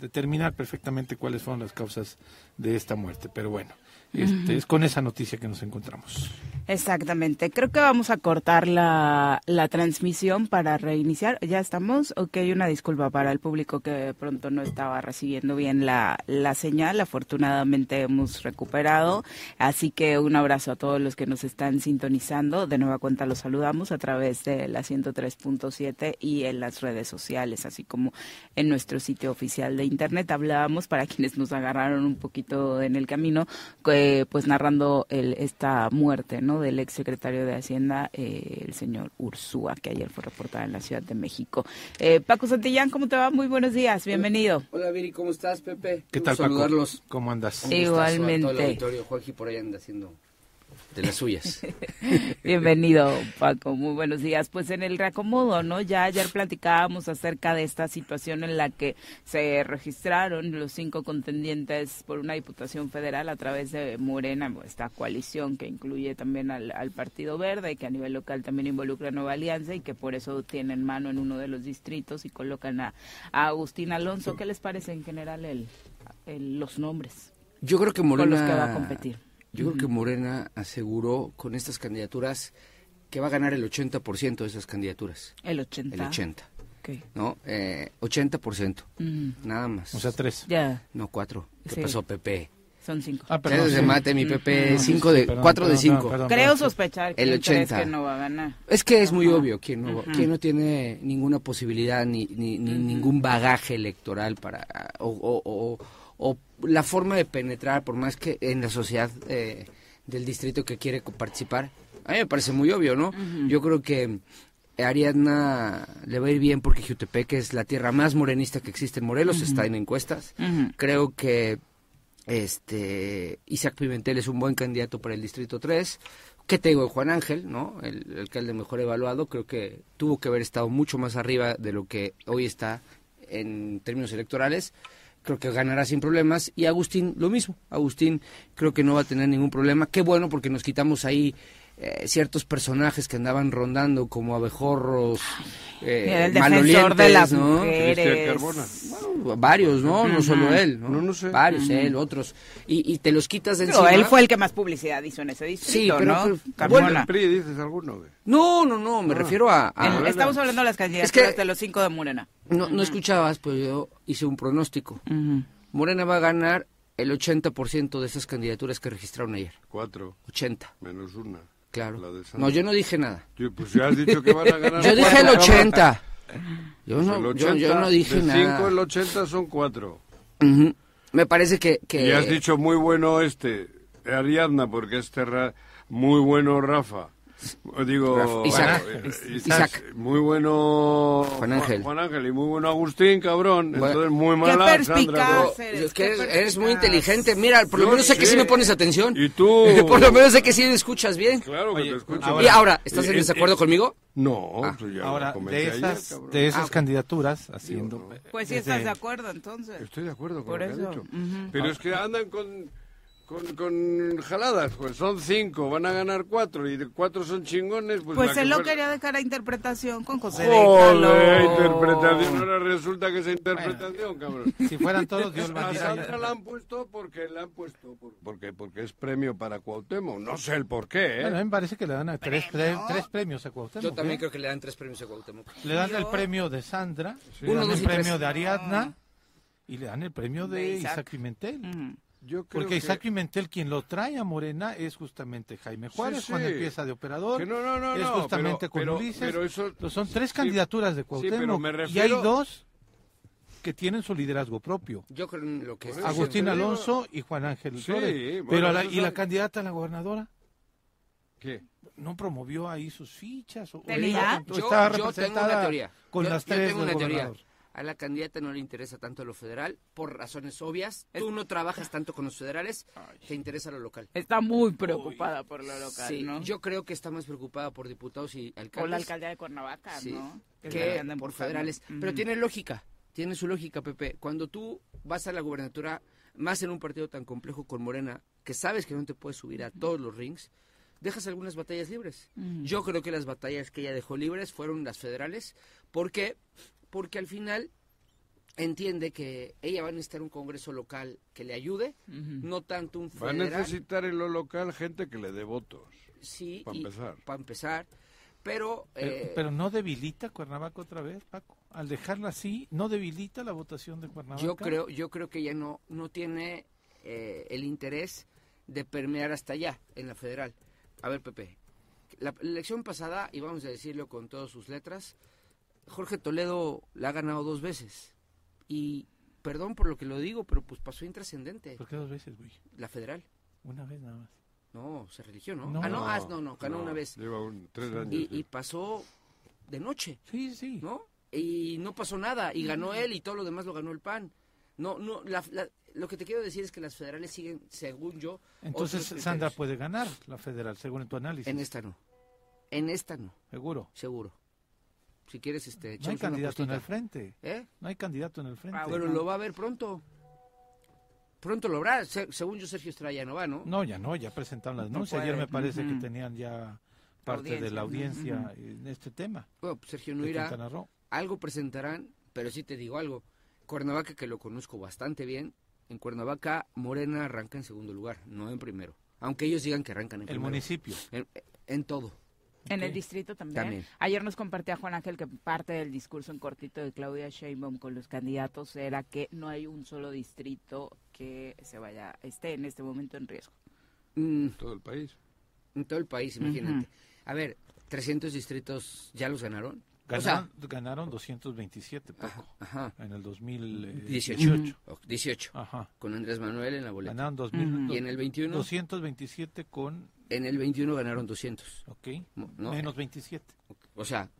determinar perfectamente cuáles fueron las causas de esta muerte. Pero bueno, este, es con esa noticia que nos encontramos. Exactamente. Creo que vamos a cortar la, la transmisión para reiniciar. ¿Ya estamos? Ok, una disculpa para el público que pronto no estaba recibiendo bien la, la señal. Afortunadamente hemos recuperado. Así que un abrazo a todos los que nos están sintonizando. De nueva cuenta los saludamos a través de la 103.7 y en las redes sociales, así como en nuestro sitio oficial de internet. Hablábamos para quienes nos agarraron un poquito en el camino, eh, pues narrando el, esta muerte, ¿no? Del ex secretario de Hacienda, eh, el señor Ursúa, que ayer fue reportada en la Ciudad de México. Eh, Paco Santillán, ¿cómo te va? Muy buenos días, bienvenido. Hola, Viri, ¿cómo estás, Pepe? ¿Qué tal, Paco? ¿Cómo andas? Gustazo a todo el Igualmente. auditorio. Juanji por ahí anda haciendo de las suyas. Bienvenido, Paco. Muy buenos días. Pues en el reacomodo, ¿no? Ya ayer platicábamos acerca de esta situación en la que se registraron los cinco contendientes por una diputación federal a través de Morena, esta coalición que incluye también al, al Partido Verde, que a nivel local también involucra a Nueva Alianza y que por eso tienen mano en uno de los distritos y colocan a, a Agustín Alonso. ¿Qué les parece en general el, el- los nombres Yo creo que con Morena... los que va a competir? Yo creo que Morena aseguró con estas candidaturas que va a ganar el 80% de esas candidaturas. El 80. El 80, Ok. ¿no? Eh, 80%, Mm, nada más. O sea, tres. ya, No, cuatro. ¿Qué Sí. pasó, Pepe? son cinco. Ah, Ya se mate mi Pepe, No, sí, cinco sí, de, perdón, cuatro de perdón, cinco. perdón, perdón, Creo perdón. sospechar que El el 80. 80. que no va a ganar. Es que es muy Ajá. obvio quién no, Ujú. quién no tiene ninguna posibilidad ni, ni, ni ningún bagaje electoral para o, o- o- o la forma de penetrar por más que en la sociedad eh, del distrito que quiere participar. A mí me parece muy obvio, ¿no? Yo creo que Ariadna le va a ir bien porque Jutepec es la tierra más morenista que existe en Morelos, está en encuestas. Creo que este Isaac Pimentel es un buen candidato para el Distrito 3. ¿Qué te digo de Juan Ángel, no? El, el alcalde mejor evaluado, creo que tuvo que haber estado mucho más arriba de lo que hoy está en términos electorales. Creo que ganará sin problemas. Y Agustín, lo mismo. Agustín creo que no va a tener ningún problema. Qué bueno porque nos quitamos ahí eh, ciertos personajes que andaban rondando como abejorros, eh, Mira, el defensor de las malolientes, ¿no? Mujeres. Bueno, varios, ¿no? No solo él, ¿no? No, no sé. Varios, él, otros. Y, y te los quitas de Pero encima. él fue el que más publicidad hizo en ese distrito, Sí, pero- ¿no? pero-. Bueno, el PRI dices alguno, güey. No, no, no, me refiero a... a- En- estamos hablando de las candidaturas Es que- de los cinco de Morena. no, no escuchabas, pero yo hice un pronóstico. Morena va a ganar el 80% de esas candidaturas que registraron ayer. Cuatro, 80, menos una. Claro. No, yo no dije nada. Tío, pues ya has dicho que van a ganar. Yo dije el cuatro, 80. Yo cabrón. no, El yo, 80, yo no dije de nada. cinco, el 80 son cuatro. Ujú. Me parece que... que... Y has dicho muy bueno este, Ariadna, porque es terra... muy bueno Rafa. Digo, Rafa- Isaac. bueno, eh, Isaac. Muy bueno Juan Ángel. Juan Ángel y muy bueno Agustín, cabrón. Bueno. Entonces muy Qué mala perspicaz Sandra. eres. Es que qué eres, eres muy inteligente. Mira, por lo Yo menos sé que sí. me pones atención. Y tú. por lo menos sé que sí me escuchas bien. Claro que Oye, te escucho. ahora- y ahora, ¿estás en Eh, desacuerdo eh, conmigo? No, Ah. pues ya Ahora, de ayer, esas, cabrón. de esas Ah. candidaturas, haciendo... Pues sí estás de acuerdo, entonces. Estoy de acuerdo con Por lo que eso, ha dicho. ujú. Pero es que andan con, con, con jaladas, pues son cinco, van a ganar cuatro y de cuatro son chingones. Pues, Pues la que él lo fuera- quería dejar a interpretación con José Joder, Déjalo. interpretación, ahora resulta que es interpretación, cabrón. Si fueran todos, Dios A bendiga. Sandra la han puesto porque la han puesto, por- porque, porque es premio para Cuauhtémoc. No sé el por qué, ¿eh? Bueno, a mí me parece que le dan a tres, pre- tres premios a Cuauhtémoc. Yo también ¿eh? creo que le dan tres premios a Cuauhtémoc. Le dan el premio de Sandra, le Uno, dan dos el y tres. premio de Ariadna y le dan el premio de, De Isaac. Isaac. Pimentel. Yo creo Porque que- Isaac Pimentel, quien lo trae a Morena, es justamente Jaime Juárez, sí. cuando empieza de operador. Que no, no, no, es justamente pero- con pero- Ulises. pero eso- Entonces, son tres sí, candidaturas de sí, pero Cuauhtémoc. Y hay dos que tienen su liderazgo propio. Yo creo en lo que Agustín. Alonso y Juan Ángel Sí, Flores. bueno, Pero la- ¿y la candidata a la gobernadora? ¿Qué? no promovió ahí sus fichas. O, Yo, estaba yo tengo una teoría. Con yo, las yo tres tengo una teoría. A la candidata no le interesa tanto lo federal por razones obvias. Tú no trabajas tanto con los federales, te interesa lo local. Está muy preocupada por lo local, Sí, ¿no? yo creo que está más preocupada por diputados y alcaldes. Con la alcaldía de Cuernavaca, Sí, ¿no? que andan por buscando. federales. Pero tiene lógica, tiene su lógica, Pepe. Cuando tú vas a la gubernatura, más en un partido tan complejo con Morena, que sabes que no te puedes subir a todos los rings, dejas algunas batallas libres. Yo creo que las batallas que ella dejó libres fueron las federales. ¿Por qué? Porque al final entiende que ella va a necesitar un congreso local que le ayude, no tanto un Va a federal. necesitar en lo local gente que le dé votos. Sí, Pa' y- empezar. pa' empezar. Pero, Pero, eh, pero no debilita Cuernavaca otra vez, Paco. Al dejarla así, ¿no debilita la votación de Cuernavaca? yo creo, yo creo que ella no, no tiene eh, el interés de permear hasta allá, en la federal. A ver, Pepe, la elección pasada, y vamos a decirlo con todas sus letras, Jorge Toledo la ha ganado dos veces. Y perdón por lo que lo digo, pero pues pasó intrascendente. ¿Por qué dos veces, güey? La federal. Una vez nada más. No, se religió, ¿no? No. ah, no, ah, no, no, ganó una vez. Lleva un, tres años. Y, pasó de noche, Sí, sí. ¿no? Y no pasó nada, y ganó él y todo lo demás lo ganó el PAN. No, no, la- la- lo que te quiero decir es que las federales siguen, según yo, Entonces Sandra puede ganar la federal, según tu análisis. En esta no. En esta no, Seguro. seguro. Si quieres, este, No hay candidato en el frente. ¿Eh? No hay candidato en el frente. Ah, Pero lo va a ver pronto. Pronto lo habrá. Se- según yo, Sergio Estrella no va, ¿no? No, ya no, ya presentaron la No denuncia. Ayer puede. me parece que tenían ya parte de la Audiencia. en este tema. Bueno, pues Sergio no irá. Algo presentarán, pero sí te digo algo. Cuernavaca, que lo conozco bastante bien, en Cuernavaca Morena arranca en segundo lugar, no en primero. Aunque ellos digan que arrancan en El primero. municipio. En, en todo. En el distrito también. También. Ayer nos compartía Juan Ángel que parte del discurso en cortito de Claudia Sheinbaum con los candidatos era que no hay un solo distrito que se vaya esté en este momento en riesgo. Mm, Todo el país. en todo el país, imagínate. A ver, 300 distritos ya los ganaron. O sea, Ganaron, ganaron 227, Paco, ajá, en el 2018. 18. o 18. Ajá. Con Andrés Manuel en la boleta. Ganaron 2000, Y en el 21, 227 con, en el 21 ganaron 200. ok, No, no. menos 27. O sea,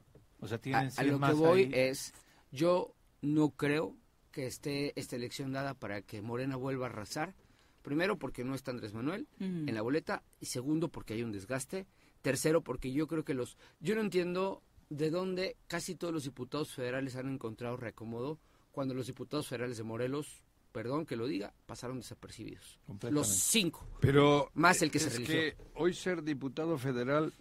O sea, a, tienen a 100 lo que voy ahí. es, yo no creo que esté esta elección dada para que Morena vuelva a arrasar. Primero, porque no está Andrés Manuel en la boleta. Y segundo, porque hay un desgaste. Tercero, porque yo creo que los... Yo no entiendo de dónde casi todos los diputados federales han encontrado reacomodo cuando los diputados federales de Morelos, perdón que lo diga, pasaron desapercibidos. Los cinco. Pero Más el que se es religió. que hoy ser diputado federal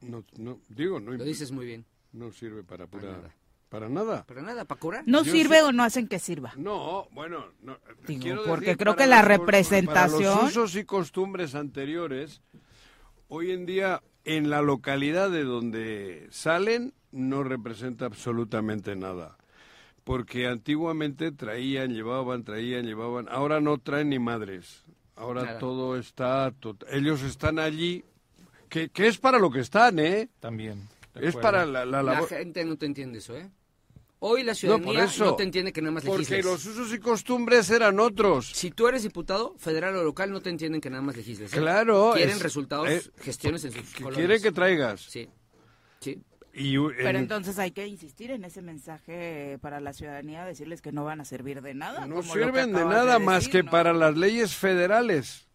no, no digo no, Lo dices muy bien. no sirve para Para pura nada. para nada. Para nada, para cobrar. ¿No Yo sirve sí- o no hacen que sirva? No, bueno, no, Digo, quiero porque decir, creo que la representación- para los usos y costumbres anteriores, hoy en día en la localidad de donde salen no representa absolutamente nada. Porque antiguamente traían, llevaban, traían, llevaban. Ahora no traen ni madres. Ahora todo está. tot- Ellos están allí. Que, que es para lo que están, ¿eh? También. Es para la, la La labor. gente no te entiende eso, ¿eh? Hoy la No, ciudadanía no, eso. te entiende que nada más Porque legisles. los usos y costumbres eran otros. Si tú eres diputado federal o local, no te entienden que nada más legisles. ¿eh? Claro. Quieren es- resultados, eh, gestiones en sus que colonias. quieren que traigas. Sí, sí. Y, Pero en- entonces hay que insistir en ese mensaje para la ciudadanía, decirles que no van a servir de nada. no sirven de nada más decir, que ¿no? para las leyes federales.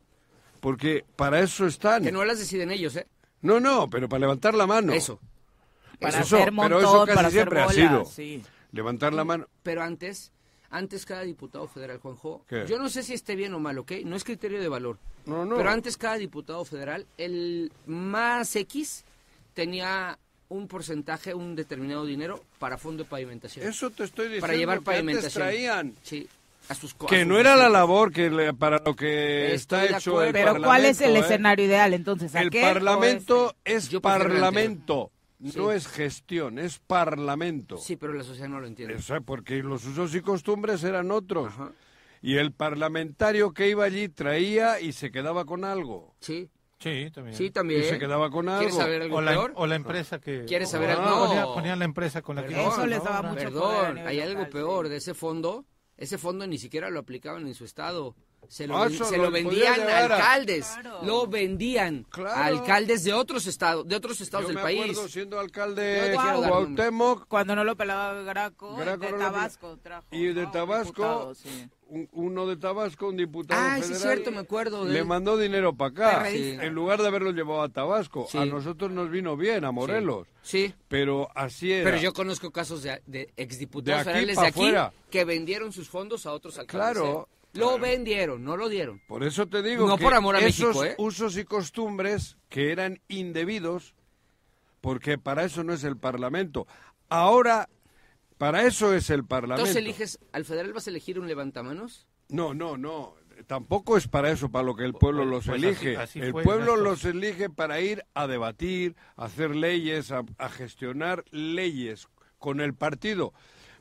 Porque para eso están. Que no las deciden ellos, ¿eh? No, no, pero para levantar la mano. Eso. Para Eso, hacer pero montón, eso casi para hacer siempre ha sido. sí. Levantar la mano. Pero antes, antes cada diputado federal, Juanjo, ¿Qué? yo no sé si esté bien o mal, ¿ok? No es criterio de valor. No, no. Pero antes cada diputado federal, el más X tenía un porcentaje, un determinado dinero para fondo de pavimentación. Eso te estoy diciendo. para llevar que antes pavimentación. traían. Sí, a sus co- a Que no era la labor que le- para lo que Estoy está hecho el. Pero ¿cuál es el ¿eh? escenario ideal entonces? El ¿Aquel o Parlamento es prefiero el Parlamento. Sí. No es gestión, es Parlamento. Sí, pero la sociedad no lo entiende. O sea, porque los usos y costumbres eran otros. Ajá. Y el parlamentario que iba allí traía y se quedaba con algo. Sí, Sí, también. sí, también. Y se quedaba con ¿Quieres algo. saber algo O la, peor? o la empresa que... ¿Quieres saber ah, algo? Ponía, No. ponían la empresa con la que... Perdón. Eso les daba No, mucho poder Perdón, nivel hay algo peor sí. de ese fondo. Ese fondo ni siquiera lo aplicaban en su estado. Se lo, Ah, se lo lo vendían a alcaldes. Claro. Lo vendían Claro. a alcaldes de otros estados, de otros estados Yo del me país. acuerdo siendo alcalde dar Cuauhtémoc Cuando no lo pelaba Graco, Graco de Tabasco trajo. y de. Tabasco, Diputado, sí. Un- uno de Tabasco, un diputado Ah, federal, es cierto, me acuerdo de le él. mandó dinero para acá. En lugar de haberlo llevado a Tabasco, Sí. a nosotros nos vino bien, a Morelos. Sí, Pero así era. pero yo conozco casos de, de exdiputados De federales de aquí que vendieron sus fondos a otros alcaldes. Claro. ¿eh? Lo vendieron, no lo dieron. Por eso te digo No que por amor a esos México, ¿eh? usos y costumbres que eran indebidos, porque para eso no es el Parlamento. Ahora Para eso es el Parlamento. Entonces eliges, al federal vas a elegir un levantamanos. No, no, no. Tampoco es para eso para lo que el pueblo Pues- los pues elige. así- así el fue, pueblo Néstor. los elige para ir a debatir, a hacer leyes, a, a gestionar leyes con el partido.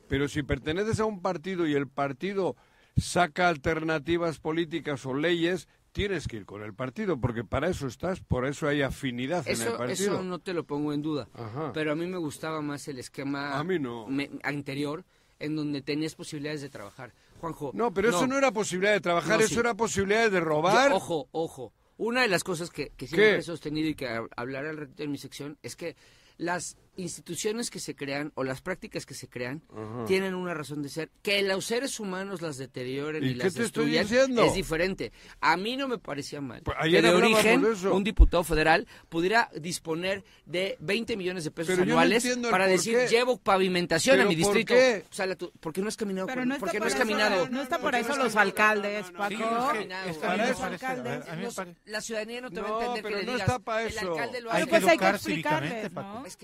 Pero si perteneces a un partido y el partido saca alternativas políticas o leyes, tienes que ir con el partido, porque para eso estás, por eso hay afinidad en el partido. eso no te lo pongo en duda. Ajá. Pero a mí me gustaba más el esquema A mí no. me- anterior, en donde tenías posibilidades de trabajar. Juanjo. No, pero eso no era posibilidad de trabajar, No, eso sí. era posibilidad de robar. Yo- ojo, ojo. Una de las cosas que, que siempre ¿Qué? he sostenido y que hab- hablaré al ratito en mi sección es que las instituciones que se crean o las prácticas que se crean Ajá. tienen una razón de ser. Que los seres humanos las deterioren ¿Y y, qué las te estoy destruyan diciendo? es diferente. A mí no me parecía mal Pues que de origen un diputado federal pudiera disponer de 20 millones de pesos Pero no anuales el para decir qué. llevo pavimentación a ¿Pero mi por distrito. qué? O sea, la tu- ¿por qué no has caminado? Pero con- no está ¿Por qué no has eso- caminado? No está ¿Por no eso los alcaldes, No, no, no, Paco. No, a a la ciudadanía no te va a No, entender que le no digas, el alcalde lo hace. pues hay que ¿no? Es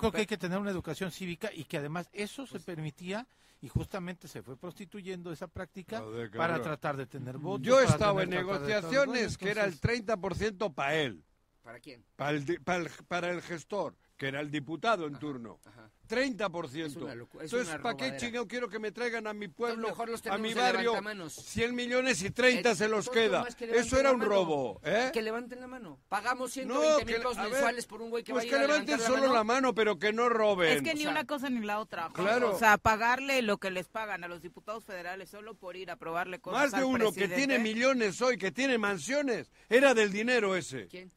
creo que hay que tener una educación cívica y que además eso se permitía y justamente se fue prostituyendo esa práctica Joder, para tratar de tener votos. Yo tener en negociaciones Bueno, que era el entonces, 30% para él, ¿Para quién? para el, di- para, el, para el gestor, que era el diputado en turno. Ajá. 30%. Es una locu- es Entonces, ¿para qué chingado quiero que me traigan a mi pueblo, mejor los a mi barrio, levantamanos. 100 millones y 30 El se los queda? que Eso era un robo, ¿eh? Que levanten la mano. Pagamos No, 120 que, mil pesos a ver, mensuales por un güey que pues va a ir que levanten solo la la mano. pero que no roben. Es que ni O sea, una cosa ni la otra. Claro. O sea, pagarle lo que les pagan a los diputados federales solo por ir a probarle cosas Más de al uno que tiene millones hoy, que tiene mansiones, era del dinero ese. ¿Quién?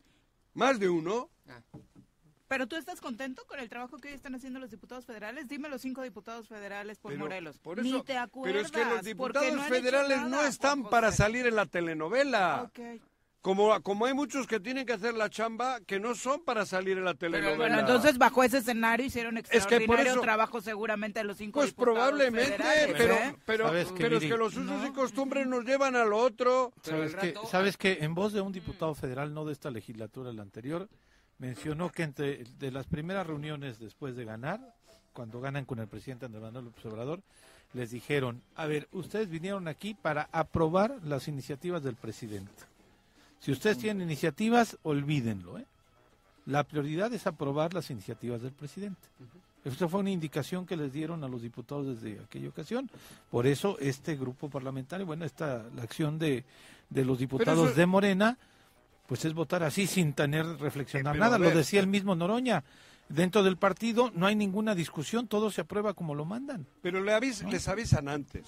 Más de uno. Ah. Pero tú estás contento con el trabajo que hoy están haciendo los diputados federales? Dime los cinco diputados federales por Pero, Morelos. por Ni eso- te acuerdas. pero es que los diputados no federales nada, no están para salir en la telenovela. Ok. Como, como hay muchos que tienen que hacer la chamba que no son para salir en la telenovela. Bueno, entonces bajo ese escenario hicieron que por extraordinario eso- trabajo seguramente los cinco Pues diputados probablemente, federales, pero, ¿eh? pero, ¿Sabes qué, pero es que los usos No. y costumbres nos llevan a lo otro. ¿Sabes que, rato- ¿Sabes que En voz de un diputado federal, no de esta legislatura, la anterior, mencionó que entre de las primeras reuniones después de ganar, cuando ganan con el presidente Andrés Manuel López Obrador, les dijeron, a ver, ustedes vinieron aquí para aprobar las iniciativas del presidente. Si ustedes tienen iniciativas, olvídenlo. ¿eh? La prioridad es aprobar las iniciativas del presidente. Esta fue una indicación que les dieron a los diputados desde aquella ocasión. Por eso este grupo parlamentario, bueno, esta la acción de, de los diputados eso- de Morena, pues es votar así sin tener reflexionar Eh, nada. Lo decía el mismo Noroña. Dentro del partido no hay ninguna discusión, todo se aprueba como lo mandan. Pero le avis- les avisan antes.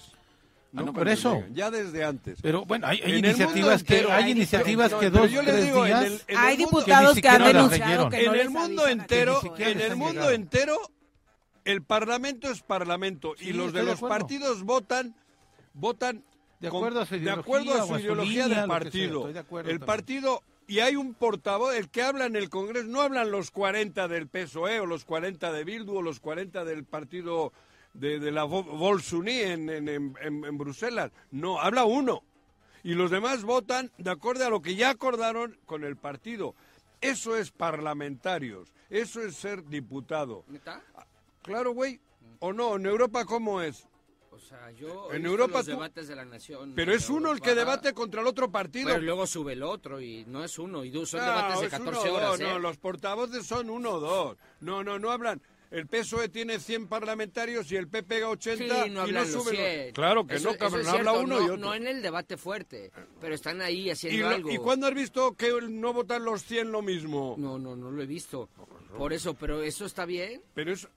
Ah, no, por eso. llegan, ya desde antes. Pero bueno, hay, En el iniciativas que hay hay iniciativas que pero dos yo les digo, en días el- en Hay el diputados que han denunciado que en no el les mundo entero, en el mundo llegado. entero, el parlamento es parlamento Sí, y los de los partidos votan, votan De con- acuerdo a su de ideología acuerdo a su a su ideología línea, del sea, partido. estoy de acuerdo el también. partido y hay un portavoz, el que habla en el Congreso, no hablan los 40 del PSOE o los 40 de Bildu o los 40 del partido de, de la Vo- Volksuni en, en, en- en- en Bruselas. No, habla uno. Y los demás votan de acuerdo a lo que ya acordaron con el partido. Eso es parlamentarios. Eso es ser diputado. ¿Neta? Claro, güey. ¿O no? ¿En Europa cómo es? O sea, yo En Europa los tú- debates de la nación. Pero es uno el que debate contra el otro partido. Pero luego sube el otro y no es uno. Y du- son No, debates de es uno 14 o horas. dos, ¿eh? No, los portavoces son uno o dos. No, no, no hablan. El PSOE tiene 100 parlamentarios y el PP 80 Sí, no y no suben. 100. Claro que Eso- no, cabrón. eso es habla cierto, uno no, y otro. No en el debate fuerte, pero están ahí ¿Y, haciendo lo- algo. ¿Y cuándo has visto que no votan los 100 lo mismo? No, no, no lo he visto. Por eso, pero eso está bien. Pero es...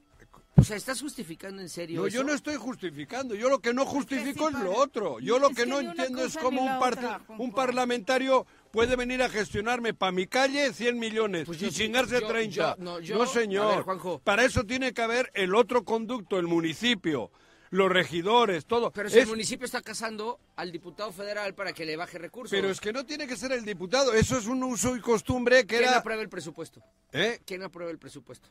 O sea, ¿estás justificando en serio No, eso? yo no estoy justificando. Yo lo que no justifico sí, es lo otro. Yo lo Es que, que no entiendo es cómo un, otra, Juanjo. un parlamentario puede venir a gestionarme para mi calle 100 millones Pues y chingarse yo- 30. yo- no, yo- señor. a ver, Juanjo. Para eso tiene que haber el otro conducto, el municipio, los regidores, todo. Pero si Es- el municipio está casando al diputado federal para que le baje recursos. pero es que no tiene que ser el diputado. Eso es un uso y costumbre que ¿Quién era... aprueba el presupuesto? ¿Eh? ¿Quién aprueba el presupuesto?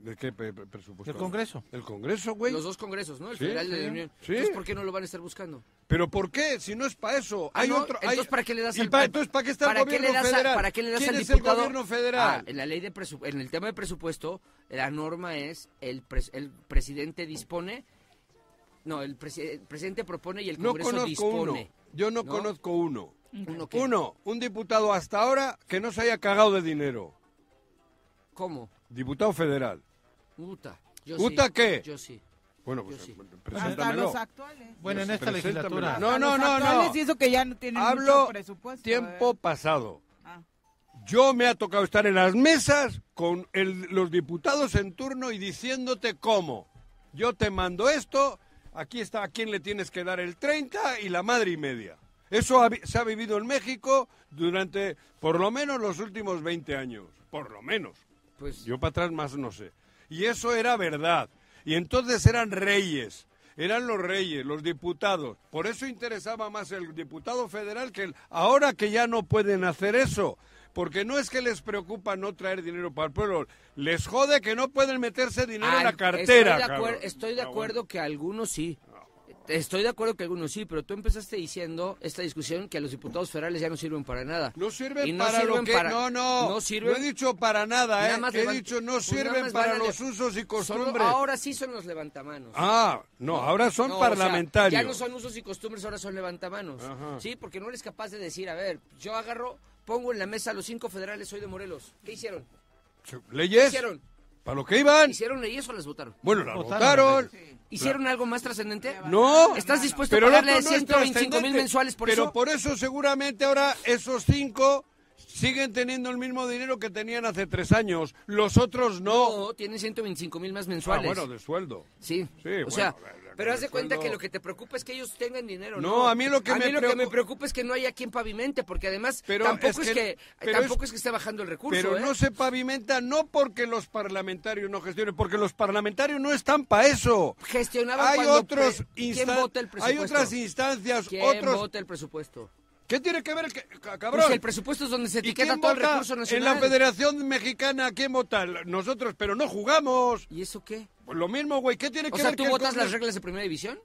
¿De qué pre- pre- presupuesto? El Congreso. El Congreso, güey. Los dos congresos, ¿no? El Sí, federal y la Unión. sí. Entonces, ¿por qué no lo van a estar buscando? ¿Pero por qué? Si no es para eso. Ah, hay no, otro. entonces, hay- ¿para qué le das ¿Y al- para, entonces, ¿para qué está ¿Para el qué le gobierno das a- federal? ¿Para qué le das ¿Quién al es diputado? el gobierno federal? Ah, en la ley de presu- en el tema de presupuesto, la norma es el, pres- el presidente dispone, no, el, presi- el presidente propone y el no Congreso conozco dispone. uno. Yo no, ¿no? conozco uno. ¿Uno qué? Uno, un diputado hasta ahora que no se haya cagado de dinero. ¿Cómo? Diputado federal. Uta. Yo ¿Uta sí. qué? Yo sí. Bueno, pues sí. eh, preséntamelo. los actuales. Bueno, en esta legislatura. No, no, no, no. Y eso que ya no tienen Hablo mucho presupuesto. tiempo ¿eh? pasado. Ah. Yo me ha tocado estar en las mesas con el- los diputados en turno y diciéndote cómo. Yo te mando esto, aquí está a quién le tienes que dar el 30 y la madre y media. Eso ha se ha vivido en México durante por lo menos los últimos 20 años. Por lo menos. Pues Yo para atrás más no sé. Y eso era verdad. Y entonces eran reyes. Eran los reyes, los diputados. Por eso interesaba más el diputado federal que el... Ahora que ya no pueden hacer eso. Porque no es que les preocupa no traer dinero para el pueblo. Les jode que no pueden meterse dinero en la cartera. Estoy de, acuer- cabrón. estoy de Ah, acuerdo que algunos sí. Estoy de acuerdo que algunos sí, pero tú empezaste diciendo esta discusión que los diputados federales ya no sirven para nada. No Y sirven no para lo sirven que... para- No, no. no sirven- he dicho para nada, ¿eh? He levant- dicho no pues sirven para a los le- usos y Solo- costumbres. ahora sí son los levantamanos. Ah, no, ahora son No, o sea, parlamentarios. ya no son usos y costumbres, ahora son levantamanos. Ajá. Sí, porque no eres capaz de decir, a ver, yo agarro, pongo en la mesa a los cinco federales, soy de Morelos. ¿Qué hicieron? ¿Qué ¿Leyes? hicieron? ¿Para lo que iban? ¿Hicieron leyes o las votaron? Bueno, las Votaron. votaron. ¿Hicieron algo más trascendente? No. ¿Estás dispuesto Pero a pagarle no es 125 mil mensuales por Pero eso? por eso seguramente ahora esos cinco siguen teniendo el mismo dinero que tenían hace tres años. Los otros no. No, tienen 125 mil más Ah, mensuales. bueno, de sueldo. Sí. Sí, o bueno, sea, a ver, pero haz de cuenta que lo que te preocupa es que ellos tengan dinero, ¿no? No, a mí lo que a me mí lo que me preocupa- es que no haya quien pavimente, porque además Pero tampoco es es, que- pero tampoco es- es, que esté bajando el recurso, Pero ¿eh? no se pavimenta no porque los parlamentarios no gestionen, porque los parlamentarios no están para eso. Gestionaban Hay otros pre- ¿Quién instan- vota el hay otras instancias, ¿Quién otros vota el presupuesto? ¿Qué tiene que ver el que- ca- cabrón? Pues el presupuesto es donde se ¿Y etiqueta todo el recurso En nacional. la Federación Mexicana, ¿quién vota? Nosotros, pero no jugamos. ¿Y eso qué? Pues lo mismo, güey. ¿Qué tiene O que sea, ver ¿tú que el votas las reglas de primera división?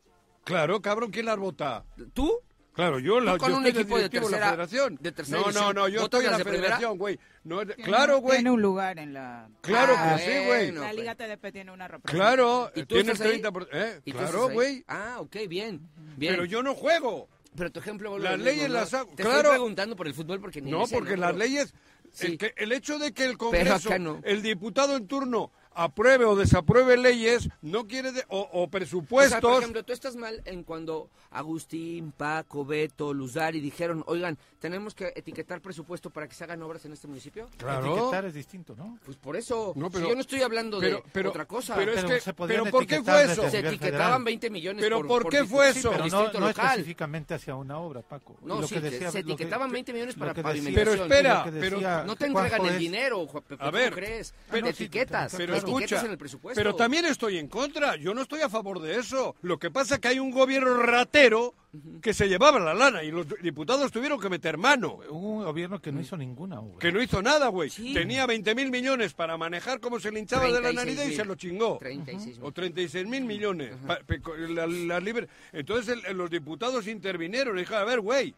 Claro, cabrón, ¿quién las vota? ¿Tú? Claro, yo, la, Tú con yo un estoy equipo de tercera- la federación. de tercera no, no, no, yo ¿Votas estoy en la federación, güey. No, claro, güey. Tiene un lugar en la... Claro Ah, que sí, güey. La pues. Liga TDP tiene una representación. Claro, ¿Y tú tiene el estás ahí? 30%. ¿eh? ¿Y tú Claro, güey. Ah, ok, bien. bien. Pero yo no juego. Pero tu ejemplo... Las leyes ¿no? las hago, Te claro. estoy preguntando por el fútbol porque ni No, porque ¿no? las Pero- leyes, Sí. el, que- el hecho de que el Congreso, no. el diputado en turno apruebe o desapruebe leyes, no quiere de- o, o O presupuestos. sea, por ejemplo, tú estás mal en cuando Agustín, Paco, Beto, Luzari dijeron, oigan, tenemos que etiquetar presupuesto para que se hagan obras en este municipio. claro. Etiquetar es distinto, ¿no? Pues por eso, No, si yo no estoy hablando pero- de pero- otra cosa. pero es Pero que- se pero ¿por qué fue eso? se etiquetaban federal. 20 millones Pero por, ¿por qué distri- fue eso? por Pero no, no local. específicamente hacia una obra, Paco. No, lo sí, que que decía- se lo que- etiquetaban 20 millones lo para pavimentación. Pero espera, pero- No te entregan el dinero, Juan Pepe, A ¿cómo ver, crees? pero- etiquetas, pero Escucha, en el presupuesto. pero también estoy en contra. Yo no estoy a favor de eso. Lo que pasa es que hay un gobierno ratero que se llevaba la lana y los diputados tuvieron que meter mano. Hubo un gobierno que no hizo ninguna obra. Que no hizo nada, güey. Sí. Tenía 20 mil millones para manejar cómo se le hinchaba de la 36 nariz y se lo chingó. 36 O 36 mil millones. La- la Entonces el- los diputados intervinieron y dijeron, a ver, güey,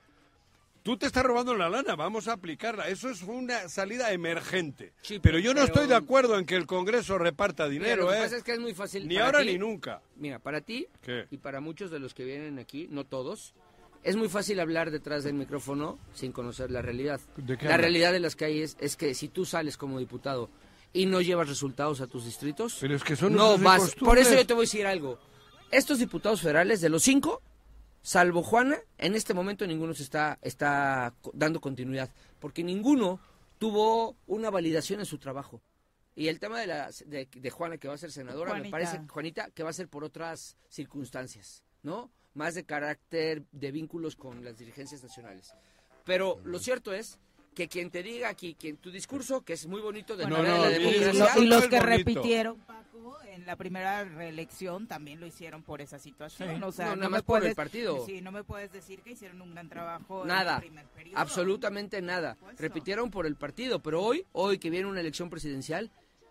tú te estás robando la lana, vamos a aplicarla. Eso es una salida emergente. Sí, pero yo no pero- estoy de acuerdo en que el Congreso reparta dinero, lo que ¿eh? pasa es que es muy fácil. Ni ahora ti- ni nunca. Mira, para ti ¿Qué? y para muchos de los que vienen aquí, no todos, es muy fácil hablar detrás del micrófono sin conocer la realidad. ¿De qué la hablas? realidad de las calles es que si tú sales como diputado y no llevas resultados a tus distritos, Pero es que son no vas. Por eso yo te voy a decir algo. Estos diputados federales, de los cinco, salvo Juana, en este momento ninguno se está, está dando continuidad, porque ninguno tuvo una validación en su trabajo. Y el tema de, la, de, de Juana, que va a ser senadora, me parece, Juanita, que va a ser por otras circunstancias, ¿no? Más de carácter, de vínculos con las dirigencias nacionales. Pero lo cierto es que quien te diga aquí, quien tu discurso, que es muy bonito de No, la no, la democracia, y los que repitieron, Paco, en la primera reelección también lo hicieron por esa situación. Sí. O sea, No, no, nada me más por el puedes, partido. Sí, no me puedes decir que hicieron un gran trabajo en Nada, el primer periodo. absolutamente nada. supuesto. Repitieron por el partido, pero hoy, hoy que viene una elección presidencial,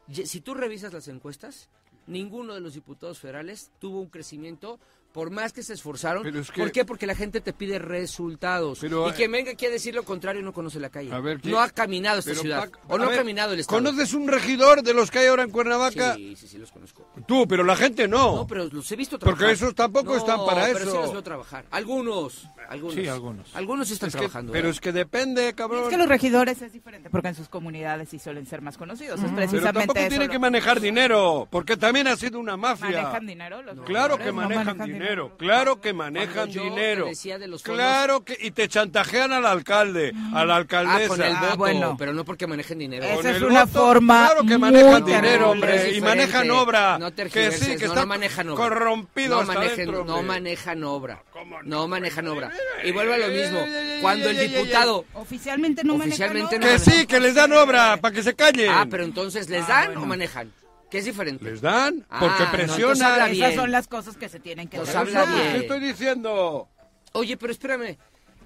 si tú revisas las encuestas, ninguno de los diputados federales tuvo un crecimiento por más que se esforzaron. Pero es que- ¿Por qué? Porque la gente te pide resultados. Pero, y quien venga aquí a decir lo contrario no conoce la calle. A ver, ¿quién- no ha caminado esta Pero, ciudad. Pac- o no ha caminado el Estado. ¿Conoces un regidor de los que hay ahora en Cuernavaca? Sí, sí, sí, los conozco. Tú, pero la gente no. No, pero los he visto Porque trabajar. esos tampoco No, están para pero eso. sí los veo trabajar. Algunos, algunos. Sí, algunos. Algunos sí están Es que- trabajando. pero ¿eh? es que depende, cabrón. es que los regidores es diferente porque en sus comunidades sí suelen ser más conocidos. Es Pero precisamente tampoco eso tienen lo- que manejar dinero, porque también ha sido una mafia. ¿Manejan dinero los Claro regidores? que No manejan dinero, claro que manejan yo dinero. te decía de los fondos- Claro que y te chantajean al alcalde, a la Ah, alcaldesa. con el Ah, bueno. pero no porque manejen dinero. Esa es una voto, forma Claro que muy manejan dinero, hombre, y manejan obra. No que sí, que no, no manejan obra. corrompido no hasta manejen, dentro, no manejan obra. ¿Cómo no? Manejan obra. Y vuelvo a lo mismo. Cuando el diputado... Oficialmente no Oficialmente manejan Que sí, que les dan obra, para que se callen. Ah, pero entonces, ¿les Ah, dan bueno. o manejan? Que es diferente. ¿Les dan? Ah, Porque no, entonces presionan. habla Esas son las cosas que se tienen que hacer. habla estoy diciendo. Oye, pero espérame.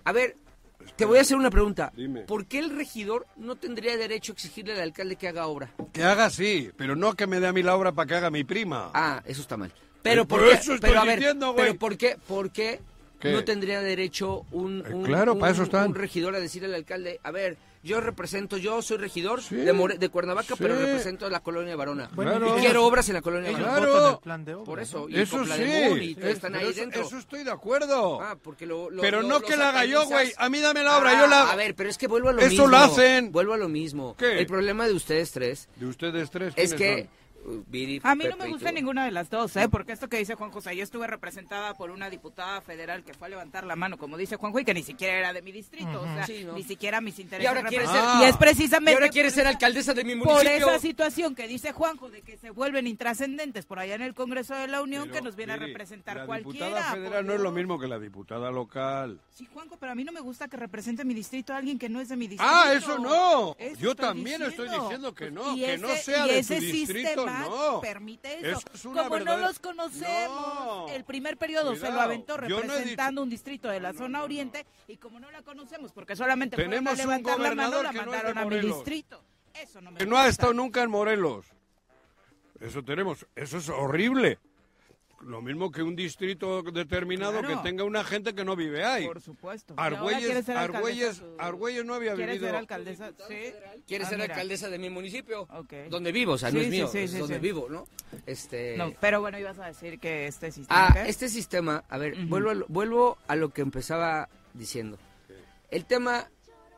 A ver, te voy a hacer una pregunta. Dime. ¿Por qué el regidor no tendría derecho a exigirle al alcalde que haga obra? Que haga sí, pero no que me dé a mí la obra para que haga mi prima. Ah, eso está mal. Pero Eh, por por qué, eso estoy pero a ver, diciendo, güey. pero por qué, por qué, ¿Qué? no tendría derecho un, Eh, un- claro, para eso están. un regidor a decirle al alcalde, a ver, yo represento, yo soy regidor Sí. de, More- de Cuernavaca, Sí. pero represento a la colonia de Varona. Bueno, Claro. Y quiero obras en la colonia Varona. Claro. el plan de obra. Por eso, y Eso sí, Moon, y es- están ahí eso, dentro. eso estoy de acuerdo. Ah, porque lo, lo- pero lo- no lo que la haga yo, güey. A mí dame la obra, Ah, yo la hago. A ver, pero es que vuelvo a lo Eso mismo. lo hacen. Vuelvo a lo mismo. ¿Qué? El problema de ustedes tres De ustedes tres. es ¿quiénes que... son? Uh, Viri, A mí no Pepe me gusta ninguna de las dos, ¿eh? Porque esto que dice Juan José, yo estuve representada por una diputada federal que fue a levantar la mano, como dice Juanjo, y que ni siquiera era de mi distrito, o sea, Sí, ¿no? ni siquiera mis intereses. Y ahora quiere ser- Y es Ah. precisamente Y ahora quiere por ser esa- alcaldesa de mi Por municipio. esa situación que dice Juanjo, de que se vuelven intrascendentes por allá en el Congreso de la Unión, Pero, que nos viene Viri, a representar la cualquiera. diputada por federal no es lo mismo que la diputada local. Sí, Juanjo, pero a mí no me gusta que represente mi distrito a alguien que no es de mi distrito. Ah, eso no. Eso Yo estoy también estoy diciendo que no, que no ese- sea y de ese tu distrito, no. permite eso. Eso es una Como no los conocemos, No. el primer periodo se lo aventó no representando un distrito de la zona oriente y como no la conocemos porque solamente fueron Tenemos a un levantar la mano, gobernador la mandaron a mi distrito. Eso no me Que no ha estado nunca en Morelos. Eso tenemos. Eso es horrible. Lo mismo que un distrito determinado Claro. que tenga una gente que no vive ahí. Por supuesto. Argüelles, alcaldesa Argüelles, su- Argüelles no había ¿Quiere vivido. ser alcaldesa? Sí. Quiere Ah, ser mira. alcaldesa de mi municipio. Ok. Donde vivo, o sea, no es sí, mío, sí, es sí, donde sí. vivo, ¿no? Este... No, pero bueno, ibas a decir que este sistema... Ah, ¿qué? este sistema, a ver, vuelvo, a lo, vuelvo a lo que empezaba diciendo. El tema,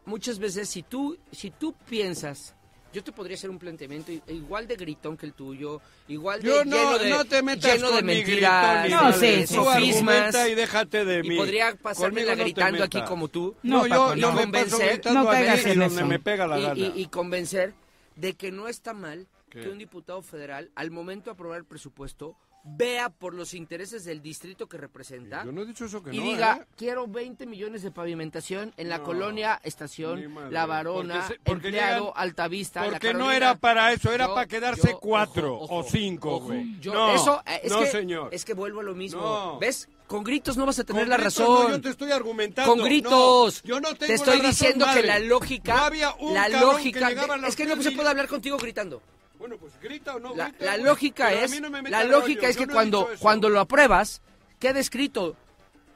muchas veces, si tú, si tú piensas, yo te podría hacer un planteamiento igual de gritón que el tuyo, igual de Yo no, lleno de, no te metas lleno de con mi mentiras, gritón, No, sí, sofismas, argumenta y déjate de mí. y podría pasármela no gritando aquí como tú. No, No, yo, Convencer- No caigas en eso. me pega la y, gana. y- y convencer de que no está mal ¿Qué? que un diputado federal, al momento de aprobar el presupuesto, vea por los intereses del distrito que representa Yo no he dicho eso que y no, diga, ¿eh? quiero 20 millones de pavimentación en la No, colonia ni Estación. La Varona, Porque se- porque Empleado, llegan- Altavista, La Porque no era para eso, era Yo- para quedarse yo- cuatro ojo, o cinco, güey. Yo- No, eso, eh, es no, que, señor. Es que vuelvo a lo mismo. No. ¿Ves? Con gritos no vas a tener Con la gritos razón. no, yo te estoy argumentando. Con gritos. Yo no tengo te estoy la razón, diciendo que la lógica, No había un la que lógica, es que no tres se puede hablar contigo gritando. Bueno, pues grita o no La, grita, la lógica es, no la rollo, lógica es que no cuando, cuando lo apruebas, queda escrito.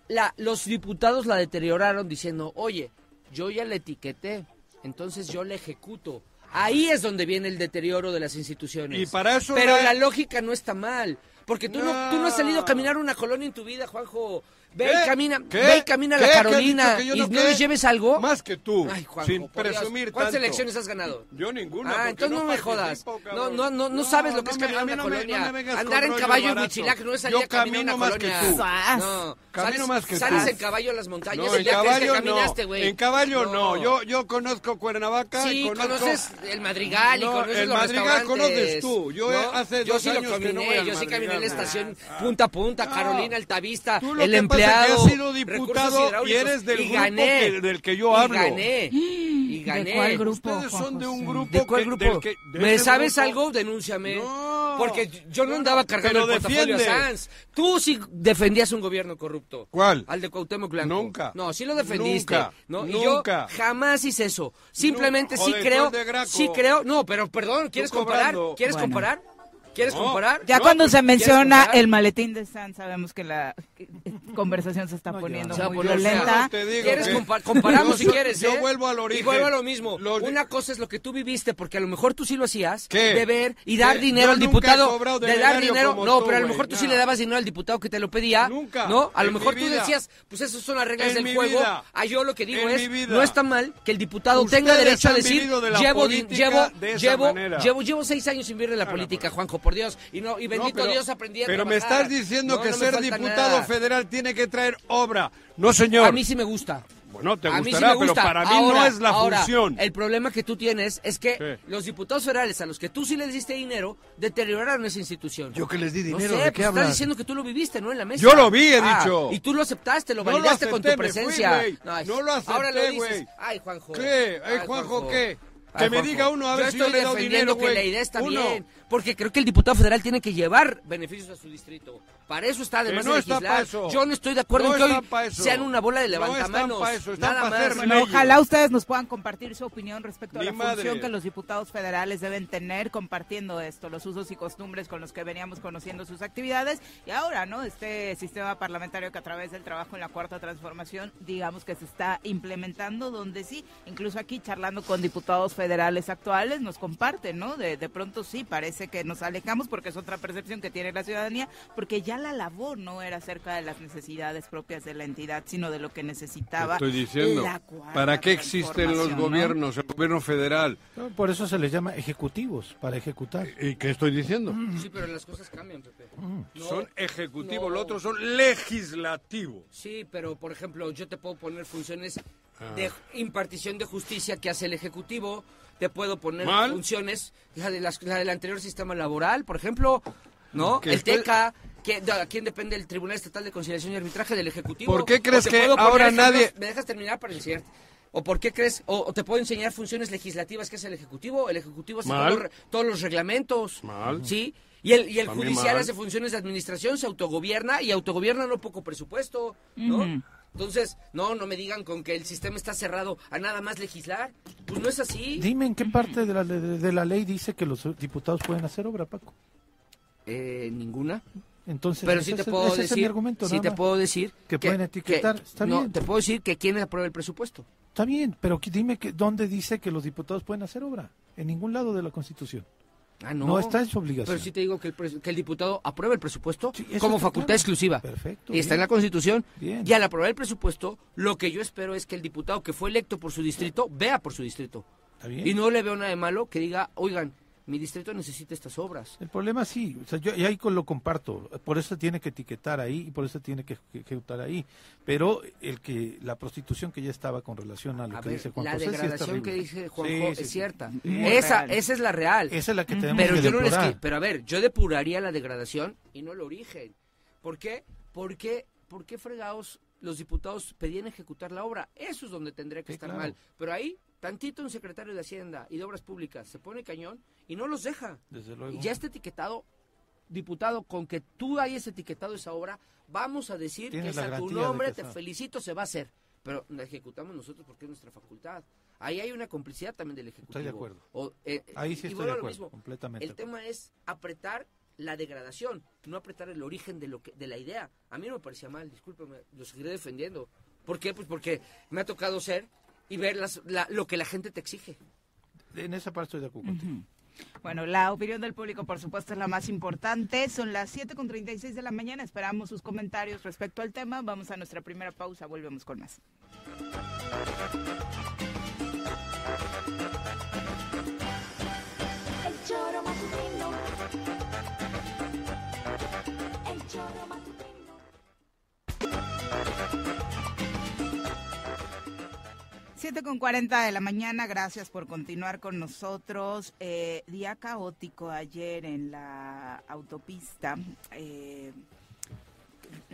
La, los diputados la deterioraron diciendo, oye, yo ya la etiqueté, entonces yo la ejecuto. Ahí es donde viene el deterioro de las instituciones. Y para eso Pero la- la lógica no está mal. Porque tú no. No. tú no has salido a caminar una colonia en tu vida, Juanjo. Ve ¿Qué? y camina, ¿Qué? ve y camina a la ¿Qué? ¿Qué has Carolina yo y no no qué? les lleves algo. Más que tú, Ay, Juanjo, sin presumir ¿Cuántas tanto. elecciones has ganado? Yo ninguna. Ah, entonces no, me jodas. No, no, no, no sabes lo que es caminar una no me- colonia. no me vengas Andar en caballo en. Huichilac no es salir Yo a caminar camino una más que colonia. No, Camino sales, más que sales tú. en caballo a las montañas. No, el en caballo caminaste, no. güey. En caballo no. Yo, yo conozco Cuernavaca. Sí, conoces el Madrigal y No, conoces el los Madrigal restaurantes. conoces tú. Yo, eh, hace yo dos sí lo años que caminé, no voy yo sí caminé en la Madrigal, estación güey. punta a punta. Carolina Altavista, Tú lo el que que has sido diputado y eres del y grupo gané, que- del que yo y hablo. gané, y gané. ¿De cuál grupo? Ustedes son de un grupo ¿De cuál que- grupo? del que- de ¿Me sabes grupo- algo? Denúnciame. No. Porque yo no andaba cargando Pero el portafolio a. Sanz. Tú sí defendías un gobierno corrupto. ¿Cuál? Al de Cuauhtémoc Blanco. Nunca. No, sí lo defendiste. Nunca. ¿no? Y yo Nunca. jamás hice eso. Simplemente No, sí creo. el de Graco. Sí creo. No, pero perdón, ¿quieres comparar? ¿Quieres Bueno. comparar? ¿Quieres No. comparar? Ya No, cuando pues, se ¿quieres menciona el maletín de San, sabemos que la conversación se está No, poniendo muy violenta. digo ¿Quieres que- compa- comparamos si quieres, yo ¿eh? vuelvo al origen. Y vuelvo a lo mismo. Los Una cosa es lo que tú viviste, porque a lo mejor tú sí lo hacías. ¿Qué? De ver y dar ¿Qué? dinero Yo al diputado. cobrado de dar dinero. No, tú, pero a lo mejor tú sí le dabas dinero al diputado que te lo pedía. Nunca, ¿No? A lo mejor tú vida. decías, pues esas son las reglas En del juego. vida. Ah, yo lo que digo En es, no está mal que el diputado tenga derecho a decir, llevo, llevo, llevo, llevo, llevo seis años sin vivir de la política, Juanjo, por Dios. Y no, y bendito pero- Dios aprendí a Pero me estás diciendo No, que no ser diputado nada. federal tiene que traer obra. No, señor. A mí sí me gusta. Bueno, te sí gustará, gusta. pero para mí Ahora- no es la ahora, función. El problema que tú tienes es que los diputados federales a los que tú sí les diste dinero deterioraron esa institución. ¿Yo que les di No dinero? sé, ¿De pues qué estás hablas? diciendo que tú lo viviste, ¿no? En la mesa. Yo lo vi, he Ah, dicho. Y tú lo aceptaste, lo No lo validaste con tu fui, presencia. güey. Ay, No lo acepté, Ahora lo dices. güey. Ay, Juanjo. ¿Qué? Ay, Juanjo, ¿qué? Ay, Que me diga uno, a ver yo si yo le he dado dinero, que la idea está Uno. bien, porque creo que el diputado federal tiene que llevar beneficios a su distrito. Para eso está además Que no de legislar. Yo no estoy de acuerdo No en que hoy sean una bola de No están levantamanos. eso, están nada más. Bueno, ojalá ustedes nos puedan compartir su opinión respecto a la madre. función que los diputados federales deben tener compartiendo esto, los usos y costumbres con los que veníamos conociendo sus actividades y ahora, ¿no? Este sistema parlamentario que a través del trabajo en la cuarta transformación, digamos que se está implementando, donde sí, incluso aquí charlando con diputados federales actuales, nos comparten, ¿no? De, de pronto sí, parece que nos alejamos porque es otra percepción que tiene la ciudadanía, porque ya la labor no era acerca de las necesidades propias de la entidad, sino de lo que necesitaba Estoy diciendo, la ¿para qué existen los gobiernos, el gobierno federal? No, Por eso se les llama ejecutivos, para ejecutar. ¿Y qué estoy diciendo? Sí, pero las cosas cambian, Pepe. No, son ejecutivos, no. los otros son legislativos. Sí, pero por ejemplo, yo te puedo poner funciones Ah. de impartición de justicia que hace el Ejecutivo, te puedo poner ¿Mal? funciones, la, de las- la del anterior sistema laboral, por ejemplo, ¿no? Que el TECA, a quién depende el Tribunal Estatal de Conciliación y Arbitraje del Ejecutivo. ¿Por qué crees que ahora ejemplos- nadie- ¿Me dejas terminar para enseñarte? ¿O por qué crees? O, o te puedo enseñar funciones legislativas que hace el Ejecutivo. El Ejecutivo hace Mal. todos los, todos los reglamentos. Mal. ¿Sí? Y el, y el judicial mal. hace funciones de administración, se autogobierna y autogobierna no poco presupuesto, ¿no? Entonces, no, no me digan con que el sistema está cerrado a nada más legislar. Pues no es así. Dime en qué parte de la, de, de la ley dice que los diputados pueden hacer obra, Paco. Eh, ninguna. Entonces, Pero sí te es- puedo ese decir, argumento, nada te puedo decir Que pueden etiquetar, está no, bien. te puedo decir que quién aprueba el presupuesto. Está bien, pero dime que, dónde dice que los diputados pueden hacer obra. En ningún lado de la Constitución. Ah, no. No, está en su obligación. Pero sí te digo que el, que el diputado aprueba el presupuesto Sí, como facultad claro. exclusiva. Perfecto, Y está en la Constitución. Bien. Y al aprobar el presupuesto, lo que yo espero es que el diputado que fue electo por su distrito vea por su distrito. Está bien. Y no le veo nada de malo que diga, oigan, mi distrito necesita estas obras. El problema sí, o sea, yo y ahí lo comparto, por eso tiene que etiquetar ahí y por eso tiene que ejecutar ahí, pero el que la prostitución que ya estaba con relación a lo A que ver, dice Juan la José sí es degradación que dice Juanjo Sí, es sí. cierta. Esa, real. esa es la real. Esa es la que tenemos Pero que yo no les depurar. pero a ver, yo depuraría la degradación y no el origen. ¿Por qué? Porque ¿por qué fregados los diputados pedían ejecutar la obra? Eso es donde tendría que Sí, estar claro. mal. Pero ahí tantito un secretario de Hacienda y de Obras Públicas se pone cañón y no los deja. Desde luego. Y ya está etiquetado diputado con que tú hayas etiquetado esa obra, vamos a decir que es a tu nombre, te felicito, se va a hacer. Pero la ejecutamos nosotros porque es nuestra facultad. Ahí hay una complicidad también del Ejecutivo. Estoy de acuerdo. O, eh, Ahí sí estoy de acuerdo, mismo. completamente. El tema es apretar la degradación, no apretar el origen de lo que, de la idea. A mí no me parecía mal, discúlpeme, lo seguiré defendiendo. ¿Por qué? Pues porque me ha tocado ser y ver las, la- lo que la gente te exige. En esa parte estoy de acuerdo. Bueno, la opinión del público, por supuesto, es la más importante. Son las 7.36 de la mañana. Esperamos sus comentarios respecto al tema. Vamos a nuestra primera pausa. Volvemos con más. El choro 7 con 40 de la mañana, gracias por continuar con nosotros. Eh, día caótico ayer en la autopista. Eh,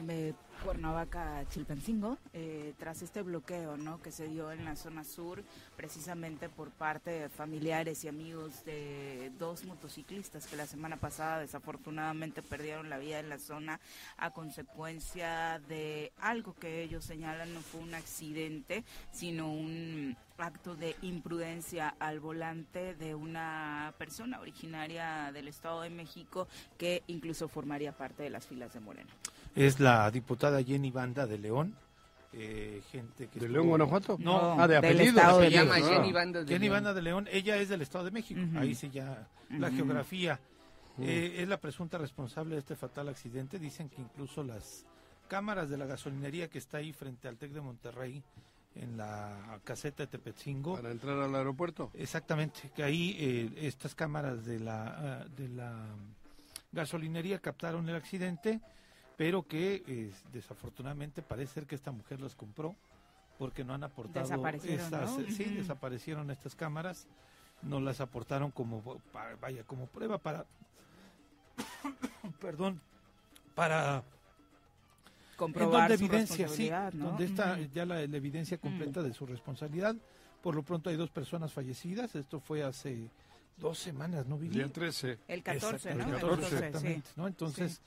me Cuernavaca, Chilpancingo, eh, tras este bloqueo ¿no? que se dio en la zona sur, precisamente por parte de familiares y amigos de dos motociclistas que la semana pasada desafortunadamente perdieron la vida en la zona a consecuencia de algo que ellos señalan no fue un accidente, sino un acto de imprudencia al volante de una persona originaria del Estado de México que incluso formaría parte de las filas de Morena. Es la diputada Jenny Banda de León. eh, gente que ¿De estuvo- León, Guanajuato? No, Ah, de del apellido. Se llama. Jenny Banda de Jenny León. Banda de León, ella es del Estado de México, ahí sí ya la geografía. Eh, es la presunta responsable de este fatal accidente. Dicen que incluso las cámaras de la gasolinería que está ahí frente al TEC de Monterrey, en la caseta de Tepetzingo, Para entrar al aeropuerto. exactamente, que ahí eh, estas cámaras de la, ah, de la gasolinería captaron el accidente, pero que eh, desafortunadamente parece ser que esta mujer los compró porque no han aportado Desaparecieron, estas, ¿no? sí, desaparecieron estas cámaras, no las aportaron como vaya como prueba para perdón, para Comprobar en su donde evidencia, sí, donde está ya la, la evidencia completa de su responsabilidad. Por lo pronto hay dos personas fallecidas, esto fue hace dos semanas, ¿no, Viri? Día 13. El 14, Exacto, ¿no? el El 14, 14, sí. exactamente, ¿no? Entonces,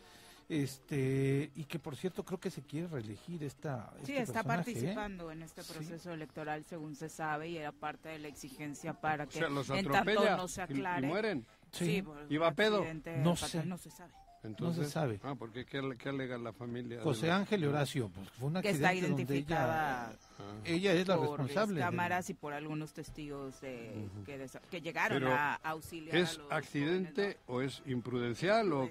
este, y que por cierto creo que se quiere reelegir esta Sí, este está ¿eh? participando en este Sí. proceso electoral, según se sabe, y era parte de la exigencia para O que sea, los en tanto no se y- y, aclare. mueren. Sí. por ¿Y va un pedo? accidente No sé. no se sabe. Entonces, sabe. Ah, porque ¿qué, qué alega la familia? de José Ángel y Horacio, pues fue un Que está accidente donde identificada ella, Ah. ella es la por responsable. las cámaras y por algunos testigos de, que, desa- que llegaron Pero, a auxiliar a ¿Es los accidente jóvenes, o es imprudencial ¿no? o.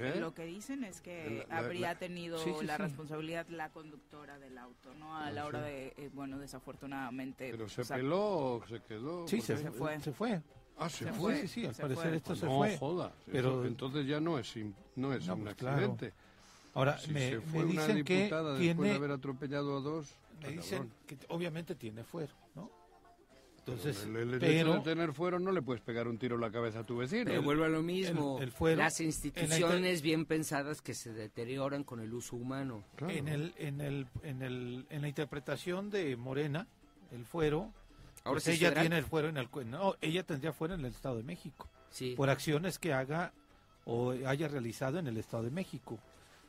¿Eh? Lo que dicen es que La- la- habría la- tenido Sí, sí, la sí. responsabilidad la conductora del auto, ¿no? A Ah, la hora sí. de, eh, bueno, desafortunadamente. ¿Pero se o sea, peló o se quedó? Sí, se, Se fue. Se fue. Ah, se, se fue. Sí, sí, sí, al se parecer fue. esto se no fue. joda. Pero- Eso- entonces ya no es, no es No, un pues, claro. accidente. Ahora, Si me, se me fue una dicen que diputada después de tiene, haber atropellado a dos. me dicen cabrón. que obviamente tiene fuero, ¿no? Entonces, el, el hecho pero de tener fuero no le puedes pegar un tiro en la cabeza a tu vecino. Pero vuelvo a lo mismo. el fuero, Las en la instituciones bien pensadas que se deterioran con el uso humano. Claro. en el, en el, en el, en la interpretación de Morena, el fuero, Ahora pues sí ella federal. tiene el fuero en el, no, ella tendría fuero en el Estado de México Sí. por acciones que haga o haya realizado en el Estado de México.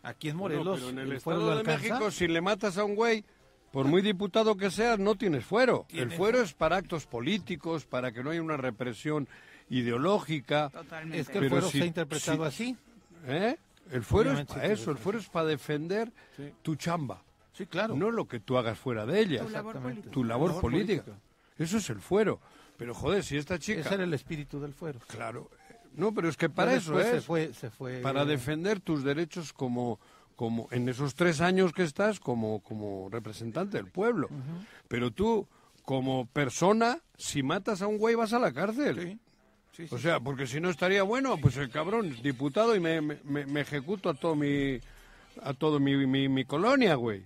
Aquí en Morelos, pero en el, el fuero Estado lo de alcanza. México, si le matas a un güey, por muy diputado que seas, no tienes fuero. El fuero es para actos políticos, para que no haya una represión ideológica. Totalmente. Es que el Pero fuero si- se ha interpretado si- así. ¿eh? El fuero es para sí, eso, el fuero es para defender Sí. tu chamba, Sí, claro. no lo que tú hagas fuera de ella. Tu labor Exactamente. política. Tu labor Labor política. política. Eso es el fuero. Pero joder, si esta chica... Ese era el espíritu del fuero. Claro. No, pero es que para eso es. Se fue, se fue, para defender tus derechos como, como en esos tres años que estás como, como representante del pueblo. Pero tú, como persona, si matas a un güey vas a la cárcel. Sí, sí, sí, O sea, porque si no estaría bueno, pues el cabrón, diputado y me, me, me- me ejecuto a todo mi a todo mi, mi, mi colonia, güey.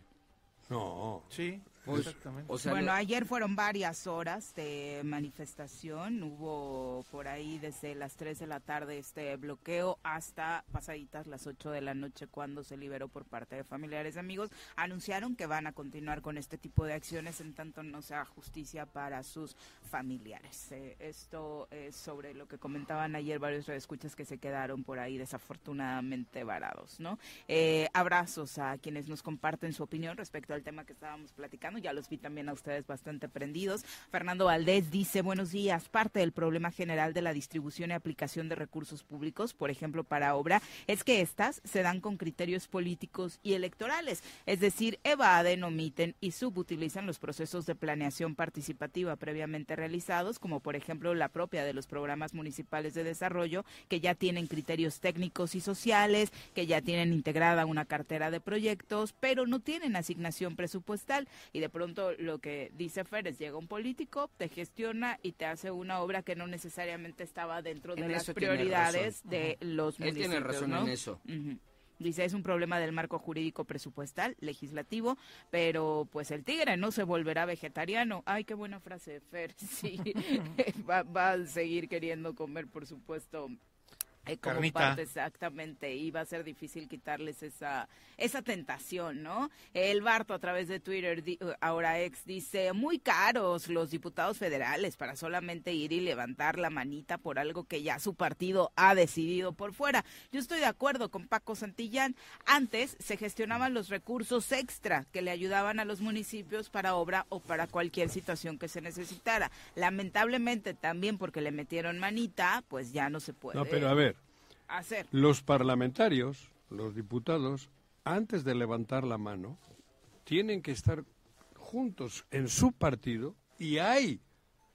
No. sí, Pues, exactamente. O sea, bueno, no- ayer fueron varias horas de manifestación. Hubo por ahí desde las 3 de la tarde este bloqueo hasta pasaditas las 8 de la noche cuando se liberó por parte de familiares y amigos. Anunciaron que van a continuar con este tipo de acciones en tanto no sea justicia para sus familiares. Eh, esto es sobre lo que comentaban ayer varios escuchas que se quedaron por ahí desafortunadamente varados, ¿no? Eh, abrazos a quienes nos comparten su opinión respecto al tema que estábamos platicando. Ya los vi también a ustedes bastante prendidos. Fernando Valdés dice, buenos días, parte del problema general de la distribución y aplicación de recursos públicos, por ejemplo, para obra, es que estas se dan con criterios políticos y electorales, es decir, evaden, omiten y subutilizan los procesos de planeación participativa previamente realizados, como por ejemplo la propia de los programas municipales de desarrollo, que ya tienen criterios técnicos y sociales, que ya tienen integrada una cartera de proyectos, pero no tienen asignación presupuestal. Y pronto lo que dice Fer es, llega un político, te gestiona y te hace una obra que no necesariamente estaba dentro de En las prioridades de los Él municipios. tiene razón ¿no? en eso. Dice, es un problema del marco jurídico presupuestal, legislativo, pero pues el tigre no se volverá vegetariano. Ay, qué buena frase, Fer. Sí, va, va a seguir queriendo comer, por supuesto, eh, como Carnita. parte exactamente y va a ser difícil quitarles esa esa tentación, ¿no? El Barto a través de Twitter, di- uh, ahora ex, dice, muy caros los diputados federales para solamente ir y levantar la manita por algo que ya su partido ha decidido por fuera. Yo estoy de acuerdo con Paco Santillán. Antes se gestionaban los recursos extra que le ayudaban a los municipios para obra o para cualquier situación que se necesitara. Lamentablemente también porque le metieron manita, pues ya no se puede No, pero a ver, los parlamentarios, los diputados, antes de levantar la mano, tienen que estar juntos en su partido y ahí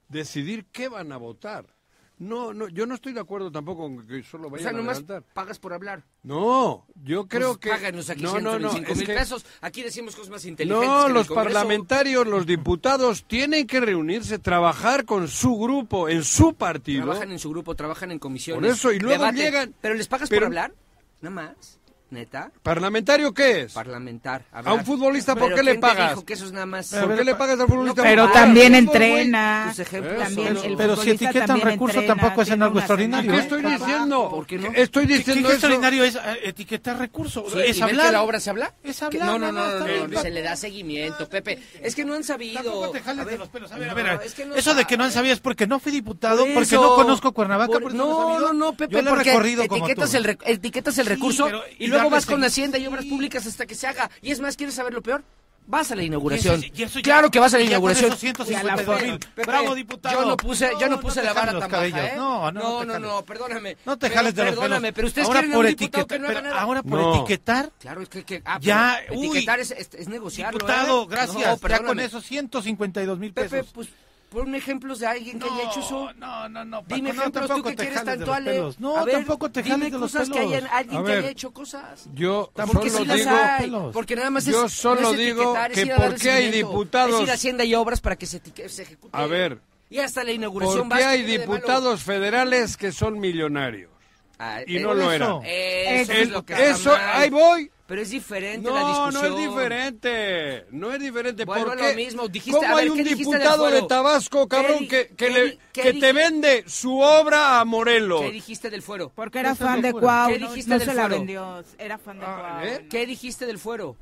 decidir qué van a votar. No, no, yo no estoy de acuerdo tampoco con que solo O vayan sea, a nomás levantar. pagas por hablar. No, yo creo Pues que Páganos aquí no, no, no, 125 es mil que- pesos. Aquí decimos cosas más inteligentes. No, los parlamentarios, los diputados tienen que reunirse, trabajar con su grupo, en su partido. Trabajan en su grupo, trabajan en comisiones. Por eso, y luego debaten. llegan- ¿Pero les pagas pero- por hablar? Nada más. ¿Neta? ¿Parlamentario qué es? Parlamentar. ¿A un futbolista por ¿Pero qué le pagas? dijo que eso es nada más... ¿Por qué le pagas al futbolista? Pero por- también entrena. Tus ejemplos También el Pero si etiquetan también recurso entrena, tampoco es en algo extraordinario. ¿Qué semana estoy diciendo? ¿Por qué no? Estoy ¿Qué, qué diciendo eso. extraordinario es eh, etiquetar recursos? Sí, es ¿y ven hablar. que la obra se habla? Es hablar, No, no, no, no, no, no, está no, bien, se le da seguimiento, Pepe. Es que no han sabido. Tampoco te jales A de ver, los pelos. A ver, a ver, a ver. es que no eso de que no han sabido es porque no fui diputado, Por porque no conozco Cuernavaca, no, no, no, no, Pepe, Yo le he porque recorrido como etiquetas tú. etiquetas el recurso y, y luego vas con Hacienda y Obras. Públicas hasta que se haga. Y es más, ¿quieres saber lo peor? Vas a la inauguración. Y eso- y eso ya- claro que vas a la y inauguración. esos 152 mil. Pepe, Bravo, diputado. Yo no puse, yo no No, puse no la vara tan baja. ¿eh? No, no, no no, perdóname. No te Pero jales de los Perdóname, pero ustedes ahora quieren por un diputado que no haga nada. ahora por No. etiquetar, Claro, es que, que- ah, Ya, uy. etiquetar es, es, es negociarlo, diputado, ¿eh? gracias. No, ya con esos 152 mil Pepe, pesos. pues pon ejemplos de alguien que haya hecho eso. No, no, no. Dime Paco, no, ejemplos tú tampoco que te quieres tanto Ale. No, A ver, tampoco te dime jales de los cosas pelos. que hayan alguien A que ver. haya hecho cosas. Yo Porque solo sí las digo, hay, pelos. porque nada más es Yo no solo es digo que por qué hay diputados- Es ir a Hacienda y Obras para que se, se ejecute. A ver. Y hasta la inauguración ¿por qué hay diputados federales que son millonarios? Ah, Y eh, no lo eso. eran. Eso El- es lo que eso, ahí voy. Pero es diferente la No, discusión. no es diferente. No es diferente. Vuelvo ¿Por a qué? lo mismo. Dijiste- ¿Cómo a ver, hay un ¿qué dijiste del diputado de fuero? Tabasco, ¿Qué cabrón, que, que, le- te vende su obra a Morelos? ¿Qué dijiste del fuero? Porque era fan de. Cuau, ¿Qué no, dijiste no del se la fuero? vendió, era fan de Ah, Cuau. ¿eh? no. ¿Qué dijiste del fuero?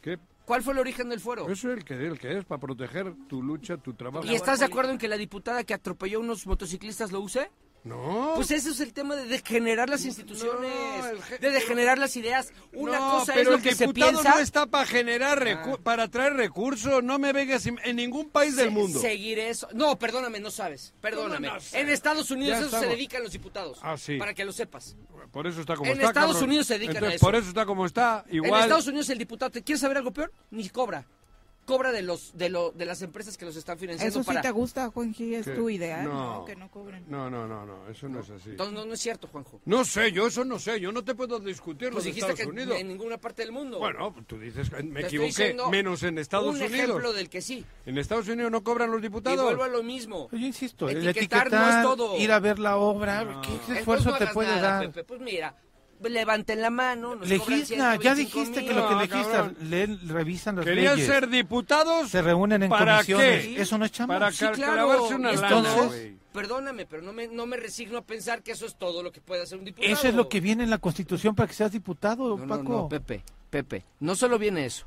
¿Qué? ¿Cuál fue el origen del fuero? Eso es el que, el que es, para proteger tu lucha, tu trabajo. ¿Y estás de acuerdo en que la diputada que atropelló a unos motociclistas lo use? No. Pues eso es el tema de degenerar las instituciones, No, de degenerar las ideas. Una no, cosa es pero lo el que se diputado piensa. Ah. no está para generar recu- para traer recursos. No me vengas en en ningún país del mundo. Seguir eso. No, perdóname, no sabes. Perdóname. ¿Cómo no en Estados Unidos eso se dedican los diputados. Ah, sí. Para que lo sepas. Por eso está como En está. Estados cabrón. Unidos se dedican a eso. Por eso está como está. En Igual. Estados Unidos el diputado, ¿te quieres saber algo peor? Ni cobra. Cobra de los de lo, de las empresas que los están financiando Eso sí para te gusta, Juanji, es ¿Qué? tu idea, No. ¿no? Que no cobren. No, no, no, no. Eso no es así. Entonces, no, no es cierto, Juanjo. No sé, yo eso no sé. Yo no te puedo discutir Pues los dijiste Estados que Unidos. en ninguna parte del mundo. Bueno, tú dices me Te equivoqué. Menos en Estados un Unidos. ejemplo del que sí. En Estados Unidos no cobran los Y diputados. vuelvo a lo mismo. Yo insisto, el Etiquetar etiquetar, no es todo. ir a ver la obra, ¿qué esfuerzo no te puede nada, dar? Pepe. Pues mira, levanten la mano. Nos Legisla, ya 125 dijiste que lo que No, legislan, cabrón. leen, revisan las Querían leyes, ser diputados. se reúnen en ¿Para comisiones, qué? eso no es chamba. Para Sí, claro. una lana, entonces- güey. Perdóname, pero no me, no me resigno a pensar que eso es todo lo que puede hacer un diputado. Eso es lo que viene en la Constitución para que seas diputado, No, no, Paco. no, Pepe, Pepe. No solo viene eso.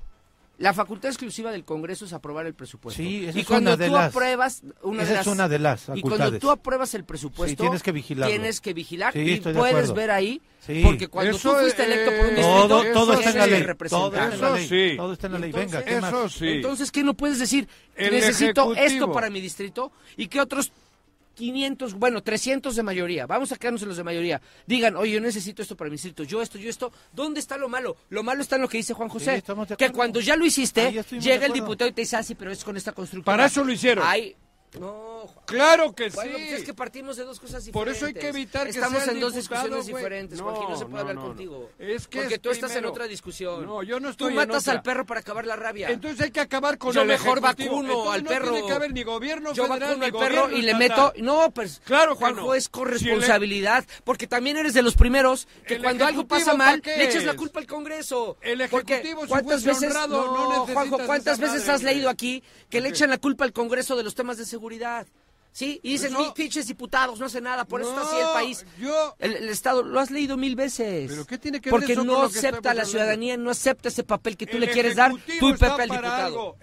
La facultad exclusiva del Congreso es aprobar el presupuesto. Sí, esa y es cuando una de tú las- apruebas una esa de es las- una de las Y cuando tú apruebas el presupuesto, Sí, tienes que vigilarlo. Tienes que vigilar Sí, y puedes ver ahí, Sí. porque cuando Eso, tú fuiste electo por un distrito, todo, todo está en la ley. Todo está en la Eso ley. sí. Todo está en la ley. Entonces, Venga, ¿qué más? Eso sí. Entonces, ¿qué no puedes decir? El Necesito Ejecutivo. esto para mi distrito y que otros 500, bueno, 300 de mayoría, vamos a quedarnos en los de mayoría, digan, oye, yo necesito esto para mi distrito, yo esto, yo esto, ¿dónde está lo malo? Lo malo está en lo que dice Juan José, Sí, que cuando ya lo hiciste, llega el diputado y te dice, ah, sí, pero es con esta construcción. Para eso lo hicieron. Ay, no, Juan. Claro que sí. Bueno, pues es que partimos de dos cosas diferentes. Por eso hay que evitar que Estamos en dos diputado, discusiones diferentes, No, Juanji, no se puede no, hablar no, contigo. Es que Porque es tú estás en otra discusión. No, yo no Tú estoy en matas otra. al perro para acabar la rabia. Entonces hay que acabar con Yo el mejor Ejecutivo. vacuno Entonces al no perro. tiene que haber ni gobierno Yo federal vacuno al perro y le meto. No, pues. Claro no. es corresponsabilidad. Porque también eres de los primeros que ¿El cuando algo pasa mal, le echas la culpa al Congreso. El Ejecutivo, si ¿cuántas veces, honrado, no necesitas Juanjo, ¿cuántas veces has leído aquí que le echan la culpa al Congreso de los temas de seguridad? Sí, y dicen, no. pinches diputados, no hacen nada, por eso no, está así el país. Yo... El, Estado, lo has leído mil veces. ¿Pero qué tiene que ver Porque no acepta la ciudadanía, no acepta ese papel que tú le quieres dar, tú y Pepe el diputado.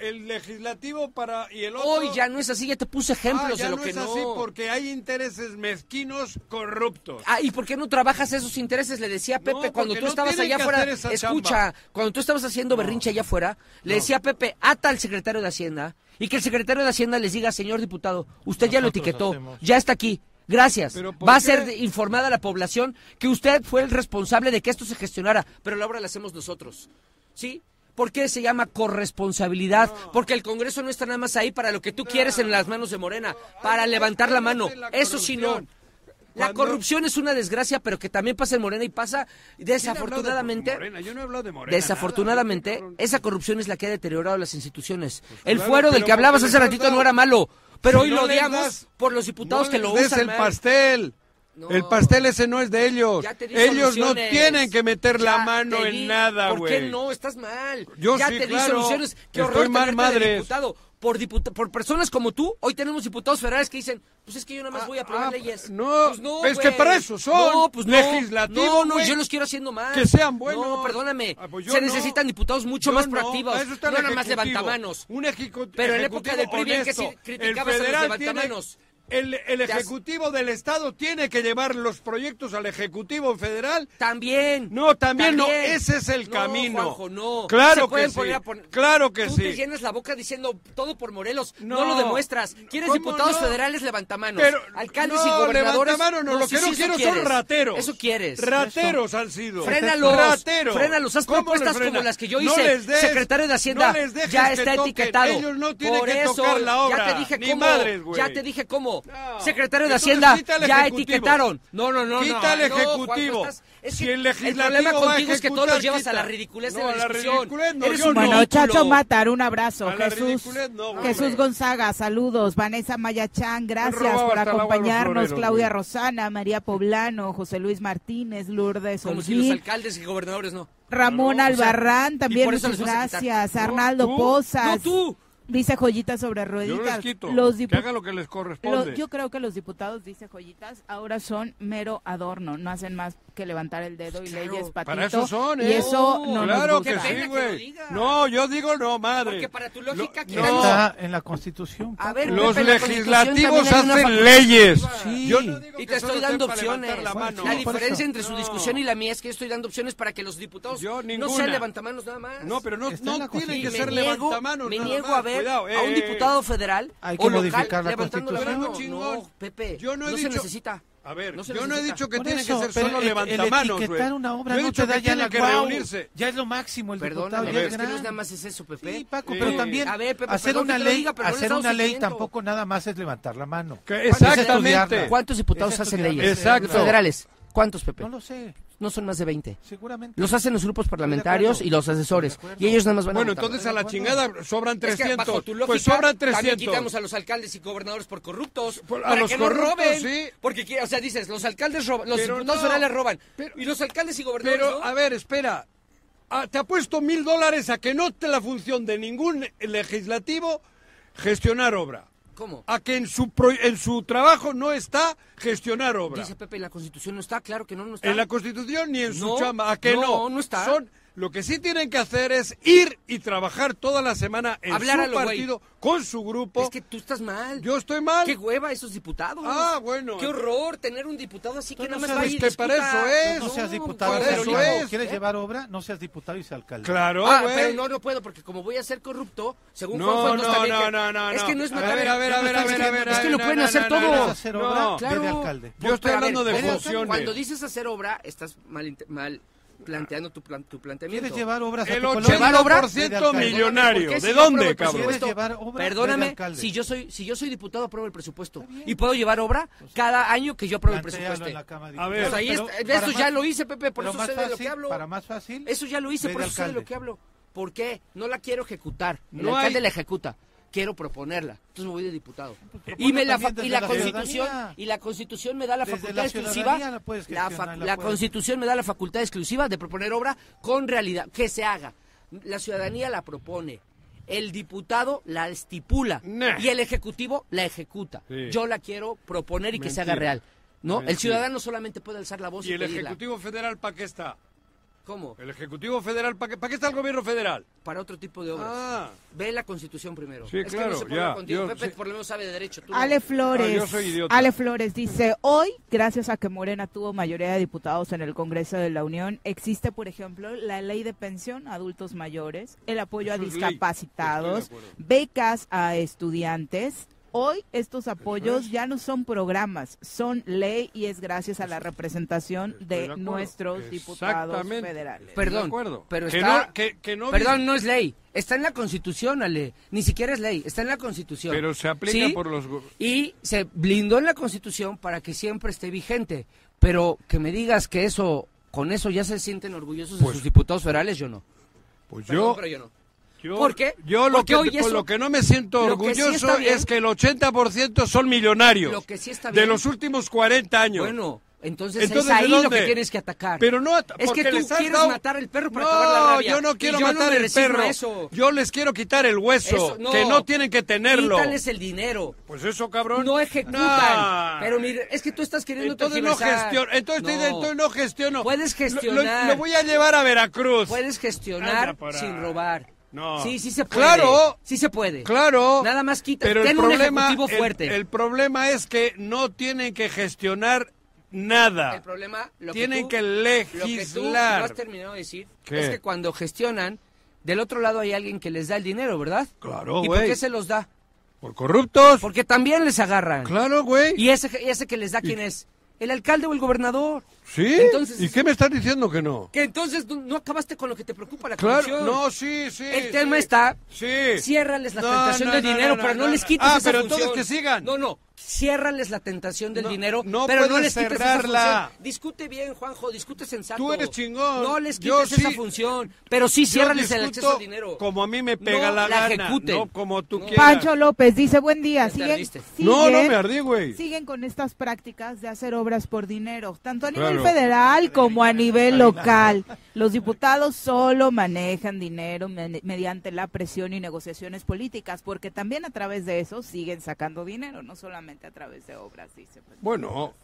Hoy ya no es así, ya te puse ejemplos ah, de lo no que es no. así porque hay intereses mezquinos corruptos. Ah, ¿y por qué no trabajas esos intereses? Le decía a Pepe cuando tú estabas allá afuera, escucha, cuando tú estabas haciendo berrinche allá afuera, le decía a Pepe, ata al secretario de Hacienda, y que el secretario de Hacienda les diga, señor diputado, usted ya lo etiquetó, ya está aquí. Gracias. Va a ser informada la población que usted fue el responsable de que esto se gestionara, pero la obra la hacemos nosotros. ¿Sí? ¿Por qué se llama corresponsabilidad? Porque el Congreso no está nada más ahí para lo que tú quieres en las manos de Morena, para levantar la mano. Eso sí no. La corrupción es una desgracia, pero que también pasa en Morena y pasa desafortunadamente. Morena? Yo no he hablado de Morena, desafortunadamente, esa corrupción es la que ha deteriorado las instituciones. Pues el fuero del que hablabas hace ratito no era malo, pero hoy lo odiamos por los diputados que lo usan. el pastel. El pastel ese no es de ellos. Ellos no tienen que meter la mano en nada, güey. ¿Por qué no? Estás mal. Yo ya sí, te claro. di soluciones. Qué Estoy horror mal, madre. Diputado por, por personas como tú, hoy tenemos diputados federales que dicen, pues es que yo nada más ah, voy a aprobar ah, leyes. Pues, no, pues no es que para eso son no, pues no, legislativos. Yo los quiero haciendo más. Que sean buenos. No, perdóname. Ah, pues Se necesitan diputados mucho más proactivos. Eso está no nada más levantamanos. Un ejecutivo. Pero en la época del PRI bien que sí criticabas a los levantamanos. Tiene el, Ejecutivo del Estado tiene que llevar los proyectos al Ejecutivo Federal. También. No, también, no. Ese es el camino. Juanjo, no. Claro que sí. Claro que sí. Tú te llenas la boca diciendo todo por Morelos. No, lo demuestras. Quieres diputados federales, levantamanos. Pero, Alcaldes y gobernadores. Levantamanos, no. lo que sí, no quiero son rateros. Eso quieres. Rateros han sido. Frénalos. Rateros. Frénalos. Haz propuestas como las que yo hice. Secretario de Hacienda. ya está etiquetado. Ellos no tienen que tocar la obra. Ya te dije cómo. Ya te dije cómo. Secretario de Hacienda, ya etiquetaron. No, no, no. Quita el ejecutivo. No, estás, el problema contigo es que todos los llevas a la ridiculez no, de la discusión. Bueno, Chacho Matar, un abrazo. Jesús, Jesús Gonzaga, saludos. Vanessa Mayachán, gracias por acompañarnos. Claudia Rosana, María Poblano, José Luis Martínez, Lourdes Como los alcaldes y gobernadores no. Ramón Albarrán, también muchas gracias. Arnaldo Pozas. No, tú dice joyitas sobre rueditas. Yo los que hagan lo que les corresponde. Yo creo que los diputados, dice joyitas, ahora son mero adorno, no hacen más que levantar el dedo y leyes patito. Para eso son, ¿eh? Y eso no Claro que sí, güey. No, yo digo no, madre. Porque para tu lógica lo, no. está en la Constitución. Los legislativos hacen leyes. Yo no digo y te estoy dando opciones. La, diferencia entre su discusión y la mía es que yo estoy dando opciones para que los diputados yo, no sean levantamanos nada más. No, pero no, no tienen que ser levantamanos. Me niego a ver ver Cuidado, eh, a un eh, diputado eh, federal hay que o local modificar la levantando la mano. No, Pepe, yo no, he no dicho... se necesita. A ver, no yo no he dicho que Por tiene eso, que ser solo el, e- levantamanos. Etiquetar una obra no, te da ya la wow, reunirse. Ya es lo máximo el Perdona, diputado. Perdóname, es que no es nada más es eso, Pepe. Sí, Paco, pero también a ver, Pepe, hacer una ley, diga, hacer una ley tampoco nada más es levantar la mano. Que exactamente. ¿Cuántos diputados hacen leyes? Exacto. Federales. ¿Cuántos, Pepe? No lo sé. No son más de 20. Seguramente. Los hacen los grupos parlamentarios y los asesores. Y ellos nada más van a Bueno, entonces a la chingada sobran 300. Es que pues sobran 300. También quitamos a los alcaldes y gobernadores por corruptos. A los que roben. Porque, o sea, dices, los alcaldes roban, los diputados no, roban. Pero, y los alcaldes y gobernadores. Pero, a ver, espera. Ah, te apuesto mil dólares a que note la función de ningún legislativo gestionar obra. ¿Cómo? A que en su, pro, en su trabajo no está gestionar obra. Dice Pepe, en la Constitución no está, claro que no, no está. En la Constitución ni en su chamba, ¿a que no? No, no está. Lo que sí tienen que hacer es ir y trabajar toda la semana en Hablar su partido con su grupo. Es que tú estás mal. Yo estoy mal. Qué hueva esos diputados. Ah, bueno. Qué horror tener un diputado así que no más va a ir que para eso es. No, no seas diputado. Para eso es. ¿Quieres ¿Eh? llevar obra? No seas diputado y sea alcalde. Claro, ah, pero no, no puedo porque como voy a ser corrupto, según no, Juan no, no, no, no, no, Es que no es matar. A ver, a ver, a ver, a ver, a ver. Es que lo pueden hacer todo. hacer obra? Claro. Yo estoy hablando de funciones. Cuando dices hacer obra, estás mal planteando tu, plan, tu planteamiento. ¿Quieres llevar obras El 80% millonario. ¿De, dónde, cabrón? Perdóname, si yo soy si yo soy diputado apruebo el presupuesto y puedo llevar obra cada año que yo apruebo el presupuesto. a ver, pues ahí pero, esto ya lo hice, Pepe, por eso sé lo que hablo. Para más fácil. Eso ya lo hice, por eso sé de lo que hablo. ¿Por qué? No la quiero ejecutar. El no alcalde la ejecuta quiero proponerla. Entonces me voy de diputado. Y, me la, y la, constitución y la constitución me da la desde facultad la exclusiva. La, la, la constitución me da la facultad exclusiva de proponer obra con realidad, que se haga. La ciudadanía la propone. El diputado la estipula y el ejecutivo la ejecuta. Yo la quiero proponer y que se haga real. ¿no? El ciudadano solamente puede alzar la voz. ¿Y, y el. Ejecutivo Federal para qué está? ¿Cómo? ¿El Ejecutivo Federal para qué, para qué está el Gobierno Federal? Para otro tipo de obras. Ah, Ve la Constitución primero. Sí, es que claro, no se puede ya, hablar contigo. yo- Pepe sí. por lo menos sabe de derecho. tú no. Ale Flores. Ah, yo soy idiota. Ale Flores dice, hoy, gracias a que Morena tuvo mayoría de diputados en el Congreso de la Unión, existe, por ejemplo, la ley de pensión a adultos mayores, el apoyo Eso a discapacitados, becas a estudiantes. Hoy estos apoyos ya no son programas, son ley y es gracias a la representación de, nuestros diputados Exactamente. federales. Perdón, de acuerdo. pero que está- no, que, que no Perdón, no es ley. Está en la Constitución, Ale. Ni siquiera es ley. Está en la Constitución. Pero se aplica ¿Sí? por los... Y se blindó en la Constitución para que siempre esté vigente. Pero que me digas que eso, con eso ya se sienten orgullosos Pues- de sus diputados federales, yo no. Pues Perdón, yo... pero yo no. Yo, ¿Por qué? Yo lo Porque que, hoy eso- lo que no me siento lo que sí orgulloso está bien- es que el 80% son millonarios. Lo que sí está De bien- los últimos 40 años. Bueno, entonces, Entonces, es ahí ¿de lo que tienes que atacar. Pero no es que tú les quieres dado- matar el perro para no, acabar la rabia. yo no quiero yo no matar me el perro. eso. Yo les quiero quitar el hueso, Eso, no. que no tienen que tenerlo. Quítales el dinero. Pues eso, cabrón. No ejecutan. Pero mire, es que tú estás queriendo entonces no gestiono, entonces, No. entonces no gestiono. Puedes Lo- lo- gestionar. Lo, voy a llevar a Veracruz. Puedes gestionar Anda sin robar. No. Sí, sí se puede. Claro. Sí se puede. Claro. Nada más quita. Pero Ten el un problema, ejecutivo el- fuerte. El, problema es que no tienen que gestionar nada. El problema, lo Tienen que, que tú, Lo que tú no legislar. has terminado de decir ¿Qué? es que cuando gestionan, del otro lado hay alguien que les da el dinero, ¿verdad? Claro, ¿Y por güey. qué se los da? Por corruptos. Porque también les agarran. Claro, güey. ¿Y ese, ese que les da quién es? ¿El alcalde o el gobernador? ¿Sí? Entonces- ¿Y qué me estás diciendo que no? Que entonces no acabaste con lo que te preocupa la Claro, corrupción. no, sí, sí. El tema sí. está, Sí. ciérrales la No, tentación no, del no, dinero, no, pero no, no, les quites Ah, esa pero entonces función. que sigan. No, no, ciérrales la tentación del No, dinero, no pero no les quites esa cerrarla. función. Discute bien, Juanjo, discute sensato. Tú eres chingón. No les Yo quites esa sí- función, pero sí ciérrales el acceso al dinero. Como a mí me pega No la, la gana, ejecuten. no como tú No. quieras. Pancho López dice, buen día, siguen. No, no siguen- me ardí, güey. siguen con estas prácticas de hacer obras por dinero, tanto a nivel. Federal como a nivel local. Los diputados solo manejan dinero me- mediante la presión y negociaciones políticas, porque también a través de eso siguen sacando dinero, no solamente a través de obras, dice. pues. Bueno,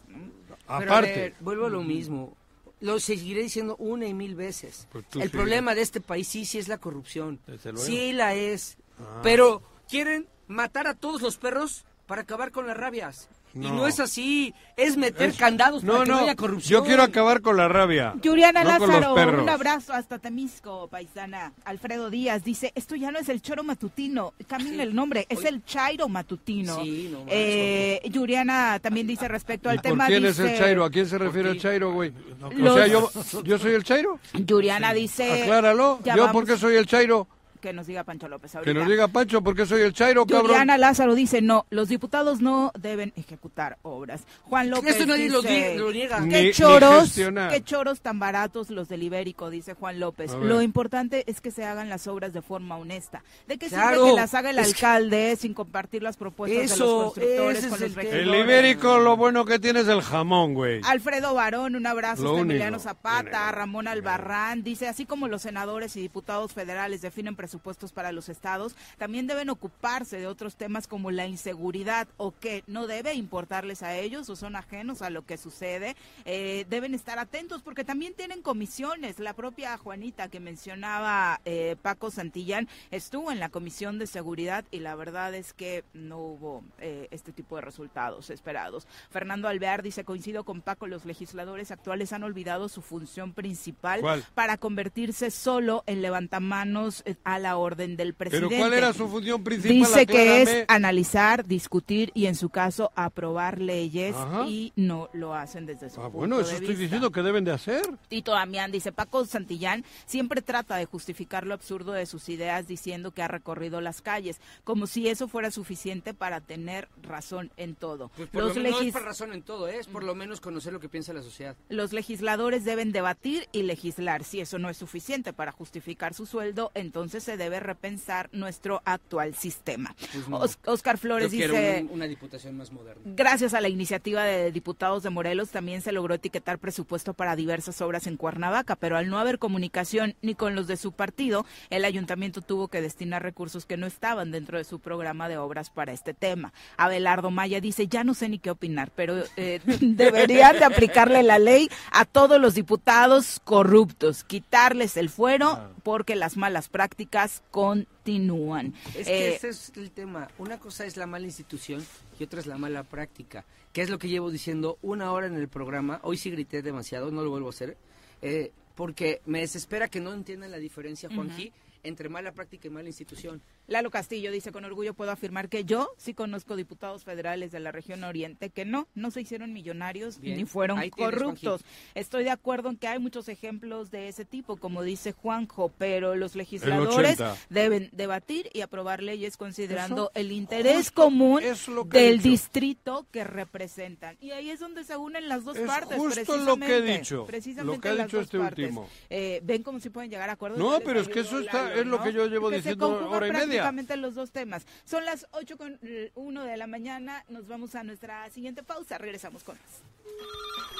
aparte. ver, vuelvo a lo mismo. Lo seguiré diciendo una y mil veces. Pues el sí. problema de este país sí, sí es la corrupción. Sí la es. Ah. Pero quieren matar a todos los perros para acabar con las rabias. Y No. no es así. Es meter Es- candados para no, que no, no, haya corrupción. yo quiero acabar con la rabia. Yuriana no Lázaro, un abrazo hasta Temisco, paisana. Alfredo Díaz dice, esto ya no es el choro matutino, cambien el nombre, es el chairo matutino. Sí, no eh, Yuriana también dice respecto al ¿Y tema, ¿Por quién es el Chairo? ¿A quién se refiere el. Chairo, güey? No, Los- O sea, yo, yo soy el Chairo. Yuriana dice... Acláralo. ¿Yo vamos- por qué soy el Chairo? Que nos diga Pancho López Que ahorita. nos diga Pancho por qué soy el Chairo, cabrón. Yuriana Lázaro dice, no, los diputados no deben ejecutar obras. Juan López Eso nadie dice, di- lo niega. Ni- ¿Qué ni choros, gestionar. qué choros tan baratos los del Ibérico, dice Juan López. Lo importante es que se hagan las obras de forma honesta. ¿De qué Claro, sirve que las haga el es que- alcalde sin compartir las propuestas de Eso, los constructores con es los el. El ibérico lo bueno que tiene es el jamón, güey. Alfredo Barón, un abrazo. Lo Está único. Emiliano Zapata, Ramón. Albarrán. Dice, así como los senadores y diputados federales definen presupuestos para los estados, también deben ocuparse de otros temas como la inseguridad o que no debe importarles a ellos o son ajenos a lo que sucede. Eh, deben estar atentos porque también tienen comisiones. La propia Juanita que mencionaba eh, Paco Santillán estuvo en la comisión de seguridad y la verdad es que no hubo eh, este tipo de resultados esperados. Fernando Alvear dice, coincido con Paco, los legisladores actuales han olvidado su función principal ¿Cuál? para convertirse solo en levantamanos eh, a la orden del Pero presidente. ¿cuál era su función principal? Dice que es Aclárame. analizar, discutir y en su caso aprobar leyes Ajá. y no lo hacen desde su Ah, punto bueno, de eso estoy vista. diciendo que deben de hacer. Tito Damián dice, Paco Santillán siempre trata de justificar lo absurdo de sus ideas diciendo que ha recorrido las calles, como si eso fuera suficiente para tener razón en todo. Pues por Los, lo menos, no legis- es por razón en todo, ¿eh? es por lo menos conocer lo que piensa la sociedad. los legisladores deben debatir y legislar. Si eso no es suficiente para justificar su sueldo, entonces se debe repensar nuestro actual sistema. Pues no. Oscar Flores dice... un- una diputación más moderna. Gracias a la iniciativa de diputados de Morelos también se logró etiquetar presupuesto para diversas obras en Cuernavaca, pero al no haber comunicación ni con los de su partido, el ayuntamiento tuvo que destinar recursos que no estaban dentro de su programa de obras para este tema. Abelardo Maya dice, ya no sé ni qué opinar, pero eh, deberían de aplicarle la ley a todos los diputados corruptos, quitarles el fuero porque las malas prácticas continúan. Es que Eh, ese es el tema. Una cosa es la mala institución y otra es la mala práctica. Que es lo que llevo diciendo una hora en el programa. Hoy sí grité demasiado, no lo vuelvo a hacer. eh, porque me desespera que no entiendan la diferencia, Juanji, entre mala práctica y mala institución. Lalo Castillo dice, con orgullo puedo afirmar que yo sí conozco diputados federales de la región oriente que no, no se hicieron millonarios Bien, ni fueron ahí tienes, corruptos. Estoy de acuerdo en que hay muchos ejemplos de ese tipo, como dice Juanjo, pero los legisladores 80. deben debatir y aprobar leyes considerando Eso, el interés común es lo que he del distrito que representan. Y ahí es donde se unen las dos Es partes. justo lo que he dicho, precisamente lo que ha dicho este partes. último. Eh, ven cómo si pueden llegar a acuerdos. No, pero es que eso está- Lalo, es lo que yo llevo Que diciendo hora y media. Prácticamente los dos temas. Son las 8 con eh, 1 de la mañana. Nos vamos a nuestra siguiente pausa. Regresamos con más.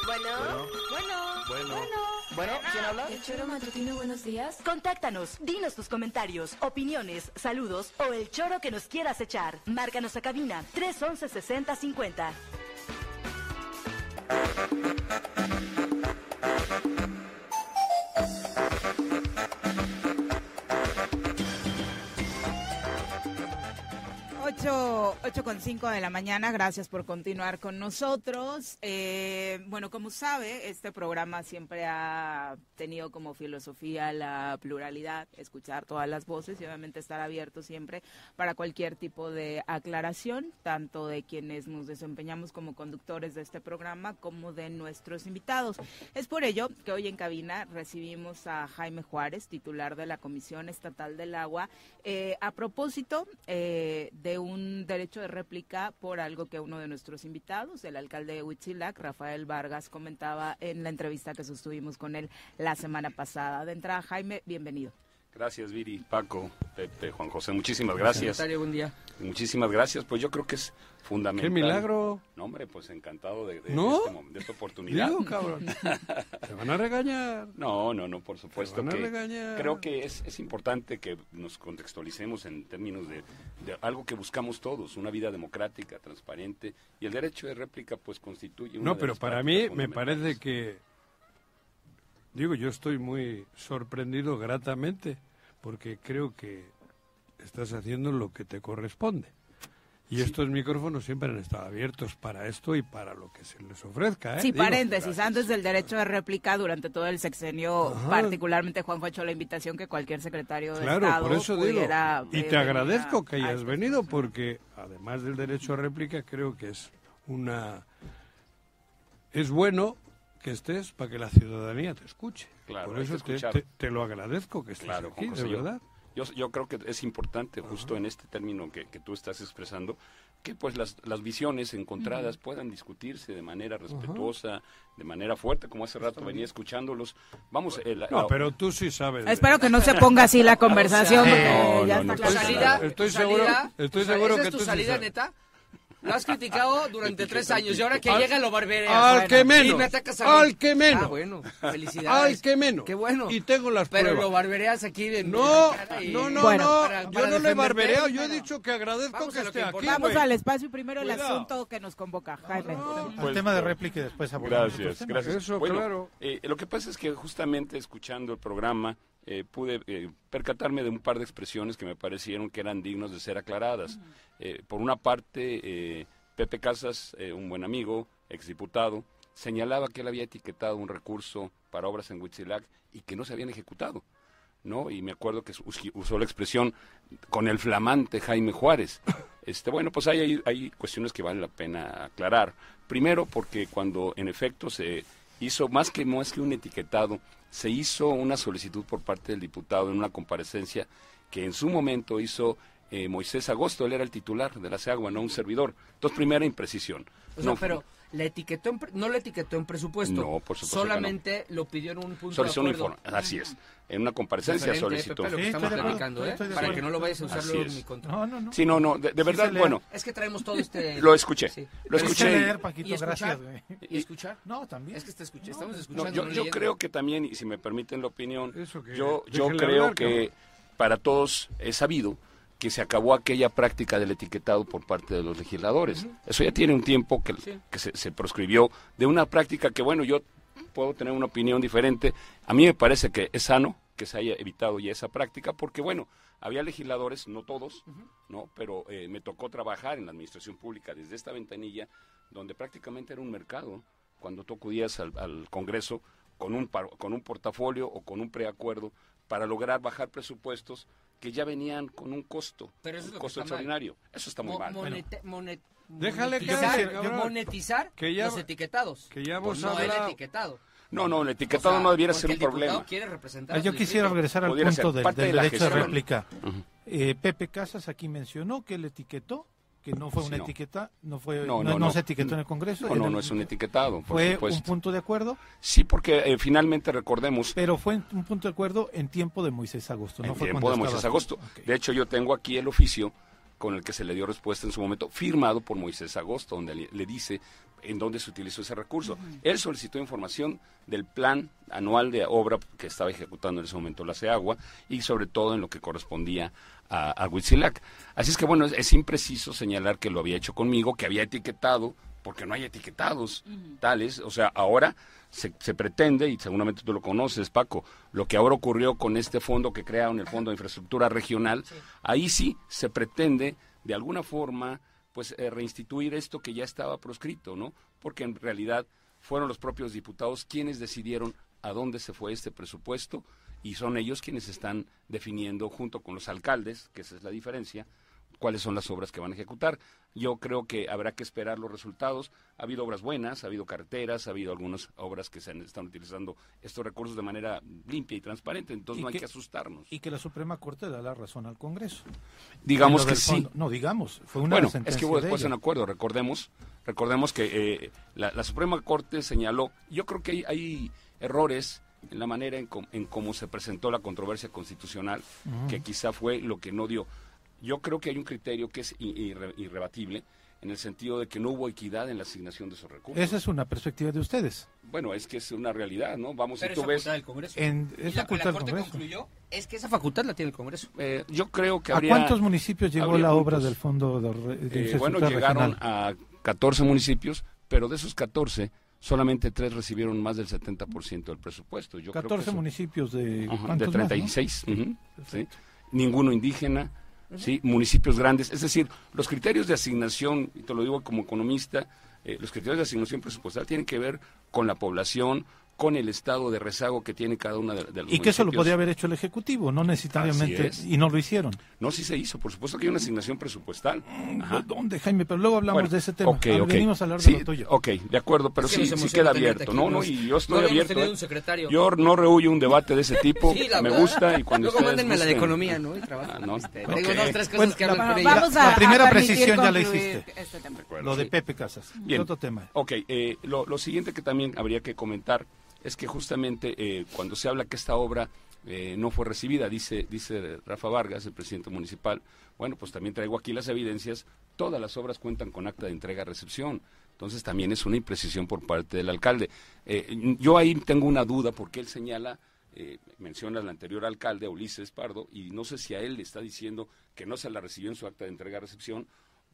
Bueno, bueno, bueno. Bueno, ¿quién habla? El choro matutino, buenos días. Contáctanos, dinos tus comentarios, opiniones, saludos o el choro que nos quieras echar. Márcanos a cabina 311 6050. Ocho, ocho con cinco de la mañana, gracias por continuar con nosotros. Eh, bueno, como sabe, este programa siempre ha tenido como filosofía la pluralidad, escuchar todas las voces y obviamente estar abierto siempre para cualquier tipo de aclaración, tanto de quienes nos desempeñamos como conductores de este programa como de nuestros invitados. Es por ello que hoy en cabina recibimos a Jaime Juárez, titular de la Comisión Estatal del Agua, eh, a propósito eh, de un derecho de réplica por algo que uno de nuestros invitados, el alcalde de Huitzilac, Rafael Vargas, comentaba en la entrevista que sostuvimos con él la semana pasada. De entrada, Jaime, bienvenido. Gracias, Viri, Paco, Pepe, Juan José. Muchísimas gracias. Secretario, buen día. Muchísimas gracias. Pues yo creo que es fundamental. ¡Qué milagro! No, hombre, pues encantado de, de- ¿No? de este mom- de esta oportunidad. Digo, cabrón. Te van a regañar. No, no, no, por supuesto Te van a que regañar. creo que es, es importante que nos contextualicemos en términos de, de algo que buscamos todos, una vida democrática, transparente, y el derecho de réplica pues constituye una No, de pero las para mí me parece que, digo, yo estoy muy sorprendido gratamente porque creo que estás haciendo lo que te corresponde. Y estos micrófonos siempre han estado abiertos para esto y para lo que se les ofrezca. ¿eh? Sí, Digo, paréntesis, antes del derecho de réplica, durante todo el sexenio, Ajá. particularmente Juanjo ha hecho la invitación que cualquier secretario de Claro, Estado por eso digo. Y te agradezco que hayas venido porque además del derecho a réplica creo que es una es bueno que estés para que la ciudadanía te escuche. Claro, por eso que te, escuchar. te- te lo agradezco que estés Claro, aquí, de yo- verdad. Yo, yo creo que es importante, justo en este término que, que tú estás expresando, que pues las, las visiones encontradas puedan discutirse de manera respetuosa, de manera fuerte, como hace rato venía escuchándolos. Vamos, eh, la- No, la- pero tú sí sabes. de- Espero que no se ponga así la conversación, No, ya no, estoy salida- Estoy seguro- estoy seguro ¿esa que es tu tú sí salida sabes. neta? Lo has criticado durante tres años y ahora que Al- llega lo barbereas. al Bueno, que menos, y me atacas a mí. al que menos. Ah, bueno, felicidades. Al que menos. Qué bueno. Y tengo las Pero pruebas. lo barbereas aquí en No, y- no, no, Bueno, no. para- yo para no le barbereado. Yo he dicho que agradezco Vamos que esté que aquí. Vamos al espacio primero el Cuidado. asunto que nos convoca, Jaime. Al Pues, tema de réplica y después abordamos Gracias, gracias. Eso, Bueno, claro. eh, lo que pasa es que justamente escuchando el programa eh, pude eh, percatarme de un par de expresiones que me parecieron que eran dignos de ser aclaradas. Eh, por una parte, eh, Pepe Casas, un buen amigo, exdiputado, señalaba que él había etiquetado un recurso para obras en Huitzilac y que no se habían ejecutado. ¿no? Y me acuerdo que us- usó la expresión con el flamante Jaime Juárez. Este, bueno, pues hay, hay, hay cuestiones que vale la pena aclarar. Primero, porque cuando en efecto se hizo, más que, más que un etiquetado, se hizo una solicitud por parte del diputado en una comparecencia que en su momento hizo eh, Moisés Agosto, él era el titular de la SEAGUA, no un servidor. Entonces, primera imprecisión. O sea, No, pero la etiquetó en pre- no la etiquetó en presupuesto. No, por supuesto Solamente lo pidió en un punto Solicitó de un acuerdo. informe. Así es. En una comparecencia Diferente, solicitó. Pepe, lo que Sí, estamos platicando, ¿eh? Para que no lo vayas a usar luego en es. mi contra. No, no, no. Sí, no, no, de, de verdad, bueno, Es que traemos todo este... lo escuché. Sí. Lo escuché. y- leer, Paquito, ¿Y escuchar? gracias. ¿Y escuchar? No, también. Es que está escuchando, estamos No, escuchando. yo, no yo creo que también, y si me permiten la opinión, Eso que- yo, yo creo hablar, que para todos es sabido que se acabó aquella práctica del etiquetado por parte de los legisladores. Eso ya tiene un tiempo que, que se, se proscribió de una práctica que, bueno, yo puedo tener una opinión diferente. A mí me parece que es sano que se haya evitado ya esa práctica porque, bueno, había legisladores, no todos, ¿no? Pero eh, me tocó trabajar en la administración pública desde esta ventanilla, donde prácticamente era un mercado. Cuando tú acudías al, al Congreso con un, par- con un portafolio o con un preacuerdo para lograr bajar presupuestos que ya venían con un costo, Pero eso un costo mal. extraordinario. Eso está muy Mo- mal. monete- monet- Déjale monetizar, Que ya- los etiquetados. que ya Pues no el etiquetado. No, no, el etiquetado O sea, no debiera ser un el problema. quiere representar Ah, Yo quisiera regresar al punto del, del de la derecho de réplica. Ujú. Eh, Pepe Casas aquí mencionó que él etiquetó, que no fue Sí, una no. etiqueta, no fue, No, no, no, no no. se etiquetó en el Congreso. No, no, no es un etiquetado, por Fue supuesto. un punto de acuerdo, Sí, porque eh, finalmente recordemos pero fue un punto de acuerdo en tiempo de Moisés Agosto. No en fue tiempo de Moisés Agosto. De hecho, yo tengo aquí el oficio con el que se le dio respuesta en su momento, firmado por Moisés Agosto, donde le, le dice en dónde se utilizó ese recurso. Él solicitó información del plan anual de obra que estaba ejecutando en ese momento la CEAGUA y sobre todo en lo que correspondía a, a Huitzilac. Así es que, bueno, es, es impreciso señalar que lo había hecho conmigo, que había etiquetado, porque no hay etiquetados tales. O sea, ahora se, se pretende, y seguramente tú lo conoces, Paco, lo que ahora ocurrió con este fondo que crearon, el Fondo de Infraestructura Regional, ahí sí se pretende, de alguna forma, pues eh, reinstituir esto que ya estaba proscrito, ¿no? Porque en realidad fueron los propios diputados quienes decidieron a dónde se fue este presupuesto y son ellos quienes están definiendo junto con los alcaldes, que esa es la diferencia, cuáles son las obras que van a ejecutar. Yo creo que habrá que esperar los resultados. Ha habido obras buenas, ha habido carreteras, ha habido algunas obras que se han- están utilizando estos recursos de manera limpia y transparente, entonces Y no hay que- asustarnos. Y que la Suprema Corte da la razón al Congreso. Digamos que sí. No, digamos, fue una Bueno, es que hubo de después un acuerdo, recordemos, recordemos que eh, la, la Suprema Corte señaló, yo creo que hay, hay errores en la manera en, com- en cómo se presentó la controversia constitucional, que quizá fue lo que no dio. Yo creo que hay un criterio que es irre- irrebatible, en el sentido de que no hubo equidad en la asignación de esos recursos. Esa es una perspectiva de ustedes. Bueno, es que es una realidad, ¿no? Vamos, Pero si tú ves... facultad del Congreso. En, Y es la, facultad la del Corte Congreso. concluyó es que esa facultad la tiene el Congreso. eh, yo creo que ¿A habría... cuántos municipios llegó la obra puntos. del Fondo de, de Eh, bueno, llegaron Regional? a 14 municipios, pero de esos 14, solamente 3 recibieron más del 70% del presupuesto. Yo creo que 14 eso- municipios de Ajá, ¿cuántos de más, no? 36, ujú, ¿sí? ninguno indígena, ¿sí? municipios grandes. Es decir, los criterios de asignación, y te lo digo como economista, eh, los criterios de asignación presupuestal tienen que ver con la población, con el estado de rezago que tiene cada una de, de los Y que eso lo podía haber hecho el Ejecutivo, no necesariamente, es. y no lo hicieron. No, sí se hizo, por supuesto que hay una asignación presupuestal. Ajá. ¿Dónde, Jaime? Pero luego hablamos Bueno, de ese tema. ok, Ah, ok. Venimos a hablar Sí, de lo tuyo. Ok, de acuerdo, pero sí, sí queda abierto. aquí, No, no, y yo estoy abierto. ¿eh? un secretario. Yo no rehuyo un debate de ese tipo, Sí, la me gusta y cuando Luego mándenme la de gusten. economía, ¿no? Y trabajo. Ah, no. Este, Ok. Tengo dos, tres cosas Bueno, que la- hablan la- ella. Vamos a, la primera a precisión ya la hiciste. este. Lo de Pepe Casas. Bien. Otro tema. Ok, eh, lo, lo siguiente que también habría que comentar es que justamente eh, cuando se habla que esta obra eh, no fue recibida, dice, dice Rafa Vargas, el presidente municipal, bueno, pues también traigo aquí las evidencias, todas las obras cuentan con acta de entrega-recepción, entonces también es una imprecisión por parte del alcalde. Eh, yo ahí tengo una duda porque él señala, eh, menciona al anterior alcalde, Ulises Pardo, y no sé si a él le está diciendo que no se la recibió en su acta de entrega-recepción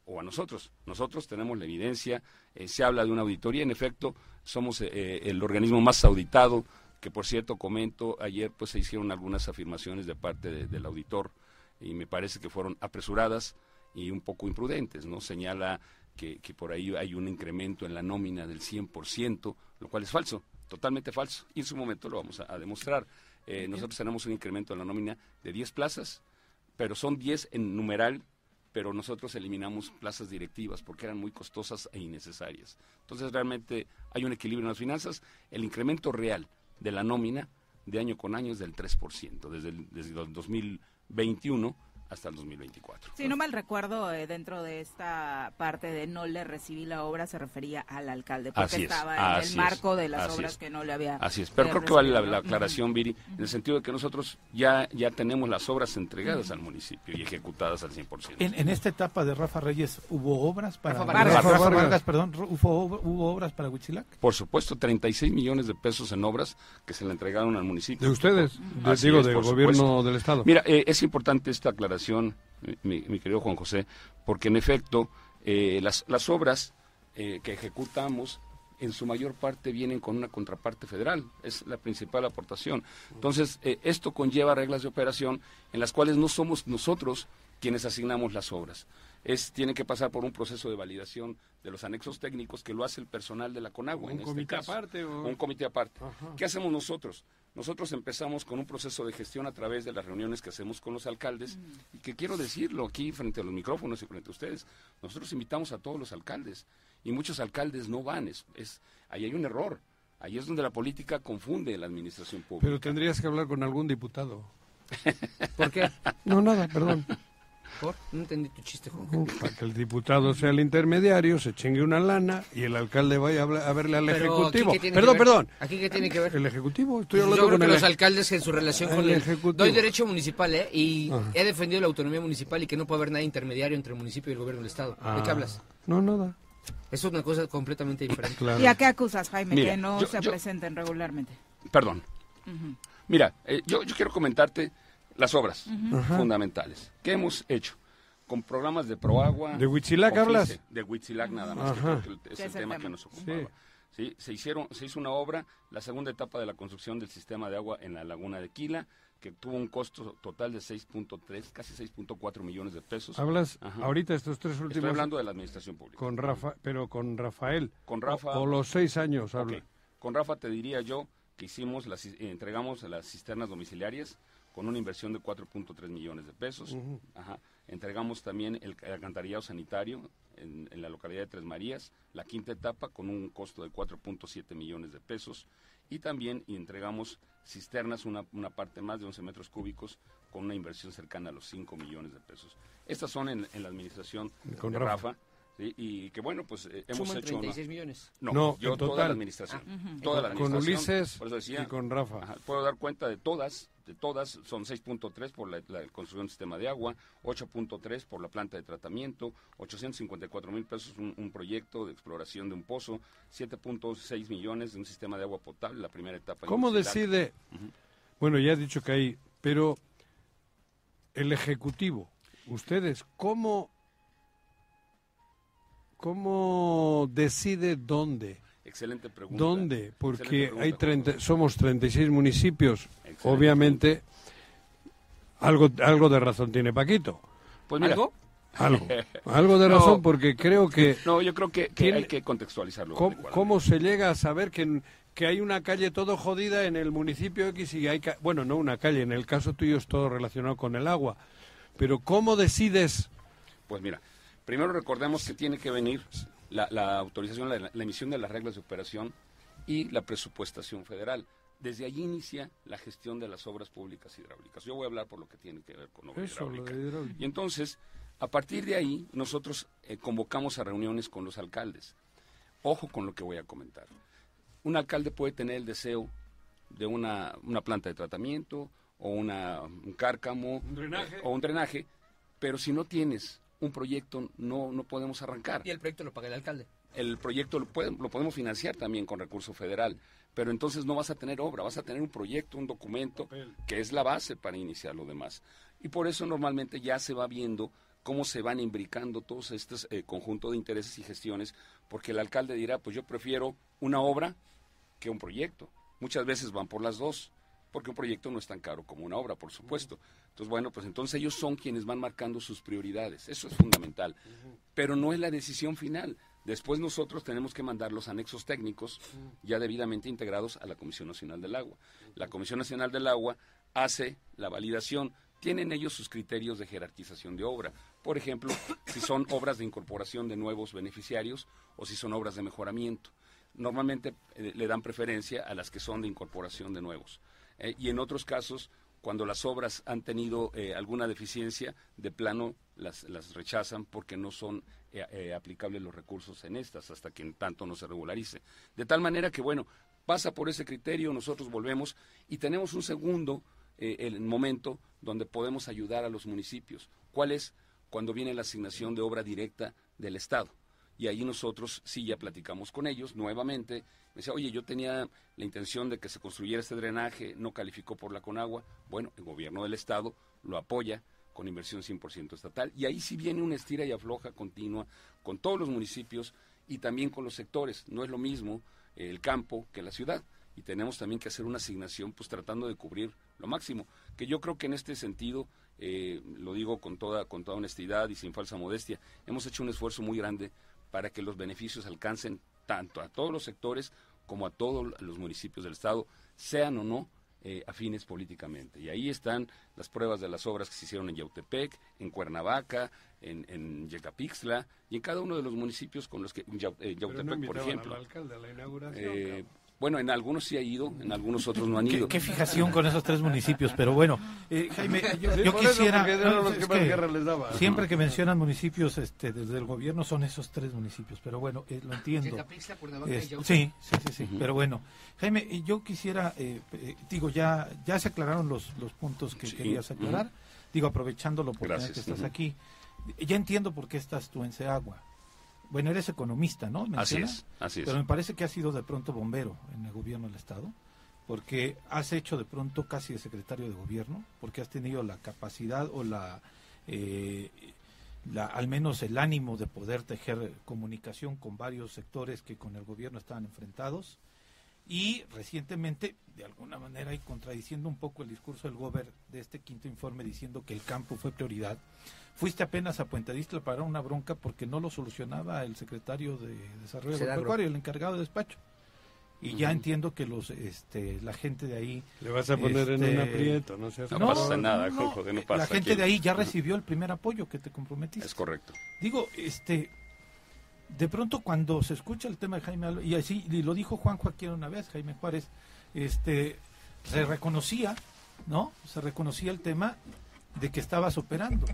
o a nosotros. Nosotros tenemos la evidencia, eh, se habla de una auditoría, en efecto, somos eh, el organismo más auditado, que por cierto comento, ayer pues se hicieron algunas afirmaciones de parte de- del auditor y me parece que fueron apresuradas y un poco imprudentes, ¿no? Señala que, que por ahí hay un incremento en la nómina del 100%, lo cual es falso, totalmente falso, y en su momento lo vamos a, a demostrar. Eh, nosotros tenemos un incremento en la nómina de 10 plazas, pero son 10 en numeral, pero nosotros eliminamos plazas directivas porque eran muy costosas e innecesarias. Entonces realmente hay un equilibrio en las finanzas. El incremento real de la nómina de año con año es del 3%. Desde el, desde el 2021 hasta el 2024. Si no mal recuerdo, eh, dentro de esta parte de no le recibí la obra se refería al alcalde, porque Así es, estaba en así el es, marco de las obras es. que no le había. Así es, pero eh, creo que vale la, aclaración, Viri, en el sentido de que nosotros ya, ya tenemos las obras entregadas al municipio y ejecutadas al 100%. En, en esta etapa de Rafa Reyes, ¿hubo obras para... Rafa Vargas. Rafa Rafa Vargas, Vargas. perdón, ¿hubo, ob- ¿hubo obras para Huitzilac? Por supuesto, 36 millones de pesos en obras que se le entregaron al municipio. ¿De ustedes? De- Así digo, es, del gobierno supuesto. del Estado. Mira, eh, es importante esta aclaración, mi, mi querido Juan José, porque en efecto eh, las, las obras eh, que ejecutamos en su mayor parte vienen con una contraparte federal, es la principal aportación. Entonces, eh, esto conlleva reglas de operación en las cuales no somos nosotros quienes asignamos las obras. Es, tiene que pasar por un proceso de validación de los anexos técnicos que lo hace el personal de la CONAGUA. ¿Un en este comité caso. aparte o- Un comité aparte. ¿Qué hacemos nosotros? Nosotros empezamos con un proceso de gestión a través de las reuniones que hacemos con los alcaldes y que quiero decirlo aquí frente a los micrófonos y frente a ustedes. Nosotros invitamos a todos los alcaldes y muchos alcaldes no van. Es, es, ahí hay un error. Ahí es donde la política confunde la administración pública. Pero tendrías que hablar con algún diputado. ¿Por qué? No, nada, perdón. ¿Por? No entendí tu chiste, Juan. Para que el diputado sea el intermediario, se chingue una lana y el alcalde vaya a, verle al Pero, ejecutivo. ¿aquí qué tiene Perdón, que perdón. ¿Aquí qué tiene que ver? El ejecutivo, estoy Yo hablando creo con que el los alcaldes en su relación con el el Ejecutivo. Doy derecho municipal, ¿eh? Y Ajá. he defendido la autonomía municipal y que no puede haber nada intermediario entre el municipio y el gobierno del Estado. ¿De Ah. qué hablas? No, nada. Eso es una cosa completamente diferente. Claro. ¿Y a qué acusas, Jaime, Mira, que no yo- se yo- presenten regularmente? Perdón. Mira, eh, yo, yo quiero comentarte las obras fundamentales que hemos hecho con programas de Proagua. ¿De Huitzilac hablas? De Huitzilac nada más, que Ajá. creo que es el es el tema tema. que nos ocupaba. Sí. Sí, se, hicieron, se hizo una obra, la segunda etapa de la construcción del sistema de agua en la laguna de Quila, que tuvo un costo total de 6.3, casi 6.4 millones de pesos. Hablas Ajá. ahorita estos tres Estoy últimos hablando de la administración pública. con Rafa, pero con Rafael. Con Rafa. O, o los seis años, habla. Con Rafa te diría yo que hicimos las, eh, entregamos las cisternas domiciliarias con una inversión de 4.3 millones de pesos. Ajá. Entregamos también el, el alcantarillado sanitario en, en la localidad de Tres Marías, la quinta etapa con un costo de 4.7 millones de pesos. Y también entregamos cisternas, una, una parte más de 11 metros cúbicos, con una inversión cercana a los 5 millones de pesos. Estas son en, en la administración Con de Rafa. Rafa. ¿sí? Y que bueno, pues eh, hemos Suman hecho... una- 36 millones. no, No, yo en toda total. la administración. Toda la Con administración. Ulises Por eso decía, y con Rafa. ajá, puedo dar cuenta de todas, todas, son 6.3 por la, la construcción del sistema de agua, 8.3 por la planta de tratamiento, 854 mil pesos un, un proyecto de exploración de un pozo, 7.6 millones de un sistema de agua potable, la primera etapa. ¿Cómo decide? Bueno, ya he dicho que hay, pero el Ejecutivo, ustedes, ¿cómo, cómo decide dónde? Excelente pregunta. ¿Dónde? Porque pregunta, hay Juan 30, José. somos 36 municipios. Excelente Obviamente, algo, algo de razón tiene Paquito. Pues mira, ¿Algo? Algo. Algo de No. razón, porque creo que... no, yo creo que, que Tiene- hay que contextualizarlo. ¿Cómo, cómo se llega a saber que, que hay una calle todo jodida en el municipio X y hay... Bueno, no una calle, en el caso tuyo es todo relacionado con el agua. Pero ¿cómo decides? Pues mira, primero recordemos que tiene que venir la, la autorización, la, la emisión de las reglas de operación y la presupuestación federal. Desde allí inicia la gestión de las obras públicas hidráulicas. Yo voy a hablar por lo que tiene que ver con obra Eso, lo hidráulica. de hidráulica. Y entonces, a partir de ahí, nosotros eh, convocamos a reuniones con los alcaldes. Ojo con lo que voy a comentar. Un alcalde puede tener el deseo de una, una planta de tratamiento o una, un cárcamo drenaje. eh, o un drenaje, pero si no tienes un proyecto no, no podemos arrancar. Y el proyecto lo paga el alcalde. El proyecto lo, puede- lo podemos financiar también con recurso federal, pero entonces no vas a tener obra, vas a tener un proyecto, un documento que es la base para iniciar lo demás. Y por eso normalmente ya se va viendo cómo se van imbricando todos estos eh, conjuntos de intereses y gestiones, porque el alcalde dirá, pues yo prefiero una obra que un proyecto. Muchas veces van por las dos, porque un proyecto no es tan caro como una obra, por supuesto. Entonces, bueno, pues entonces ellos son quienes van marcando sus prioridades. Eso es fundamental. Pero no es la decisión final. Después nosotros tenemos que mandar los anexos técnicos ya debidamente integrados a la Comisión Nacional del Agua. La Comisión Nacional del Agua hace la validación. Tienen ellos sus criterios de jerarquización de obra. Por ejemplo, si son obras de incorporación de nuevos beneficiarios o si son obras de mejoramiento. Normalmente eh, le dan preferencia a las que son de incorporación de nuevos. Eh, y en otros casos, cuando las obras han tenido eh, alguna deficiencia, de plano las, las rechazan porque no son eh, eh, aplicables los recursos en estas hasta que en tanto no se regularice. De tal manera que, bueno, pasa por ese criterio, nosotros volvemos y tenemos un segundo el momento donde podemos ayudar a los municipios. ¿Cuál es? Cuando viene la asignación de obra directa del Estado y ahí nosotros sí ya platicamos con ellos nuevamente. Me decía, oye, yo tenía la intención de que se construyera este drenaje, no calificó por la Conagua. Bueno, el gobierno del Estado lo apoya con inversión 100% estatal. Y ahí sí viene una estira y afloja continua con todos los municipios y también con los sectores. No es lo mismo el campo que la ciudad. Y tenemos también que hacer una asignación, pues tratando de cubrir lo máximo. Que yo creo que en este sentido, eh, lo digo con toda, con toda honestidad y sin falsa modestia, hemos hecho un esfuerzo muy grande para que los beneficios alcancen tanto a todos los sectores como a todos los municipios del Estado, sean o no eh, afines políticamente. Y ahí están las pruebas de las obras que se hicieron en Yautepec, en Cuernavaca, en, en Yecapixtla y en cada uno de los municipios con los que, en Yautepec, por ejemplo. alcalde a la inauguración, eh, bueno, en algunos sí ha ido, en algunos otros no han ido. Qué, fijación con esos tres municipios, pero bueno, eh, Jaime, yo, quisiera... siempre que mencionan municipios este, desde el gobierno son esos tres municipios, pero bueno, eh, lo entiendo. sí, sí, sí, sí, pero bueno. Jaime, eh, yo quisiera, digo, ya ya se aclararon los, los puntos que querías aclarar, digo, aprovechándolo porque estás aquí. Ya entiendo por qué estás tú en Seagua bueno, eres economista, ¿no? Así es, así es. Pero me parece que has sido de pronto bombero en el gobierno del Estado, porque has hecho de pronto casi de secretario de gobierno, porque has tenido la capacidad o la, eh, la al menos el ánimo de poder tejer comunicación con varios sectores que con el gobierno estaban enfrentados. Y recientemente, de alguna manera, y contradiciendo un poco el discurso del gobierno de este quinto informe diciendo que el campo fue prioridad, fuiste apenas a Puente Distla para una bronca porque no lo solucionaba el secretario de Desarrollo Agropecuario, el encargado de despacho. Y ya entiendo que los este la gente de ahí le vas a poner en un este, aprieto, no No, pasa nada, no, pasa La gente de ahí ya recibió el primer apoyo que te comprometiste. Es correcto. Digo, este de pronto cuando se escucha el tema de Jaime y así y lo dijo Juan Joaquín una vez, Jaime Juárez, este se reconocía, ¿no? Se reconocía el tema de que estabas operando.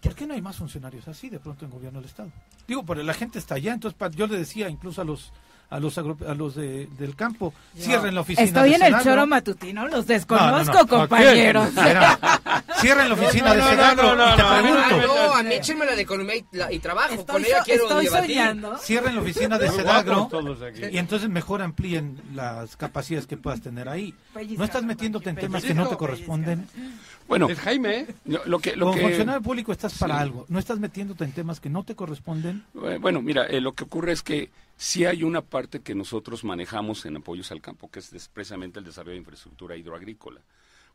¿Por qué no hay más funcionarios así de pronto en gobierno del Estado? Digo, porque la gente está allá, entonces yo le decía incluso a los a los a los del campo, cierren la oficina. Estoy en el choro matutino, los desconozco, compañeros. cierren la oficina de Sedagro y te pregunto. No, a mí échenme la de economía y, trabajo, con ella quiero estoy Soñando. Cierren la oficina de Sedagro y entonces mejor amplíen las capacidades que puedas tener ahí. No estás metiéndote en temas que no te corresponden. Bueno, Jaime. Lo que, lo Como que... funcionario público estás para algo. No estás metiéndote en temas que no te corresponden. Eh, bueno, mira, eh, lo que ocurre es que sí hay una parte que nosotros manejamos en apoyos al campo, que es precisamente el desarrollo de infraestructura hidroagrícola.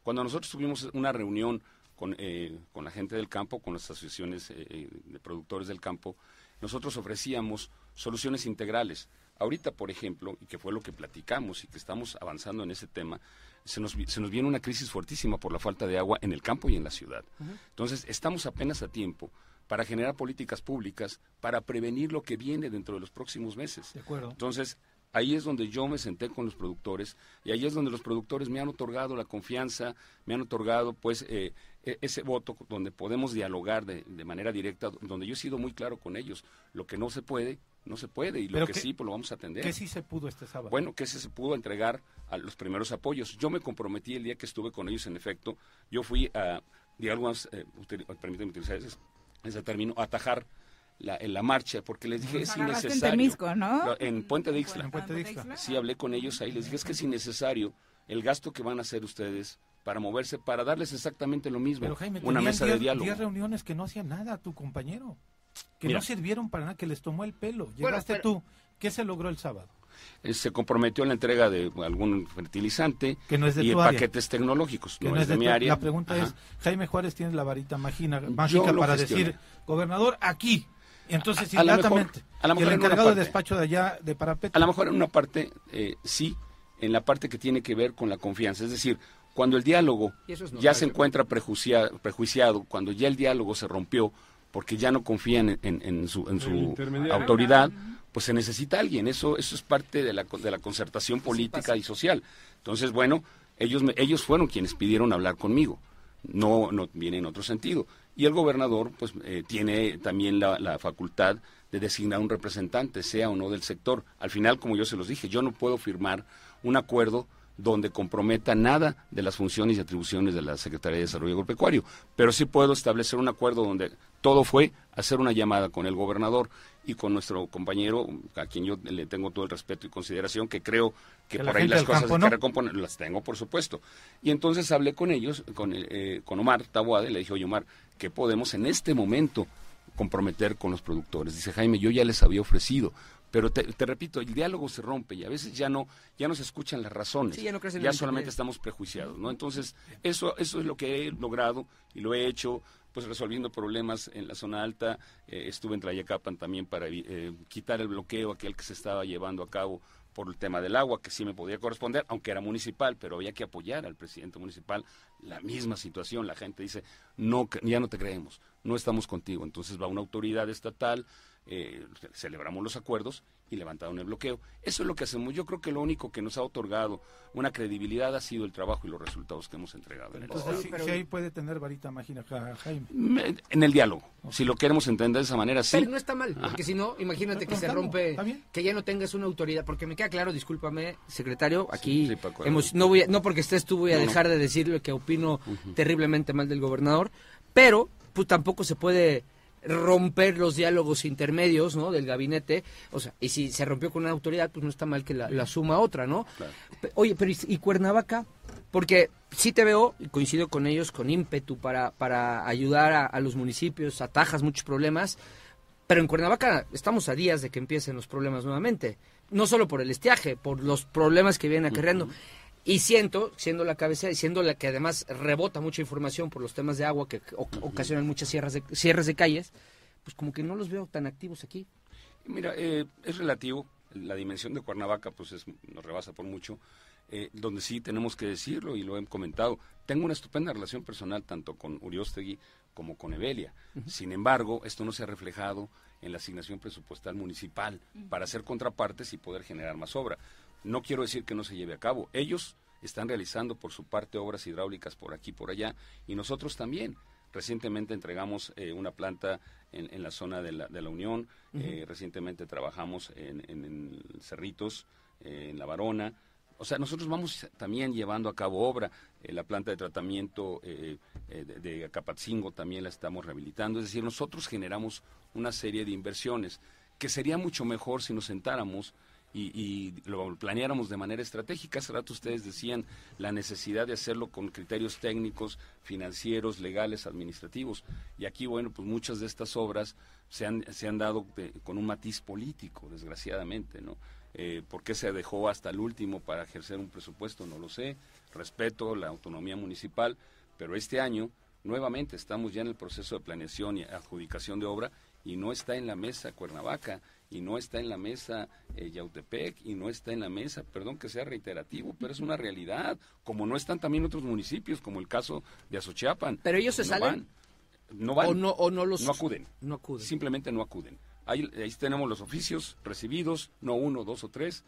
Cuando nosotros tuvimos una reunión con, eh, con la gente del campo, con las asociaciones de productores del campo, nosotros ofrecíamos soluciones integrales. Ahorita, por ejemplo, y que fue lo que platicamos y que estamos avanzando en ese tema, se nos, se nos viene una crisis fuertísima por la falta de agua en el campo y en la ciudad. Entonces, estamos apenas a tiempo para generar políticas públicas para prevenir lo que viene dentro de los próximos meses. De acuerdo. Entonces, ahí es donde yo me senté con los productores y ahí es donde los productores me han otorgado la confianza, me han otorgado pues eh, e, ese voto donde podemos dialogar de, de, manera directa, donde yo he sido muy claro con ellos. Lo que no se puede, no se puede y lo que, sí, pues lo vamos a atender. ¿Qué sí se pudo este sábado? Bueno, que sí se pudo entregar a los primeros apoyos. Yo me comprometí el día que estuve con ellos, en efecto, yo fui a, digamos, eh, permítanme utilizar ese, término, atajar la, en la marcha, porque les dije, es innecesario. En, ¿no? en Puente de Ixla. En Puente de Ixla. Sí, hablé con ellos ahí, les dije, es que es innecesario el gasto que van a hacer ustedes para moverse, para darles exactamente lo mismo, Pero, Jaime, una mesa de diálogo. 10 reuniones que no hacían nada, tu compañero que no sirvieron para nada, que les tomó el pelo. Llegaste tú. ¿Qué se logró el sábado? Eh, se comprometió en la entrega de algún fertilizante que no es de y tu paquetes tecnológicos. no, es de, mi área. La pregunta es, Jaime Juárez tiene la varita mágica, mágica para decir, gobernador, aquí. Y entonces, a, inmediatamente. A lo mejor, el encargado de despacho de allá, de Parapeto. A lo mejor en una parte, eh, sí, en la parte que tiene que ver con la confianza. Es decir, cuando el diálogo ya se encuentra prejuiciado, prejuiciado, cuando ya el diálogo se rompió, porque ya no confían en, su, en su autoridad, pues se necesita alguien. Eso, eso es parte de la, de la concertación política y social. Entonces, bueno, Ellos, me- ellos fueron quienes pidieron hablar conmigo, no, no viene en otro sentido. Y el gobernador pues eh, tiene también la, la facultad de designar un representante, sea o no del sector. Al final, como yo se los dije, yo no puedo firmar un acuerdo donde comprometa nada de las funciones y atribuciones de la Secretaría de Desarrollo Agropecuario, pero sí puedo establecer un acuerdo donde todo fue hacer una llamada con el gobernador y con nuestro compañero, a quien yo le tengo todo el respeto y consideración, que creo que, Que la por ahí las cosas campo, que recomponer, las tengo por supuesto. Y entonces hablé con ellos, con, el, eh, con Omar Taboada, y le dije, oye Omar, ¿qué podemos en este momento comprometer con los productores? Dice Jaime, yo ya les había ofrecido, pero te, te repito, el diálogo se rompe y a veces ya no, ya no se escuchan las razones. Sí, ya no solamente interés. estamos prejuiciados, ¿no? Entonces, eso, eso es lo que he logrado y lo he hecho, pues resolviendo problemas en la zona alta. Eh, estuve en Tlayacapan también para eh, quitar el bloqueo aquel que se estaba llevando a cabo por el tema del agua, que sí me podía corresponder, aunque era municipal, pero había que apoyar al presidente municipal. La misma situación, la gente dice, no, ya no te creemos, no estamos contigo. Entonces va una autoridad estatal, eh, celebramos los acuerdos y levantaron el bloqueo. Eso es lo que hacemos. Yo creo que lo único que nos ha otorgado una credibilidad ha sido el trabajo y los resultados que hemos entregado en el Entonces, sí, pero- sí ahí puede tener varita mágica Ja- Jaime. Me- En el diálogo, si lo queremos entender de esa manera, sí. Pero no está mal, porque si no, imagínate que se rompe, que ya no tengas una autoridad, porque me queda claro, discúlpame, secretario, aquí sí, Paco, hemos, no voy a- no porque estés tú voy a No, no. dejar de decir lo que opino terriblemente mal del gobernador, pero pues tampoco se puede romper los diálogos intermedios, ¿no? Del gabinete, o sea, y si se rompió con una autoridad, pues no está mal que la, la suma otra, ¿no? Claro. Oye, pero ¿y, Cuernavaca? Porque sí te veo, y coincido con ellos, con ímpetu para, para ayudar a, a los municipios, atajas muchos problemas, pero en Cuernavaca estamos a días de que empiecen los problemas nuevamente. No solo por el estiaje, por los problemas que vienen acarreando. Y siento, siendo la cabeza y siendo la que además rebota mucha información por los temas de agua que o- ocasionan muchas cierres de, cierres de calles, pues como que no los veo tan activos aquí. Mira, eh, es relativo. La dimensión de Cuernavaca pues es, nos rebasa por mucho. Eh, donde sí tenemos que decirlo y lo he comentado. Tengo una estupenda relación personal tanto con Uriostegui como con Evelia. Sin embargo, esto no se ha reflejado en la asignación presupuestal municipal para hacer contrapartes y poder generar más obra. No quiero decir que no se lleve a cabo. Ellos están realizando por su parte obras hidráulicas por aquí y por allá y nosotros también. Recientemente entregamos eh, una planta en, en la zona de la, de la Unión, eh, recientemente trabajamos en, en- en Cerritos, eh, en La Varona. O sea, nosotros vamos también llevando a cabo obra. La planta de tratamiento de, de Acapatzingo también la estamos rehabilitando. Es decir, nosotros generamos una serie de inversiones que sería mucho mejor si nos sentáramos y, y lo planeáramos de manera estratégica. Hace rato ustedes decían la necesidad de hacerlo con criterios técnicos, financieros, legales, administrativos. Y aquí, bueno, pues muchas de estas obras se han, se han dado con un matiz político, desgraciadamente, ¿no? Eh, ¿Por qué se dejó hasta el último para ejercer un presupuesto? No lo sé. Respeto la autonomía municipal, pero este año nuevamente estamos ya en el proceso de planeación y adjudicación de obra y no está en la mesa Cuernavaca y no está en la mesa eh, Yautepec y no está en la mesa, perdón que sea reiterativo, pero es una realidad, como no están también otros municipios, como el caso de Azochiapan. ¿Pero ellos se no salen? van. No van. O no, o no los... No acuden. No acuden. Simplemente no acuden. Ahí, ahí tenemos los oficios recibidos, no uno, dos o tres,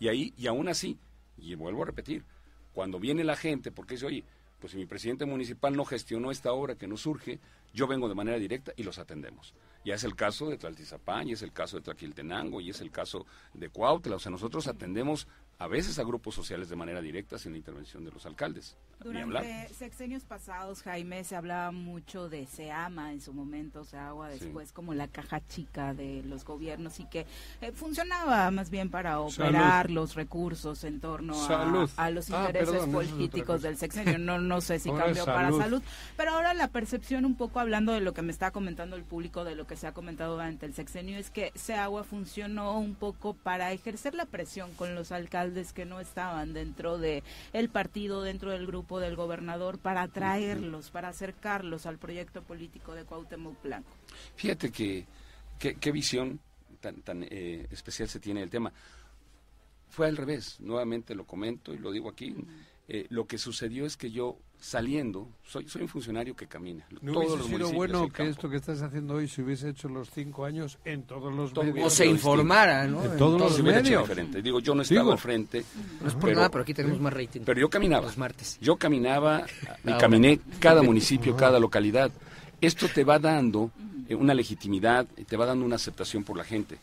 y ahí, y aún así, y vuelvo a repetir, cuando viene la gente, porque dice, oye, pues si mi presidente municipal no gestionó esta obra que nos surge, yo vengo de manera directa y los atendemos. Ya es el caso de Tlaltizapán, y es el caso de Tlaquiltenango, y es el caso de Cuautla. O sea, nosotros atendemos a veces a grupos sociales de manera directa sin la intervención de los alcaldes. Durante sexenios pasados, Jaime, se hablaba mucho de SEAMA en su momento, o sea, agua Sí. después como la caja chica de los gobiernos y que eh, funcionaba más bien para operar los recursos en torno a, los Ah, intereses perdón, políticos del sexenio. No, no sé si cambió para salud. salud, pero ahora la percepción un poco hablando de lo que me está comentando el público, de lo que se ha comentado durante el sexenio, es que SEAGUA funcionó un poco para ejercer la presión con los alcaldes que no estaban dentro de el partido, dentro del grupo del gobernador, para atraerlos, para acercarlos al proyecto político de Cuauhtémoc Blanco. Fíjate que qué visión tan, tan eh, especial se tiene del tema. Fue al revés, nuevamente lo comento y lo digo aquí. Eh, lo que sucedió es que yo saliendo, soy, soy un funcionario que camina. ¿No todos hubiese los sido bueno que campo. esto que estás haciendo hoy se hubiese hecho los cinco años en todos los Todo- medios? O se informara, ¿no? En todos los Se hubiera hecho medios. diferente. Digo, yo no estaba Digo. al frente. No es por pero- nada, pero aquí tenemos más rating. Pero yo caminaba. Los martes. Yo caminaba y Ahora. caminé cada municipio, cada localidad. Esto te va dando eh, una legitimidad, y te va dando una aceptación por la gente.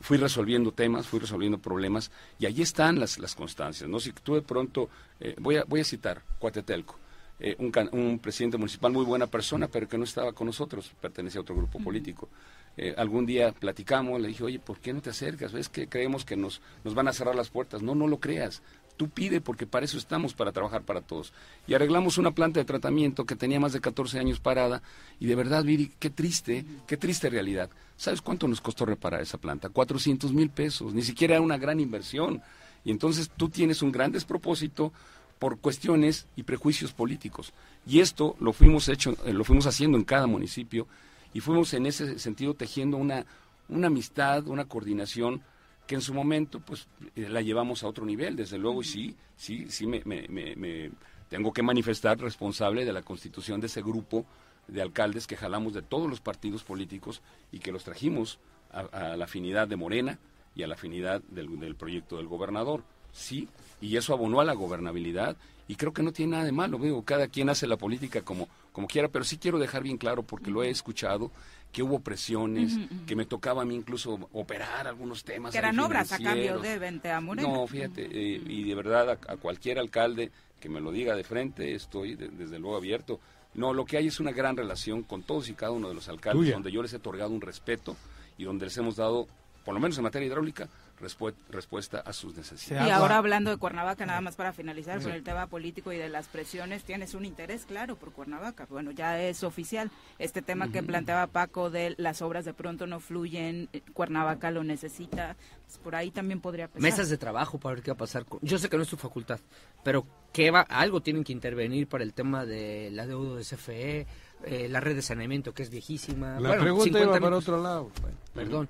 Fui resolviendo temas, fui resolviendo problemas y ahí están las, las constancias. ¿no? Si tú de pronto, eh, voy, a, voy a citar Cuatetelco, eh, un, un presidente municipal muy buena persona, pero que no estaba con nosotros, pertenecía a otro grupo político. Eh, algún día platicamos, le dije, oye, ¿por qué no te acercas? ¿Ves que creemos que nos, nos van a cerrar las puertas? No, no lo creas. Tú pide porque para eso estamos, para trabajar para todos. Y arreglamos una planta de tratamiento que tenía más de 14 años parada y de verdad, Viri, qué triste, qué triste realidad. ¿Sabes cuánto nos costó reparar esa planta? 400 mil pesos, ni siquiera era una gran inversión. Y entonces tú tienes un gran despropósito por cuestiones y prejuicios políticos. Y esto lo fuimos, hecho, eh, lo fuimos haciendo en cada municipio y fuimos en ese sentido tejiendo una, una amistad, una coordinación que en su momento pues eh, la llevamos a otro nivel, desde luego, y sí, sí, sí me, me- me- me tengo que manifestar responsable de la constitución de ese grupo de alcaldes que jalamos de todos los partidos políticos y que los trajimos a, la afinidad de Morena y a la afinidad del, del proyecto del gobernador. Sí, y eso abonó a la gobernabilidad y creo que no tiene nada de malo, digo, cada quien hace la política como, como quiera, pero sí quiero dejar bien claro, porque lo he escuchado, que hubo presiones, que me tocaba a mí incluso operar algunos temas. Que eran obras a cambio de vente a Morena. No, fíjate, eh, y de verdad a, a cualquier alcalde que me lo diga de frente, estoy de- desde luego abierto. No, lo que hay es una gran relación con todos y cada uno de los alcaldes, Tuya. donde yo les he otorgado un respeto y donde les hemos dado, por lo menos en materia hidráulica, respue- respuesta a sus necesidades. Y ahora hablando de Cuernavaca, nada más para finalizar con el tema político y de las presiones, tienes un interés claro por Cuernavaca. Bueno, ya es oficial. Este tema que planteaba Paco de las obras de pronto no fluyen, Cuernavaca lo necesita, pues por ahí también podría pesar. Mesas de trabajo para ver qué va a pasar. con- Yo sé que no es tu facultad, pero ¿qué va? algo tienen que intervenir para el tema de la deuda de CFE, eh, la red de saneamiento que es viejísima. La Bueno, pregunta 50 iba para otro lado. Perdón.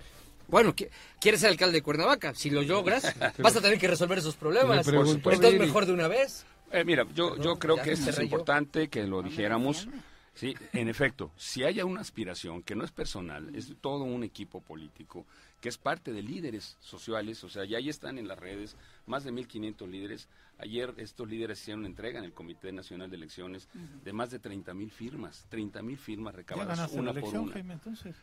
Bueno, qui- ¿quieres ser alcalde de Cuernavaca? Si lo logras, vas a tener que resolver esos problemas. Le preguntó Entonces, Viri. mejor de una vez. Eh, mira, yo, Perdón, yo creo que esto es yo. importante que lo dijéramos. Sí, en efecto, si haya una aspiración que no es personal, es de todo un equipo político, que es parte de líderes sociales, o sea, ya ahí están en las redes más de 1.500 líderes. Ayer estos líderes hicieron una entrega en el Comité Nacional de Elecciones de más de 30.000 firmas, 30.000 firmas recabadas una por una. Jaime, entonces.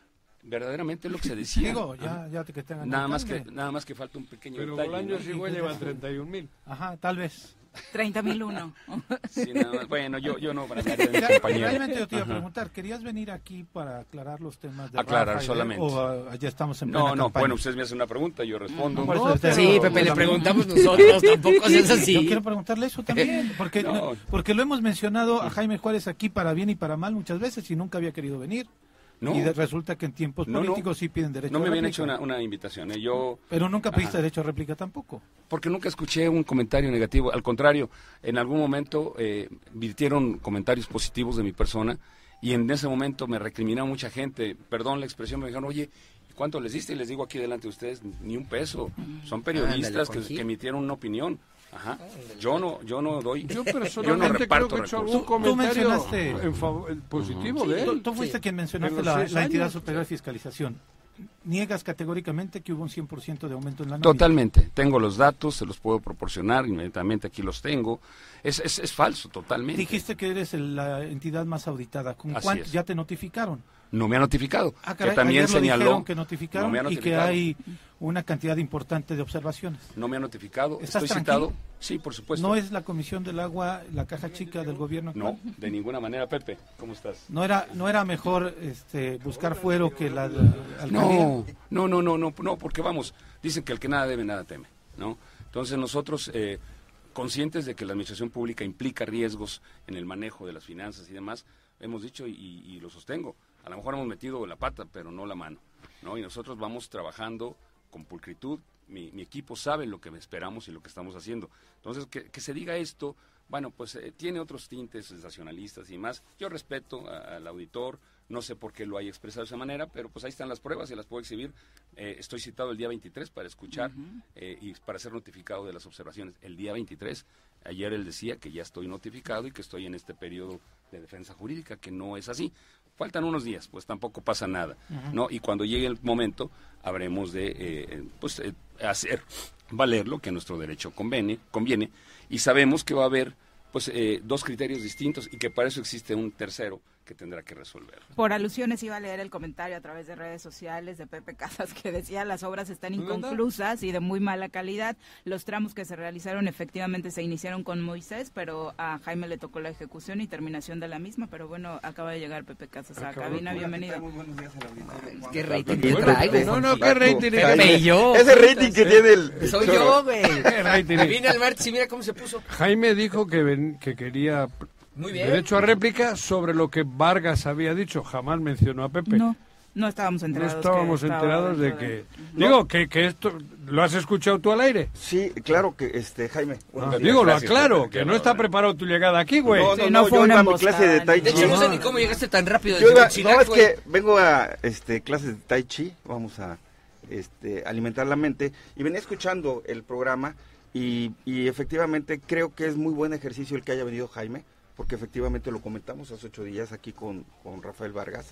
Verdaderamente es lo que se decía. Digo, ya, ya te que tengan Nada más que nada más que falta un pequeño Pero detalle. Bolaños ¿no? igual lleva 31 mil. Ajá, tal vez. 30.001. Sí, nada más. Bueno, yo, yo no hablaré de mi Mira, compañero. realmente yo te iba a preguntar, ¿querías venir aquí para aclarar los temas de Aclarar Rafa y de- solamente. o ah, ya estamos en No, no, campaña? bueno, ustedes me hacen una pregunta, yo respondo. No, No, Sí, Pepe, le preguntamos nosotros, tampoco Yo así. quiero preguntarle eso también, porque, No. porque lo hemos mencionado a Jaime Juárez aquí para bien y para mal muchas veces y nunca había querido venir. No. Y de- resulta que en tiempos No, no. políticos sí piden derecho No a me habían réplica. hecho una, una invitación, ¿eh? yo, Pero nunca pediste Ajá. derecho a réplica tampoco. porque nunca escuché un comentario negativo, al contrario, en algún momento eh, virtieron comentarios positivos de mi persona y en ese momento me recriminaba mucha gente, perdón la expresión, me dijeron, oye, ¿cuánto les diste? Y les digo aquí delante de ustedes, ni un peso, son periodistas Ándale, que, que emitieron una opinión. Ajá. Yo no, yo no doy. Yo yo no personalmente creo reparto que he hecho algún Tú- tú comentario mencionaste- en favor- positivo de Tú, él. tú fuiste Sí. quien mencionaste la, la entidad superior de fiscalización. Niegas categóricamente que hubo un 100% de aumento en la nómina. Totalmente. Tengo los datos, se los puedo proporcionar, inmediatamente aquí los tengo. Es, es, es falso, totalmente. Dijiste que eres el- la entidad más auditada. ¿Con Así cuánto es. ya te notificaron? No me ha notificado. Ah, caray, que también ayer lo señaló. que notificaron no me ha y que notificado. hay una cantidad importante de observaciones. No me ha notificado. ¿Estás Estoy tranquilo? citado. Sí, por supuesto. ¿No es la Comisión del Agua la caja chica del gobierno? No, de ninguna manera, Pepe. ¿Cómo estás? ¿No era, no era mejor este, buscar fuero que la, alcaldía? No, no, no, no, no, no, porque vamos, dicen que el que nada debe, nada teme, ¿no? Entonces nosotros, eh, conscientes de que la administración pública implica riesgos en el manejo de las finanzas y demás, hemos dicho y, y lo sostengo, a lo mejor hemos metido la pata, pero no la mano, ¿no? Y nosotros vamos trabajando con pulcritud, mi, mi equipo sabe lo que esperamos y lo que estamos haciendo. Entonces, que, que se diga esto, bueno, pues eh, tiene otros tintes sensacionalistas y más. Yo respeto a- al auditor, no sé por qué lo haya expresado de esa manera, pero pues ahí están las pruebas y las puedo exhibir. Eh, estoy citado el día 23 para escuchar eh, y para ser notificado de las observaciones. El día 23, ayer él decía que ya estoy notificado y que estoy en este periodo de defensa jurídica, que no es así. Faltan unos días, pues tampoco pasa nada, ¿no? Y cuando llegue el momento, habremos de, eh, pues, eh, hacer valer lo que nuestro derecho conviene, conviene y sabemos que va a haber pues eh, dos criterios distintos y que para eso existe un tercero que tendrá que resolver. Por alusiones iba a leer el comentario a través de redes sociales de Pepe Casas que decía las obras están inconclusas y de muy mala calidad. Los tramos que se realizaron efectivamente se iniciaron con Moisés, pero a Jaime le tocó la ejecución y terminación de la misma. Pero bueno, acaba de llegar Pepe Casas a cabina. Bienvenido. Qué rating Bueno, que traigo. no, no, qué rating. Pepe y yo. Ese rating que tiene el... Soy yo, güey. rating. Vine al martes y mira cómo se puso. Jaime dijo que, ven- que quería Muy bien. derecho a réplica sobre lo que Vargas había dicho. Jamás mencionó a Pepe. No, no estábamos No enterados. que estábamos enterados de que... de- Digo, que, que esto... ¿Lo has escuchado tú al aire? Sí, claro que, este, Jaime. Ah, días. digo, lo aclaro, que no está preparado tu llegada aquí, güey. No, Sí, no, no no, fue yo una iba a mi clase de Tai ni- De hecho, no Chi. sé ni cómo llegaste tan rápido. Yo iba, no, es güey. que vengo a este, clases de Tai Chi, vamos a este, alimentar la mente, y venía escuchando el programa y, y efectivamente creo que es muy buen ejercicio el que haya venido Jaime, porque efectivamente lo comentamos hace ocho días aquí con, con Rafael Vargas.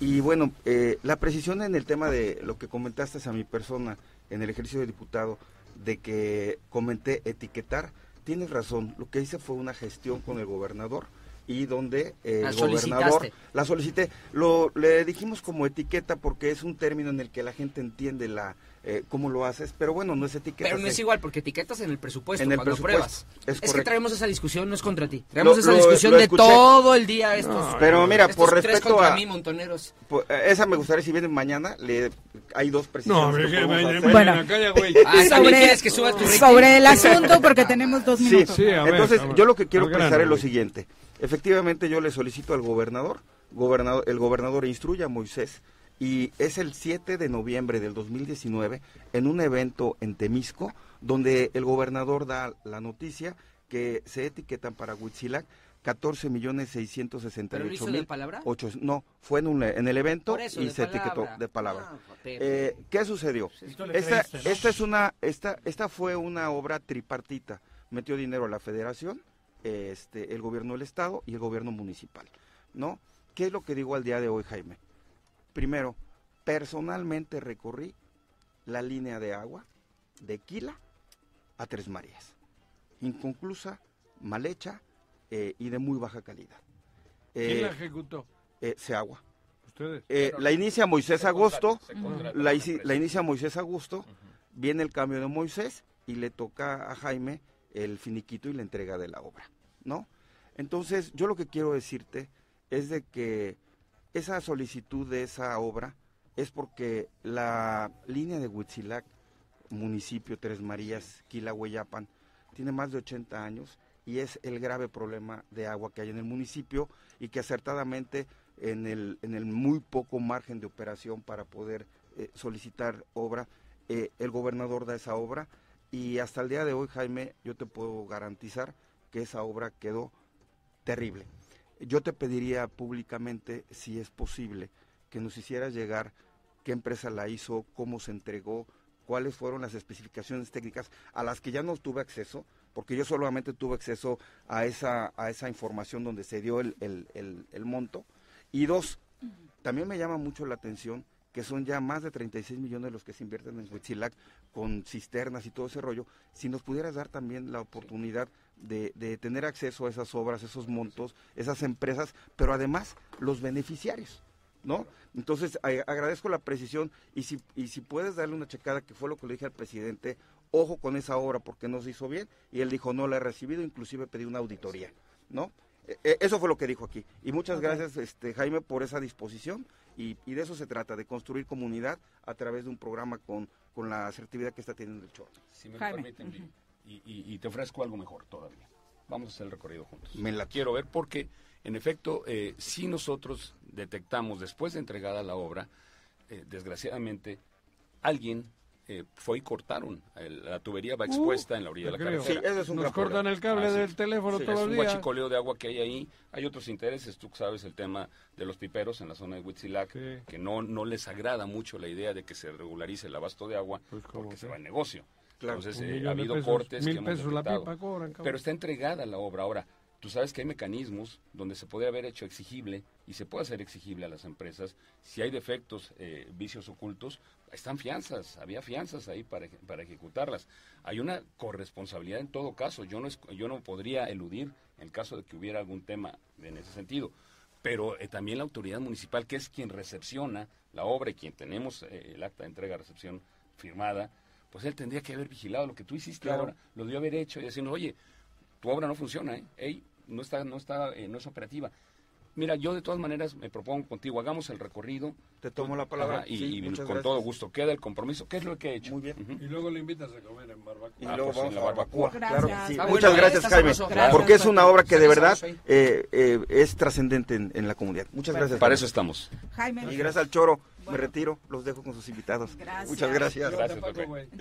Y bueno, eh, la precisión en el tema de lo que comentaste a mi persona en el ejercicio de diputado, de que comenté etiquetar, tienes razón, lo que hice fue una gestión con el gobernador y donde eh, el gobernador la solicité. Lo, le dijimos como etiqueta porque es un término en el que la gente entiende la eh, cómo lo haces, pero bueno, no es etiqueta. Pero no es igual, porque etiquetas en el presupuesto En el cuando presupuesto, pruebas. es Es, que traemos esa discusión, no es contra ti. Traemos Lo- esa lo- discusión lo de todo el día estos. Pero mira, estos por tres respeto contra a... mí, montoneros. por- eh, esa me gustaría si vienen mañana, le, hay dos No, precisiones. hombre, que mañana, mañana, calla, güey. Ah, ¿también Sobre- quieres que suba tu? Sobre el asunto, porque tenemos dos Sí, minutos. Sí, a ver, Entonces, a ver, yo lo que quiero grano, es lo güey. siguiente. Efectivamente, yo le solicito al gobernador, gobernador el gobernador instruye a Moisés y es el 7 de noviembre del 2019 en un evento en Temisco donde el gobernador da la noticia que se etiquetan para Huitzilac 14 millones ¿Pero lo 668 hizo de mil palabra? ocho- no, fue en, un- en el evento eso, y se palabra. etiquetó de palabra. Ah. Eh, ¿Qué sucedió? Esta, creíste, ¿no? esta es una, esta, esta fue una obra tripartita. Metió dinero a la Federación, este, el gobierno del estado y el gobierno municipal, ¿no? ¿Qué es lo que digo al día de hoy, Jaime? Primero, personalmente recorrí la línea de agua de Quila a Tres Marías, inconclusa, mal hecha eh, y de muy baja calidad. ¿Quién la Eh, ejecutó? eh, Seagua. Ustedes. Eh, Pero la inicia Moisés Agosto, contrata- la inicia Moisés Agosto, viene el cambio de Moisés y le toca a Jaime el finiquito y la entrega de la obra, ¿no? Entonces, yo lo que quiero decirte es de que esa solicitud de esa obra es porque la línea de Huitzilac, municipio Tres Marías, Quila, Hueyapan, tiene más de 80 años y es el grave problema de agua que hay en el municipio y que acertadamente en el, en el muy poco margen de operación para poder eh, solicitar obra, eh, el gobernador da esa obra y hasta el día de hoy, Jaime, yo te puedo garantizar que esa obra quedó terrible. Yo te pediría públicamente, si es posible, que nos hicieras llegar qué empresa la hizo, cómo se entregó, cuáles fueron las especificaciones técnicas a las que ya no tuve acceso, porque yo solamente tuve acceso a esa, a esa información donde se dio el, el- el- el monto. Y dos, también me llama mucho la atención que son ya más de 36 millones los que se invierten en Huitzilac con cisternas y todo ese rollo. Si nos pudieras dar también la oportunidad de, de tener acceso a esas obras, esos montos, esas empresas, pero además los beneficiarios. ¿No? Entonces, a- agradezco la precisión y si, y si puedes darle una checada, que fue lo que le dije al presidente, ojo con esa obra porque no se hizo bien, y él dijo, no la he recibido, inclusive pedí una auditoría, ¿no? E- e- Eso fue lo que dijo aquí. Y muchas gracias, este, Jaime, por esa disposición. Y, y de eso se trata, de construir comunidad a través de un programa con, con la asertividad que está teniendo el show. Si me Jaime. permiten, y, y- y te ofrezco algo mejor todavía. Vamos a hacer el recorrido juntos. Me la quiero ver porque, en efecto, eh, si nosotros detectamos después de entregada la obra, eh, desgraciadamente, alguien eh, fue y cortaron. El- la tubería va expuesta en la orilla de la carretera. Sí, eso es un Nos cortan problema. el cable Ah, sí. del teléfono Sí, todos es los un guachicoleo de agua que hay ahí. Hay otros intereses, tú sabes el tema de los piperos en la zona de Huitzilac, Sí. que no, no les agrada mucho la idea de que se regularice el abasto de agua Pues, ¿cómo porque se va el negocio. Claro. Entonces eh, ha habido pesos, cortes mil que hemos pesos la pipa cobran, cabrón. Pero está entregada la obra. Ahora, tú sabes que hay mecanismos donde se puede haber hecho exigible y se puede hacer exigible a las empresas. Si hay defectos, eh, vicios ocultos, están fianzas, había fianzas ahí para, para ejecutarlas. Hay una corresponsabilidad en todo caso. Yo no, es- yo no podría eludir en caso de que hubiera algún tema en ese sentido. Pero eh, también la autoridad municipal, que es quien recepciona la obra y quien tenemos eh, el acta de entrega-recepción firmada, pues él tendría que haber vigilado lo que tú hiciste Claro. ahora, lo debió haber hecho y decirnos, oye, tu obra no funciona, ¿eh? Ey, no está, no está, eh, no es operativa. Mira, yo de todas maneras me propongo contigo, hagamos el recorrido. Te tomo la palabra. Ajá, y, Sí, y muchas con gracias. todo gusto queda el compromiso. ¿Qué es lo que he hecho? Muy bien. Y luego le invitas a comer en barbacoa. Y Ah, luego pues, vamos en la a barbacoa. Gracias. Claro, sí. Ah, Muchas gracias, Jaime. Gracias, porque es una obra que de verdad eh, eh, es trascendente en, en la comunidad. Muchas gracias. Para Jaime. eso estamos. Jaime, Y gracias al Choro, me retiro, los dejo con sus invitados. Gracias. Muchas gracias.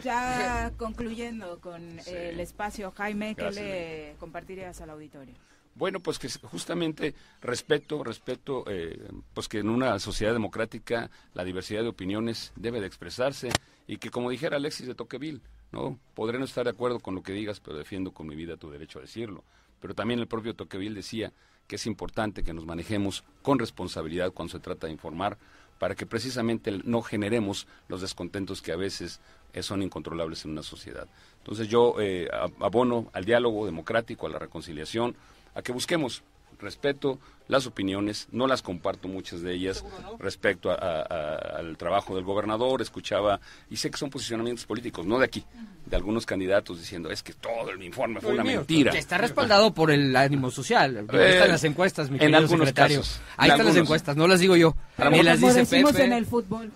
Ya concluyendo con Sí. el espacio, Jaime, ¿qué Gracias, le compartirías al auditorio? Bueno, pues que justamente respeto, respeto, eh, pues que en una sociedad democrática la diversidad de opiniones debe de expresarse y que como dijera Alexis de Toqueville, ¿no? Podré no estar de acuerdo con lo que digas, pero defiendo con mi vida tu derecho a decirlo. Pero también el propio Toqueville decía que es importante que nos manejemos con responsabilidad cuando se trata de informar para que precisamente no generemos los descontentos que a veces eh, son incontrolables en una sociedad. Entonces yo eh, ab- abono al diálogo democrático, a la reconciliación, a que busquemos respeto las opiniones, no las comparto muchas de ellas respecto a- a- a- al trabajo del gobernador, escuchaba, y sé que son posicionamientos políticos, no de aquí, de algunos candidatos diciendo, es que todo el informe fue No, una mío mentira. Que está respaldado por el ánimo social. Ahí Eh, están las encuestas, mi en querido algunos secretario. casos, Ahí en están las encuestas, no las digo yo. A Me las dice Pepe. en el fútbol.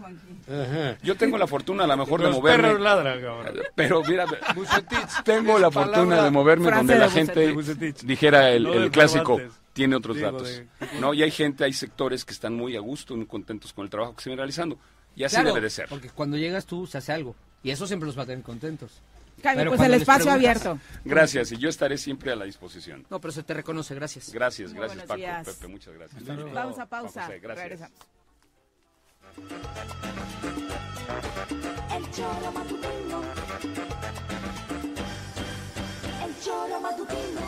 Ajá. Yo tengo la fortuna a lo mejor de moverme. ladran. Pero mira, tengo la fortuna de moverme Frase donde de la Bucetich. gente Bucetich. dijera el, No el del clásico. Tiene otros Digo, datos. de- No, y hay gente, hay sectores que están muy a gusto, muy contentos con el trabajo que se viene realizando. Y así Claro, debe de ser. Porque cuando llegas tú se hace algo. Y eso siempre los va a tener contentos. Jaime, Pero pues el espacio abierto. Gracias, y yo estaré siempre a la disposición. No, pero se te reconoce, gracias. Gracias, Muy gracias Paco, días. Pepe, muchas gracias. Pausa, pausa. José, gracias. Regresamos. El choro matutino. El choro matutino.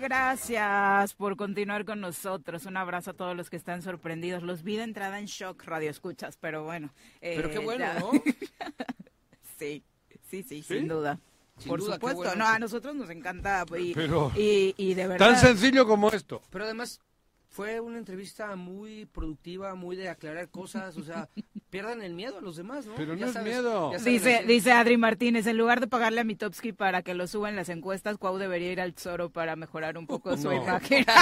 Gracias por continuar con nosotros. Un abrazo a todos los que están sorprendidos. Los vi de entrada en shock, radio escuchas, pero bueno. eh, Pero qué bueno, ya- ¿no? sí, sí, sí, sin duda. Sin por duda, supuesto, bueno. no, a nosotros nos encanta y, Pero- y, y de verdad. Tan sencillo como esto. Pero además fue una entrevista muy productiva, muy de aclarar cosas, o sea, pierdan el miedo a los demás, ¿no? Pero no Ya es sabes, miedo. Dice, dice Adri Martínez, en lugar de pagarle a Mitowski para que lo suba en las encuestas, Cuau debería ir al Zoro para mejorar un poco su No. imagen.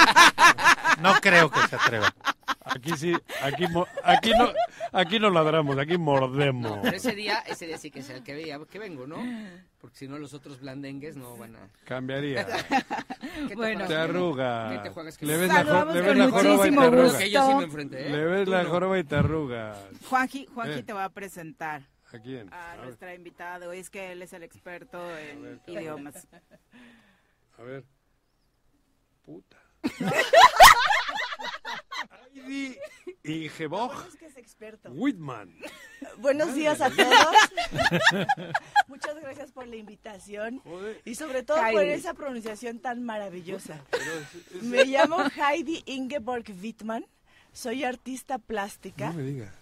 No creo que se atreva. Aquí sí, aquí, mo- aquí no, aquí no ladramos, aquí mordemos. Pero ese día, ese día sí que es el que, veía, que vengo, ¿no? Porque si no los otros blandengues no van a... Cambiaría. ¿Qué te Bueno. Te arruga. ¿Qué te juegas que Le no? ves la, jo- le ves la joroba y te muchísimo arruga. gusto. Que yo sí me enfrenté, ¿eh? Le ves Tú la no. joroba y te arrugas. Juanji, Juanji Eh. te va a presentar ¿A quién? a A nuestra invitada. Hoy es que él es el experto en idiomas. a ver. Puta. Heidi Ingeborg Es que es experto. Whitman. Buenos días a todos. Muchas gracias por la invitación Joder. y sobre todo Heidi. por esa pronunciación tan maravillosa. Me llamo Heidi Ingeborg Wittmann. Soy artista plástica. No me digas.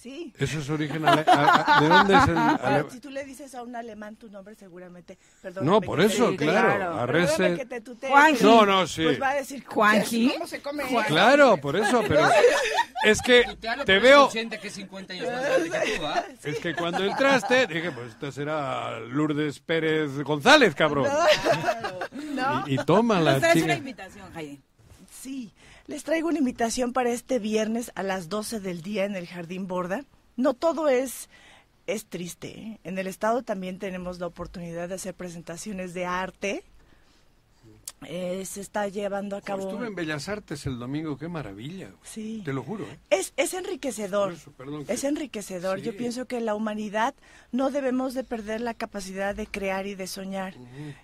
Sí. Eso es origen ale- ¿De dónde es el ale- si tú le dices a un alemán tu nombre, seguramente. Perdón. No, por eso, Sí, claro. claro. Arrese- que te tutee, Juanji. No, no, sí. Pues va a decir, Juanji. ¿cómo se come? Claro, por eso, pero es que te es veo, que es 50 años más grande que tú, ¿ah? es que cuando entraste dije, pues esta será Lourdes Pérez González, cabrón. No. Y, y toma la traes una invitación, Heidi. Sí, les traigo una invitación para este viernes a las 12 del día en el Jardín Borda. No todo es, es triste. ¿eh? En el estado también tenemos la oportunidad de hacer presentaciones de arte. Eh, se está llevando a cabo. Estuve en Bellas Artes el domingo, qué maravilla. Sí. Te lo juro. ¿eh? Es, es enriquecedor. Por eso, perdón, que- Es enriquecedor. Yo pienso que la humanidad no debemos de perder la capacidad de crear y de soñar.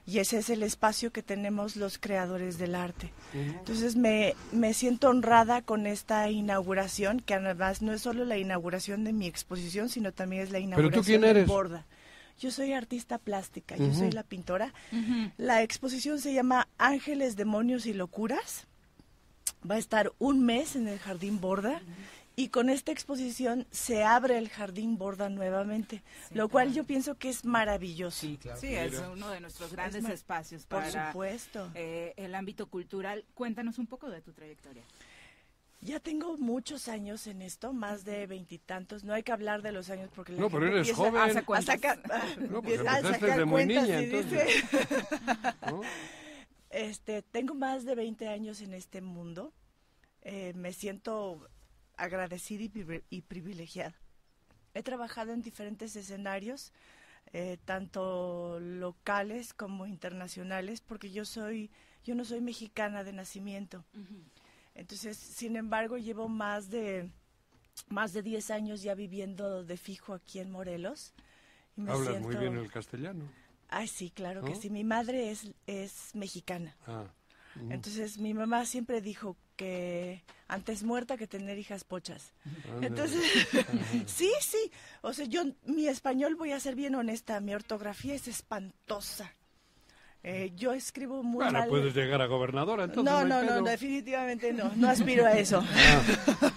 Y ese es el espacio que tenemos los creadores del arte. Entonces me, me siento honrada con esta inauguración, que además no es solo la inauguración de mi exposición, sino también es la tú inauguración quién del eres? Borda. Yo soy artista plástica, yo soy la pintora. La exposición se llama Ángeles, Demonios y Locuras. Va a estar un mes en el Jardín Borda y con esta exposición se abre el Jardín Borda nuevamente, lo cual yo pienso que es maravilloso. Sí, claro. Sí, es uno de nuestros grandes espacios Por para supuesto. eh, el ámbito cultural. Cuéntanos un poco de tu trayectoria. Ya tengo muchos años en esto, más de veintitantos. No hay que hablar de los años porque la No, pero gente eres joven. a sacar, No, pues a sacar cuentas niña, y entonces. dice, ¿no? Este, tengo más de 20 años en este mundo. Eh, me siento agradecida y, y privilegiada. He trabajado en diferentes escenarios, eh, tanto locales como internacionales, porque yo soy, yo no soy mexicana de nacimiento. Entonces, sin embargo, llevo más de más de 10 años ya viviendo de fijo aquí en Morelos. Y me Hablas muy siento- bien el castellano. Ay, sí, claro que sí. Mi madre es, es mexicana. Ah. Entonces mi mamá siempre dijo que antes muerta que tener hijas pochas. Entonces, sí, sí. O sea, yo, mi español, voy a ser bien honesta, mi ortografía es espantosa. Eh, yo escribo muy Bueno, mal. puedes llegar a gobernadora, entonces. no, no, no, pedo. definitivamente no. No aspiro a eso.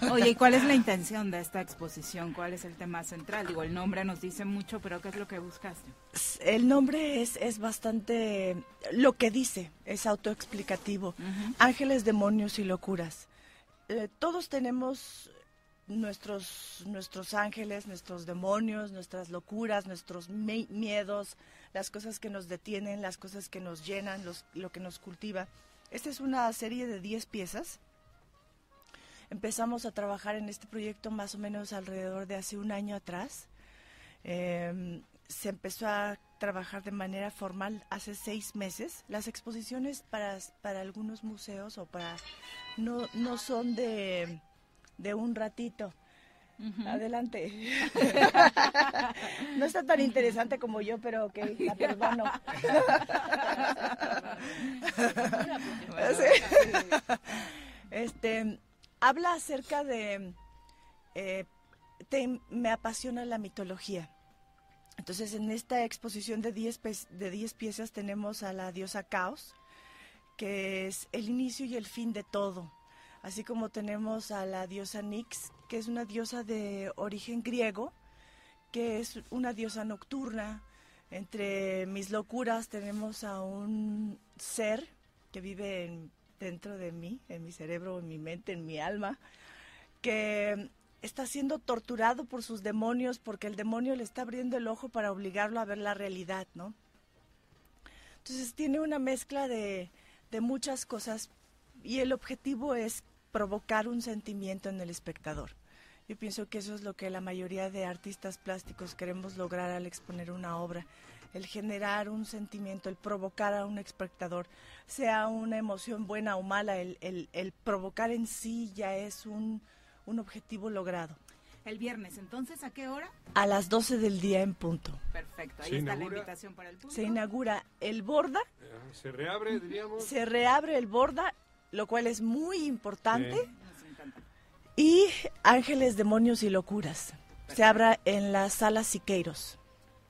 Oye, ¿y cuál es la intención de esta exposición? ¿Cuál es el tema central? Digo, el nombre nos dice mucho, pero ¿qué es lo que buscaste? El nombre es, es bastante, lo que dice, es autoexplicativo. Ángeles, demonios y locuras. Eh, todos tenemos nuestros, nuestros ángeles, nuestros demonios, nuestras locuras, nuestros miedos, las cosas que nos detienen, las cosas que nos llenan, lo que nos cultiva. Esta es una serie de 10 piezas. Empezamos a trabajar en este proyecto más o menos alrededor de hace un año atrás. Eh, se empezó a trabajar de manera formal hace seis meses. Las exposiciones para, para algunos museos o para no, no son de, de un ratito. Adelante. no está tan como yo, pero ok, la perdono. Este, habla acerca de... eh, te- me apasiona la mitología. Entonces, en esta exposición de 10 pe- de 10 piezas tenemos a la diosa Caos, que es el inicio y el fin de todo. Así como tenemos a la diosa Nix, que es una diosa de origen griego, que es una diosa nocturna. Entre mis locuras tenemos a un ser que vive en- dentro de mí, en mi cerebro, en mi mente, en mi alma, que está siendo torturado por sus demonios porque el demonio le está abriendo el ojo para obligarlo a ver la realidad, ¿no? Entonces tiene una mezcla de, de muchas cosas y el objetivo es provocar un sentimiento en el espectador. Yo pienso que eso es lo que la mayoría de artistas plásticos queremos lograr al exponer una obra, el generar un sentimiento, el provocar a un espectador, sea una emoción buena o mala, el, el- el provocar en sí ya es un, un objetivo logrado. El viernes, entonces, ¿a qué hora? A las 12 del día en punto. Perfecto, ahí Se está la invitación para el público. Se inaugura el borda, Ah, Se reabre, diríamos. se reabre el borda, lo cual es muy importante. Sí. Y Ángeles, Demonios y Locuras. Se abra en la sala Siqueiros.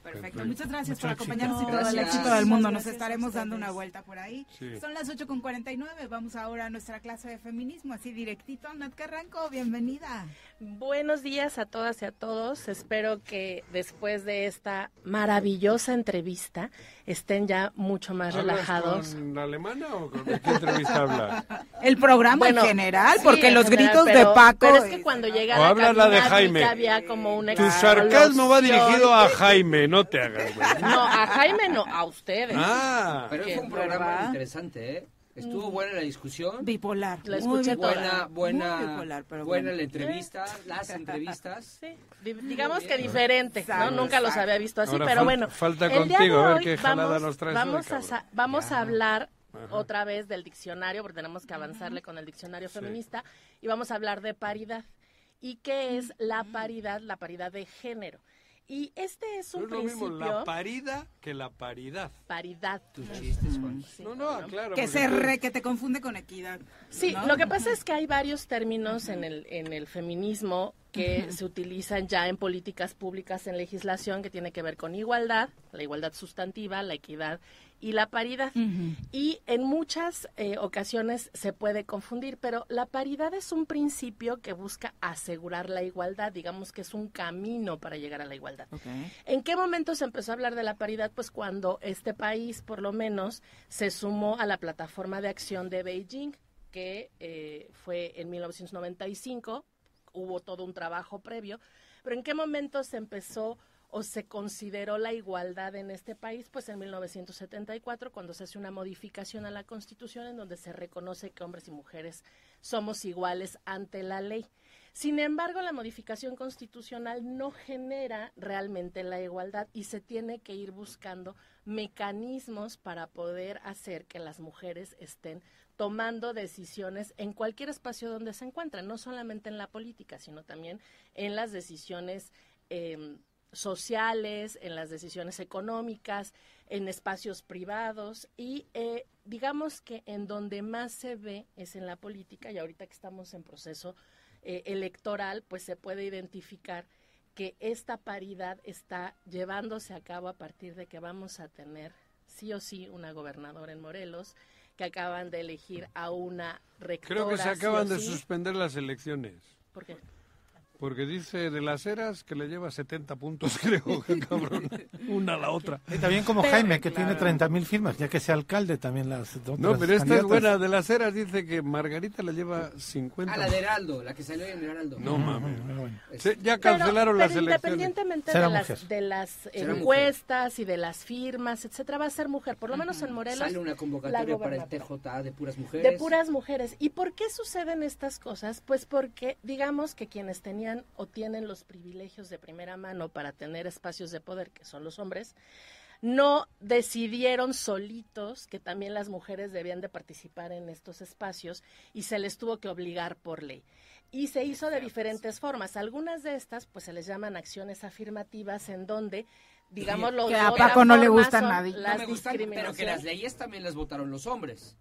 Perfecto. Muchas gracias por acompañarnos y todo el éxito del mundo. Nos estaremos dando una vuelta por ahí. Sí. Son las 8.49. Vamos ahora a nuestra clase de feminismo, así directito. Nat Carranco, bienvenida. Buenos días a todas y a todos. Espero que después de esta maravillosa entrevista estén ya mucho más ¿Hablas relajados. con la alemana o con qué entrevista hablas? El programa Bueno, en general, Sí, porque en los general, gritos pero- de Paco. Pero es que cuando llega O la hablas la de Jaime. había como una Tu sarcasmo va dirigido a Jaime, no te hagas, güey. No, a Jaime no, a ustedes. Ah, Pero fue un programa ¿verdad? interesante, ¿eh? Estuvo buena la discusión. Bipolar. La muy escuché bipolar, Buena, muy buena, bipolar, pero buena bueno. la entrevista, las entrevistas. Sí, di- digamos que diferente, ¿no? Exacto, Nunca los había visto así, Ahora pero fal- bueno. falta el día de contigo, a ver qué jalada vamos, nos traes vamos hoy, a, vamos a hablar Ajá. otra vez del diccionario, porque tenemos que avanzarle con el diccionario Sí. feminista, y vamos a hablar de paridad. ¿Y qué es la paridad? La paridad de género. Y este es No un es lo mismo principio... la parida que la paridad. paridad. Tus chistes, Juan. Sí, No, no, claro. Que se re, que te confunde con equidad. Sí, ¿no? lo que pasa es que hay varios términos en el, en el feminismo que se utilizan ya en políticas públicas, en legislación, que tiene que ver con igualdad, la igualdad sustantiva, la equidad y la paridad. Y en muchas eh, ocasiones se puede confundir, pero la paridad es un principio que busca asegurar la igualdad, digamos que es un camino para llegar a la igualdad. ¿En qué momento se empezó a hablar de la paridad? Pues cuando este país, por lo menos, se sumó a la plataforma de acción de Beijing, que eh, fue en 1995, hubo todo un trabajo previo, pero ¿en qué momento se empezó o se consideró la igualdad en este país? Pues en 1974, cuando se hace una modificación a la Constitución en donde se reconoce que hombres y mujeres somos iguales ante la ley. Sin embargo, la modificación constitucional no genera realmente la igualdad y se tiene que ir buscando mecanismos para poder hacer que las mujeres estén tomando decisiones en cualquier espacio donde se encuentran, no solamente en la política, sino también en las decisiones eh, sociales, en las decisiones económicas, en espacios privados y eh, digamos que en donde más se ve es en la política y ahorita que estamos en proceso eh, electoral, pues se puede identificar que esta paridad está llevándose a cabo a partir de que vamos a tener sí o sí una gobernadora en Morelos, que acaban de elegir a una rectora. Creo que se sí acaban de sí. suspender las elecciones. ¿Por qué? Porque dice de las eras que le lleva 70 puntos, creo, cabrón. Una a la otra. Y también como Pero- Jaime, que tiene 30.000 firmas, ya que sea alcalde también las otras No, pero esta es candidatas. buena. De las eras dice que Margarita le lleva 50. Ah, la de Heraldo, la que salió en Heraldo. No mames. Ah, bueno. Se- ya Pero- cancelaron las pero elecciones. independientemente Será de las, mujer. de las encuestas y de las firmas, etcétera, va a ser mujer. Por lo menos en Morelos. Sale una convocatoria para el. TJ de puras mujeres. De puras mujeres. ¿Y por qué suceden estas cosas? Pues porque digamos que quienes tenían o tienen los privilegios de primera mano para tener espacios de poder, que son los hombres, no decidieron solitos que también las mujeres debían de participar en estos espacios y se les tuvo que obligar por ley. Y se hizo de diferentes formas. Algunas de estas, pues se les llaman acciones afirmativas en donde, digamos, los Que a Paco no le gustan nadie. No Las me gustan, pero que las leyes también las votaron los hombres.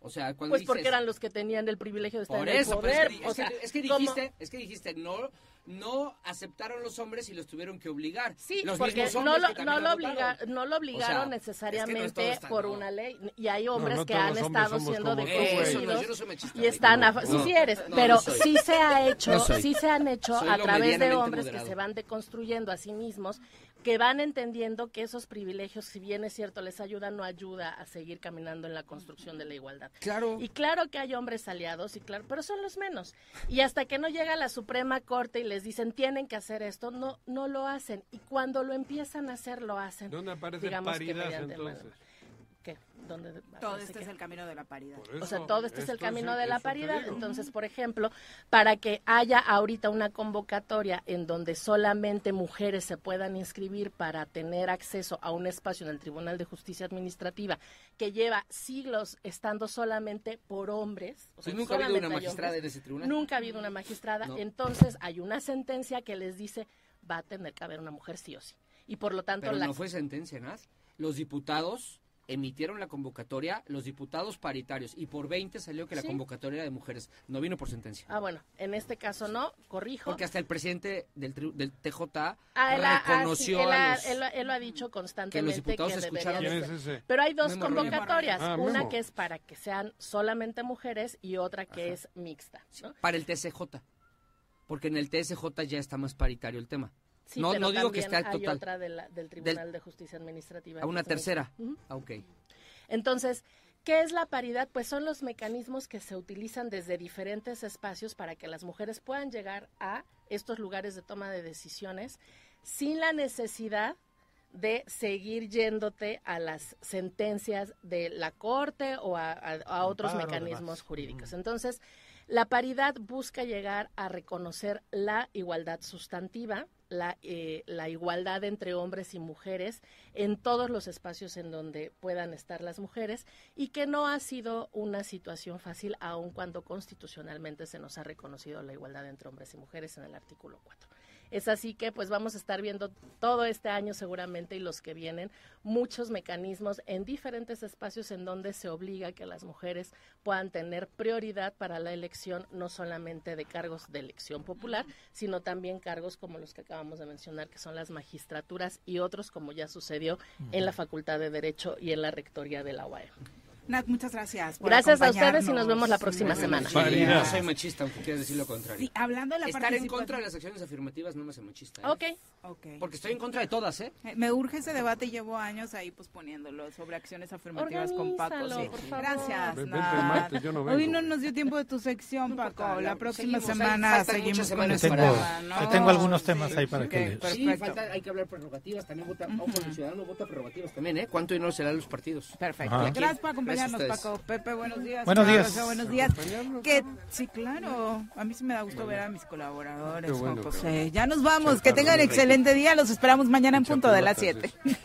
O sea, cuando Pues dices- porque eran los que tenían el privilegio de estar Por en el eso, poder. es que, o es que- sea, es que ¿cómo? dijiste, es que dijiste, no, no aceptaron los hombres y los tuvieron que obligar. Sí, los porque mismos no lo, que no, lo obliga- no lo obligaron O sea, necesariamente es que no es todo tan- por no. una ley. Y hay hombres no que han estado siendo deconstruidos y están a, No, sí sí eres, No, pero sí se ha hecho, sí se han hecho Soy a través de hombres que se van deconstruyendo a sí mismos, que van entendiendo que esos privilegios, si bien es cierto, les ayuda, no ayuda a seguir caminando en la construcción de la igualdad. Claro. Y claro que hay hombres aliados, y claro, pero son los menos. Y hasta que no llega la Suprema Corte y les dicen tienen que hacer esto, no, no lo hacen. Y cuando lo empiezan a hacer, lo hacen. ¿Dónde aparece paridad mediante mano. Entonces? ¿Qué? ¿Dónde Todo este qué? es el camino de la paridad. O sea, todo este es el camino de la paridad. Entonces, por ejemplo, para que haya ahorita una convocatoria en donde solamente mujeres se puedan inscribir para tener acceso a un espacio en el Tribunal de Justicia Administrativa que lleva siglos estando solamente por hombres. o sea, nunca ha habido una magistrada hombres. en ese tribunal. Nunca ha habido una magistrada. No. Entonces, hay una sentencia que les dice va a tener que haber una mujer sí o sí. Y por lo tanto, Pero la no fue sentencia, ¿no? Los diputados emitieron la convocatoria, los diputados paritarios, y por 20 salió que la Sí. convocatoria era de mujeres. No vino por sentencia. Ah, bueno, en este caso no, corrijo. Porque hasta el presidente del, tri- del TJ Ah, él ah, sí, reconoció él, a los... él lo- él lo ha dicho constantemente que, diputados debería escucharon- de ¿Quién ser. es ese? Pero hay dos Memo convocatorias, Ah, una Memo. que es para que sean solamente mujeres y otra que es mixta. ¿no? Para el TSJ. Porque en el TSJ ya está más paritario el tema. Sí, no, pero no digo que hay total. otra de la- del Tribunal de Justicia Administrativa. A una tercera. Ah, ok. Entonces, ¿qué es la paridad? Pues son los mecanismos que se utilizan desde diferentes espacios para que las mujeres puedan llegar a estos lugares de toma de decisiones sin la necesidad de seguir yéndote a las sentencias de la corte o a, a- a otros Amparo, mecanismos jurídicos. Entonces, la paridad busca llegar a reconocer la igualdad sustantiva la, eh, la igualdad entre hombres y mujeres en todos los espacios en donde puedan estar las mujeres y que no ha sido una situación fácil aun cuando constitucionalmente se nos ha reconocido la igualdad entre hombres y mujeres en el artículo 4. Es así que pues vamos a estar viendo todo este año seguramente y los que vienen muchos mecanismos en diferentes espacios en donde se obliga que las mujeres puedan tener prioridad para la elección no solamente de cargos de elección popular, sino también cargos como los que acabamos de mencionar que son las magistraturas y otros como ya sucedió en la Facultad de Derecho y en la Rectoría de la UAM. Nat, muchas gracias. por Gracias a ustedes y nos vemos la próxima semana. Sí, no soy machista, aunque quiera decir lo contrario. Sí, hablando de la Estar en contra de las acciones afirmativas no me hace machista. ¿eh? Ok. Ok. Porque estoy en contra de todas, ¿eh? Eh, Me urge ese debate y llevo años ahí posponiéndolo sobre acciones afirmativas con Paco. Organízalo, sí. por favor. Gracias. Ven- Nat. yo no vengo. Hoy no nos dio tiempo de tu sección, Paco. La próxima seguimos, semana seguimos con el Tengo, programa, ¿no? te tengo algunos Sí, temas ahí para ok, que. Sí, Perfecto. falta, hay que hablar prerrogativas, también vota, ojo, el ciudadano vota prerrogativas también, ¿eh? ¿Cuánto dinero será los partidos? Perfecto. Ajá. Gracias por acompañarnos, Paco. Pepe, buenos días. Buenos días. Rosa, buenos días. Que, sí, claro. A mí sí me da gusto ver a mis colaboradores, bueno. Ya nos vamos. Que tengan excelente día. Los esperamos mañana en punto de las Chapulatas, 7.